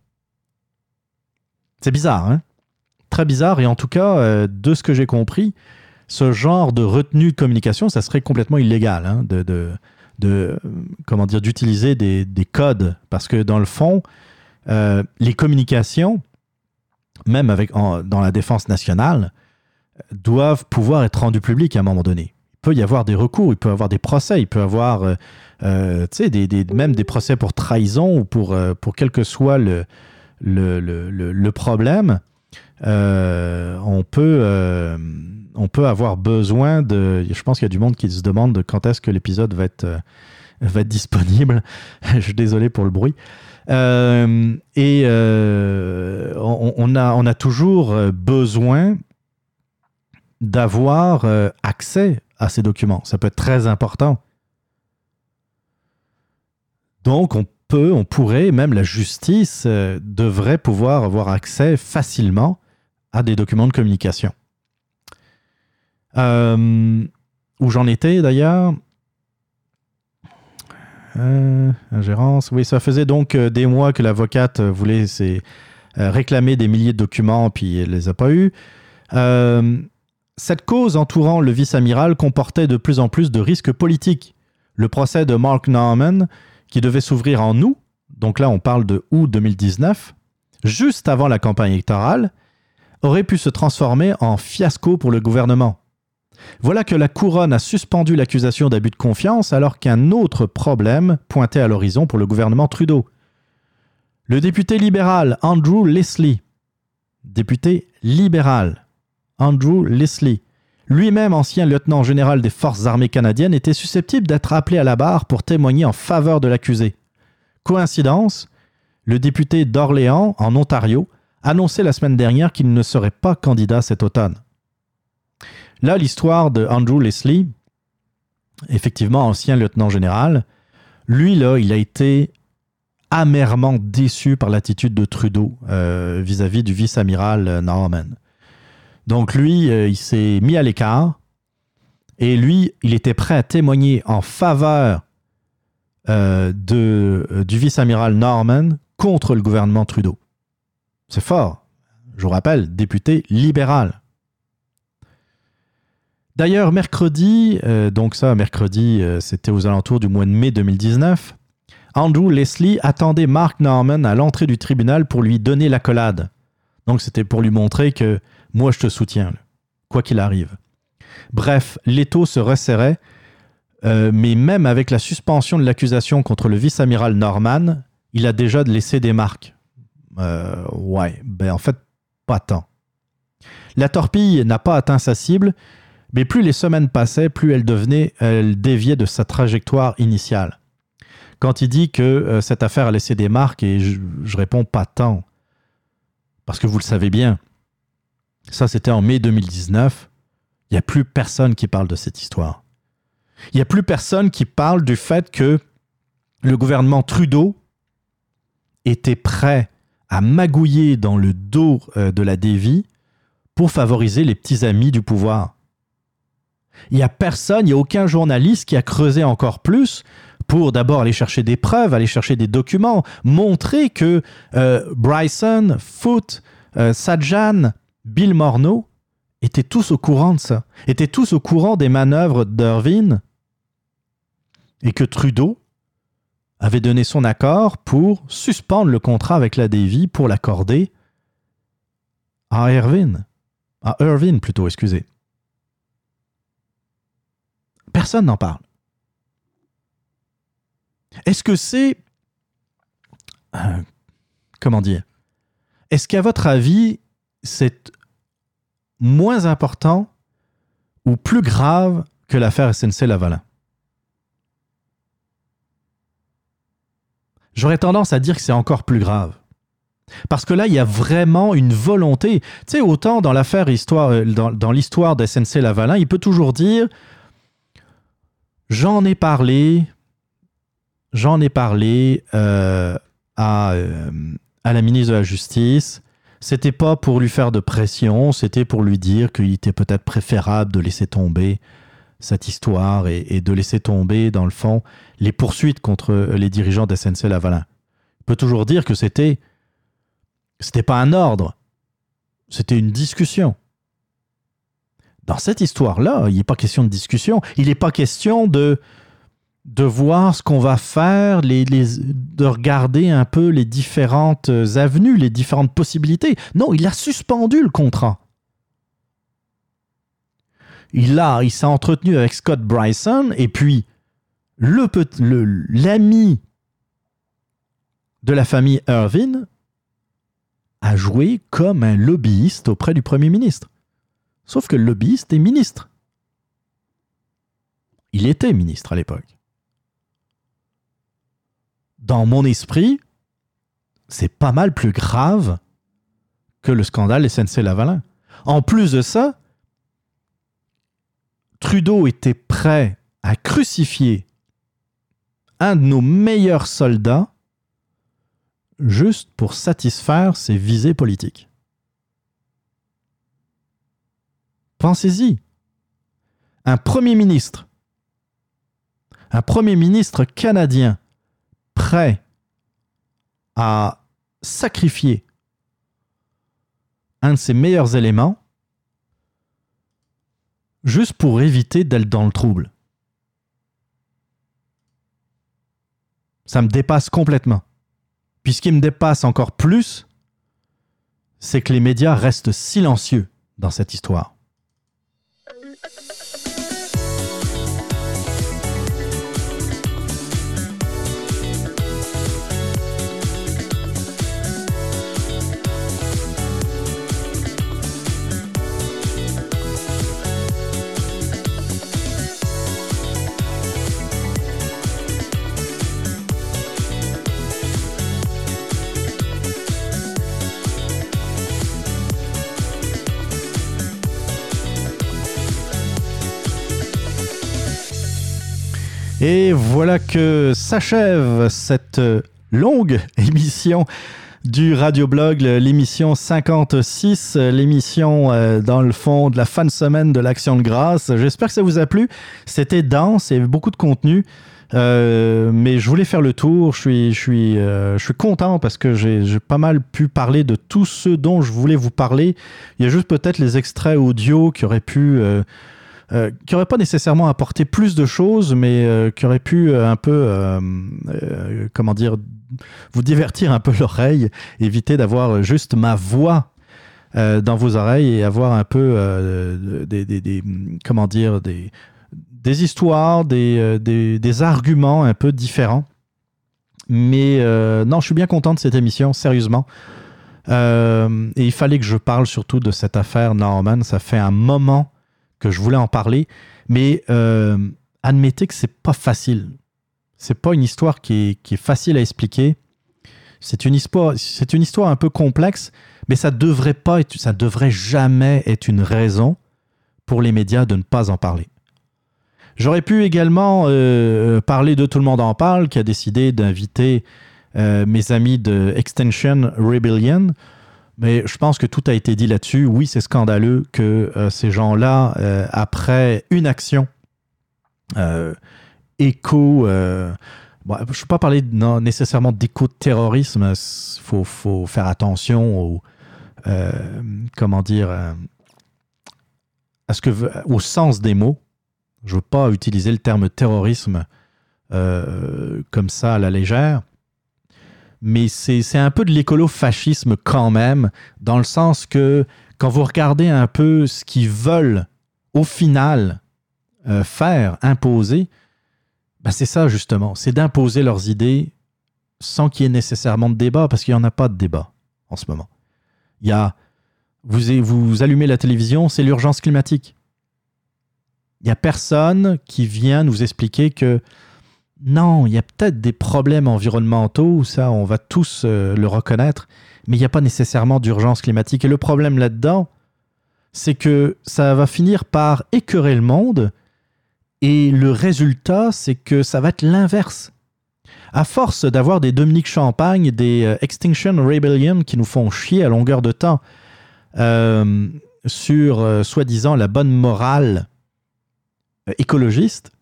C'est bizarre, hein? Très bizarre, et en tout cas, euh, de ce que j'ai compris, ce genre de retenue de communication, ça serait complètement illégal hein, de, de, comment dire, d'utiliser des, des codes, parce que dans le fond, euh, les communications, même avec, dans la défense nationale, doivent pouvoir être rendues publiques à un moment donné. Il peut y avoir des recours, il peut y avoir des procès, il peut y avoir euh, euh, des, des- même des procès pour trahison ou pour, euh, pour quel que soit le, le, le, le- problème. Euh, on, peut, on peut avoir besoin de... Je pense qu'il y a du monde qui se demande de quand est-ce que l'épisode va être, va être disponible. Je suis désolé pour le bruit. Et on, a, on a toujours besoin d'avoir euh, accès à ces documents. Ça peut être très important. Donc, on peut, on pourrait, même la justice euh, devrait pouvoir avoir accès facilement à des documents de communication. Euh, où j'en étais d'ailleurs? Ingérence. Oui, ça faisait donc des mois que l'avocate voulait réclamer des milliers de documents, puis elle les a pas eus. Cette cause entourant le vice-amiral comportait de plus en plus de risques politiques. Le procès de Mark Norman, qui devait s'ouvrir en août, donc là on parle de août 2019, juste avant la campagne électorale, aurait pu se transformer en fiasco pour le gouvernement. Voilà que la couronne a suspendu l'accusation d'abus de confiance alors qu'un autre problème pointait à l'horizon pour le gouvernement Trudeau. Le député libéral Andrew Leslie, député libéral Andrew Leslie, lui-même ancien lieutenant général des forces armées canadiennes, était susceptible d'être appelé à la barre pour témoigner en faveur de l'accusé. Coïncidence, le député d'Orléans, en Ontario, annonçait la semaine dernière qu'il ne serait pas candidat cet automne. Là, l'histoire de Andrew Leslie, effectivement ancien lieutenant général, lui, là, il a été amèrement déçu par l'attitude de Trudeau euh, vis-à-vis du vice-amiral euh, Norman. Donc lui, euh, il s'est mis à l'écart et lui, il était prêt à témoigner en faveur euh, de, euh, du vice-amiral Norman contre le gouvernement Trudeau. C'est fort. Je vous rappelle, député libéral. D'ailleurs, mercredi, donc ça, mercredi, c'était aux alentours du mois de mai 2019, Andrew Leslie attendait Mark Norman à l'entrée du tribunal pour lui donner l'accolade. Donc c'était pour lui montrer que moi je te soutiens, quoi qu'il arrive. Bref, l'étau se resserrait, euh, mais même avec la suspension de l'accusation contre le vice-amiral Norman, il a déjà laissé des marques. Euh, ouais, ben en fait, pas tant. La torpille n'a pas atteint sa cible, mais plus les semaines passaient, plus elle devenait, elle déviait de sa trajectoire initiale. Quand il dit que euh, cette affaire a laissé des marques, et je réponds pas tant, parce que vous le savez bien, ça c'était en mai 2019, il n'y a plus personne qui parle de cette histoire. Il n'y a plus personne qui parle du fait que le gouvernement Trudeau était prêt à magouiller dans le dos euh, de la Davy pour favoriser les petits amis du pouvoir. Il n'y a personne, il n'y a aucun journaliste qui a creusé encore plus pour d'abord aller chercher des preuves, aller chercher des documents, montrer que euh, Bryson, Foote, euh, Sajan, Bill Morneau étaient tous au courant de ça, étaient tous au courant des manœuvres d'Irvine et que Trudeau avait donné son accord pour suspendre le contrat avec la Davy pour l'accorder à Irvine. À Irvine plutôt, excusez. Personne n'en parle. Est-ce que c'est... euh, comment dire Est-ce qu'à votre avis, c'est moins important ou plus grave que l'affaire SNC-Lavalin J'aurais tendance à dire que c'est encore plus grave. Parce que là, il y a vraiment une volonté. Tu sais, autant dans l'affaire histoire, euh, dans, dans l'histoire de SNC Lavalin, il peut toujours dire J'en ai parlé, j'en ai parlé euh, à, euh, à la ministre de la Justice. C'était pas pour lui faire de pression, c'était pour lui dire qu'il était peut-être préférable de laisser tomber cette histoire et, de laisser tomber, dans le fond, les poursuites contre les dirigeants de SNC Lavalin. Il peut toujours dire que c'était c'était pas un ordre, c'était une discussion. Dans cette histoire-là, il n'est pas question de discussion, il n'est pas question de, de voir ce qu'on va faire, de regarder un peu les différentes avenues, les différentes possibilités. Non, il a suspendu le contrat. Il a, il s'est entretenu avec Scott Bryson et puis le l'ami de la famille Irvine a joué comme un lobbyiste auprès du Premier ministre. Sauf que le lobbyiste est ministre. Il était ministre à l'époque. Dans mon esprit, c'est pas mal plus grave que le scandale SNC Lavalin. En plus de ça, Trudeau était prêt à crucifier un de nos meilleurs soldats juste pour satisfaire ses visées politiques. Pensez-y. Un Premier ministre, un Premier ministre canadien prêt à sacrifier un de ses meilleurs éléments juste pour éviter d'être dans le trouble. Ça me dépasse complètement. Puis ce qui me dépasse encore plus, c'est que les médias restent silencieux dans cette histoire. Et voilà que s'achève cette longue émission du Radioblog, l'émission 56, euh, l'émission euh, dans le fond de la fin de semaine de l'Action de grâce. J'espère que ça vous a plu. C'était dense, il y avait beaucoup de contenu. Euh, mais je voulais faire le tour. Je suis, je suis, euh, je suis content parce que j'ai pas mal pu parler de tout ce dont je voulais vous parler. Il y a juste peut-être les extraits audio qui auraient pu euh, qui n'aurait pas nécessairement apporté plus de choses, mais euh, qui aurait pu euh, un peu, comment dire, vous divertir un peu l'oreille, éviter d'avoir juste ma voix dans vos oreilles et avoir un peu des, comment dire, des, histoires, des, des, des arguments un peu différents. Mais non, je suis bien content de cette émission, sérieusement. Et il fallait que je parle surtout de cette affaire Norman. Ça fait un moment que je voulais en parler, mais euh, admettez que c'est pas facile. C'est pas une histoire qui est, facile à expliquer. C'est une histoire, c'est une histoire un peu complexe, mais ça devrait pas être, ça devrait jamais être une raison pour les médias de ne pas en parler. J'aurais pu également euh, parler de Tout le monde en parle, qui a décidé d'inviter euh, mes amis de Extension Rebellion. Mais je pense que tout a été dit là-dessus. Oui, c'est scandaleux que euh, ces gens-là, euh, après une action euh, éco... euh, bon, je ne veux pas parler non, nécessairement d'éco-terrorisme. Il faut, faut faire attention au... comment dire... à ce que, au sens des mots. Je ne veux pas utiliser le terme terrorisme comme ça à la légère. Mais c'est un peu de l'écolo-fascisme quand même, dans le sens que quand vous regardez un peu ce qu'ils veulent au final euh, faire, imposer, ben c'est ça justement, c'est d'imposer leurs idées sans qu'il y ait nécessairement de débat, parce qu'il n'y en a pas de débat en ce moment. Il y a, vous, vous allumez la télévision, c'est l'urgence climatique. Il n'y a personne qui vient nous expliquer que non, il y a peut-être des problèmes environnementaux, ça on va tous euh, le reconnaître, mais il n'y a pas nécessairement d'urgence climatique. Et le problème là-dedans, c'est que ça va finir par écœurer le monde, et le résultat, c'est que ça va être l'inverse. À force d'avoir des Dominique Champagne, des euh, Extinction Rebellion qui nous font chier à longueur de temps euh, sur soi-disant la bonne morale écologiste,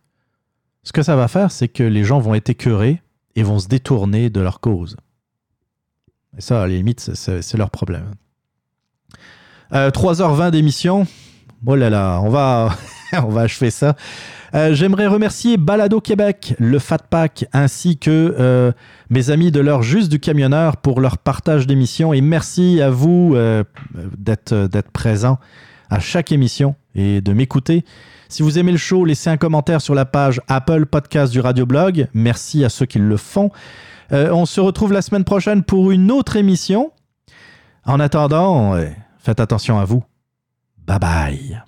ce que ça va faire, c'est que les gens vont être écœurés et vont se détourner de leur cause. Et ça, à la limite, c'est- leur problème. Euh, 3h20 d'émission. Oh là là, on va, on va achever ça. Euh, J'aimerais remercier Balado Québec, le Fat Pack, ainsi que euh, mes amis de l'heure juste du camionneur pour leur partage d'émission. Et merci à vous euh, d'être présents à chaque émission et de m'écouter. Si vous aimez le show, laissez un commentaire sur la page Apple Podcast du Radioblog. Merci à ceux qui le font. Euh, on se retrouve la semaine prochaine pour une autre émission. En attendant, euh, faites attention à vous. Bye bye.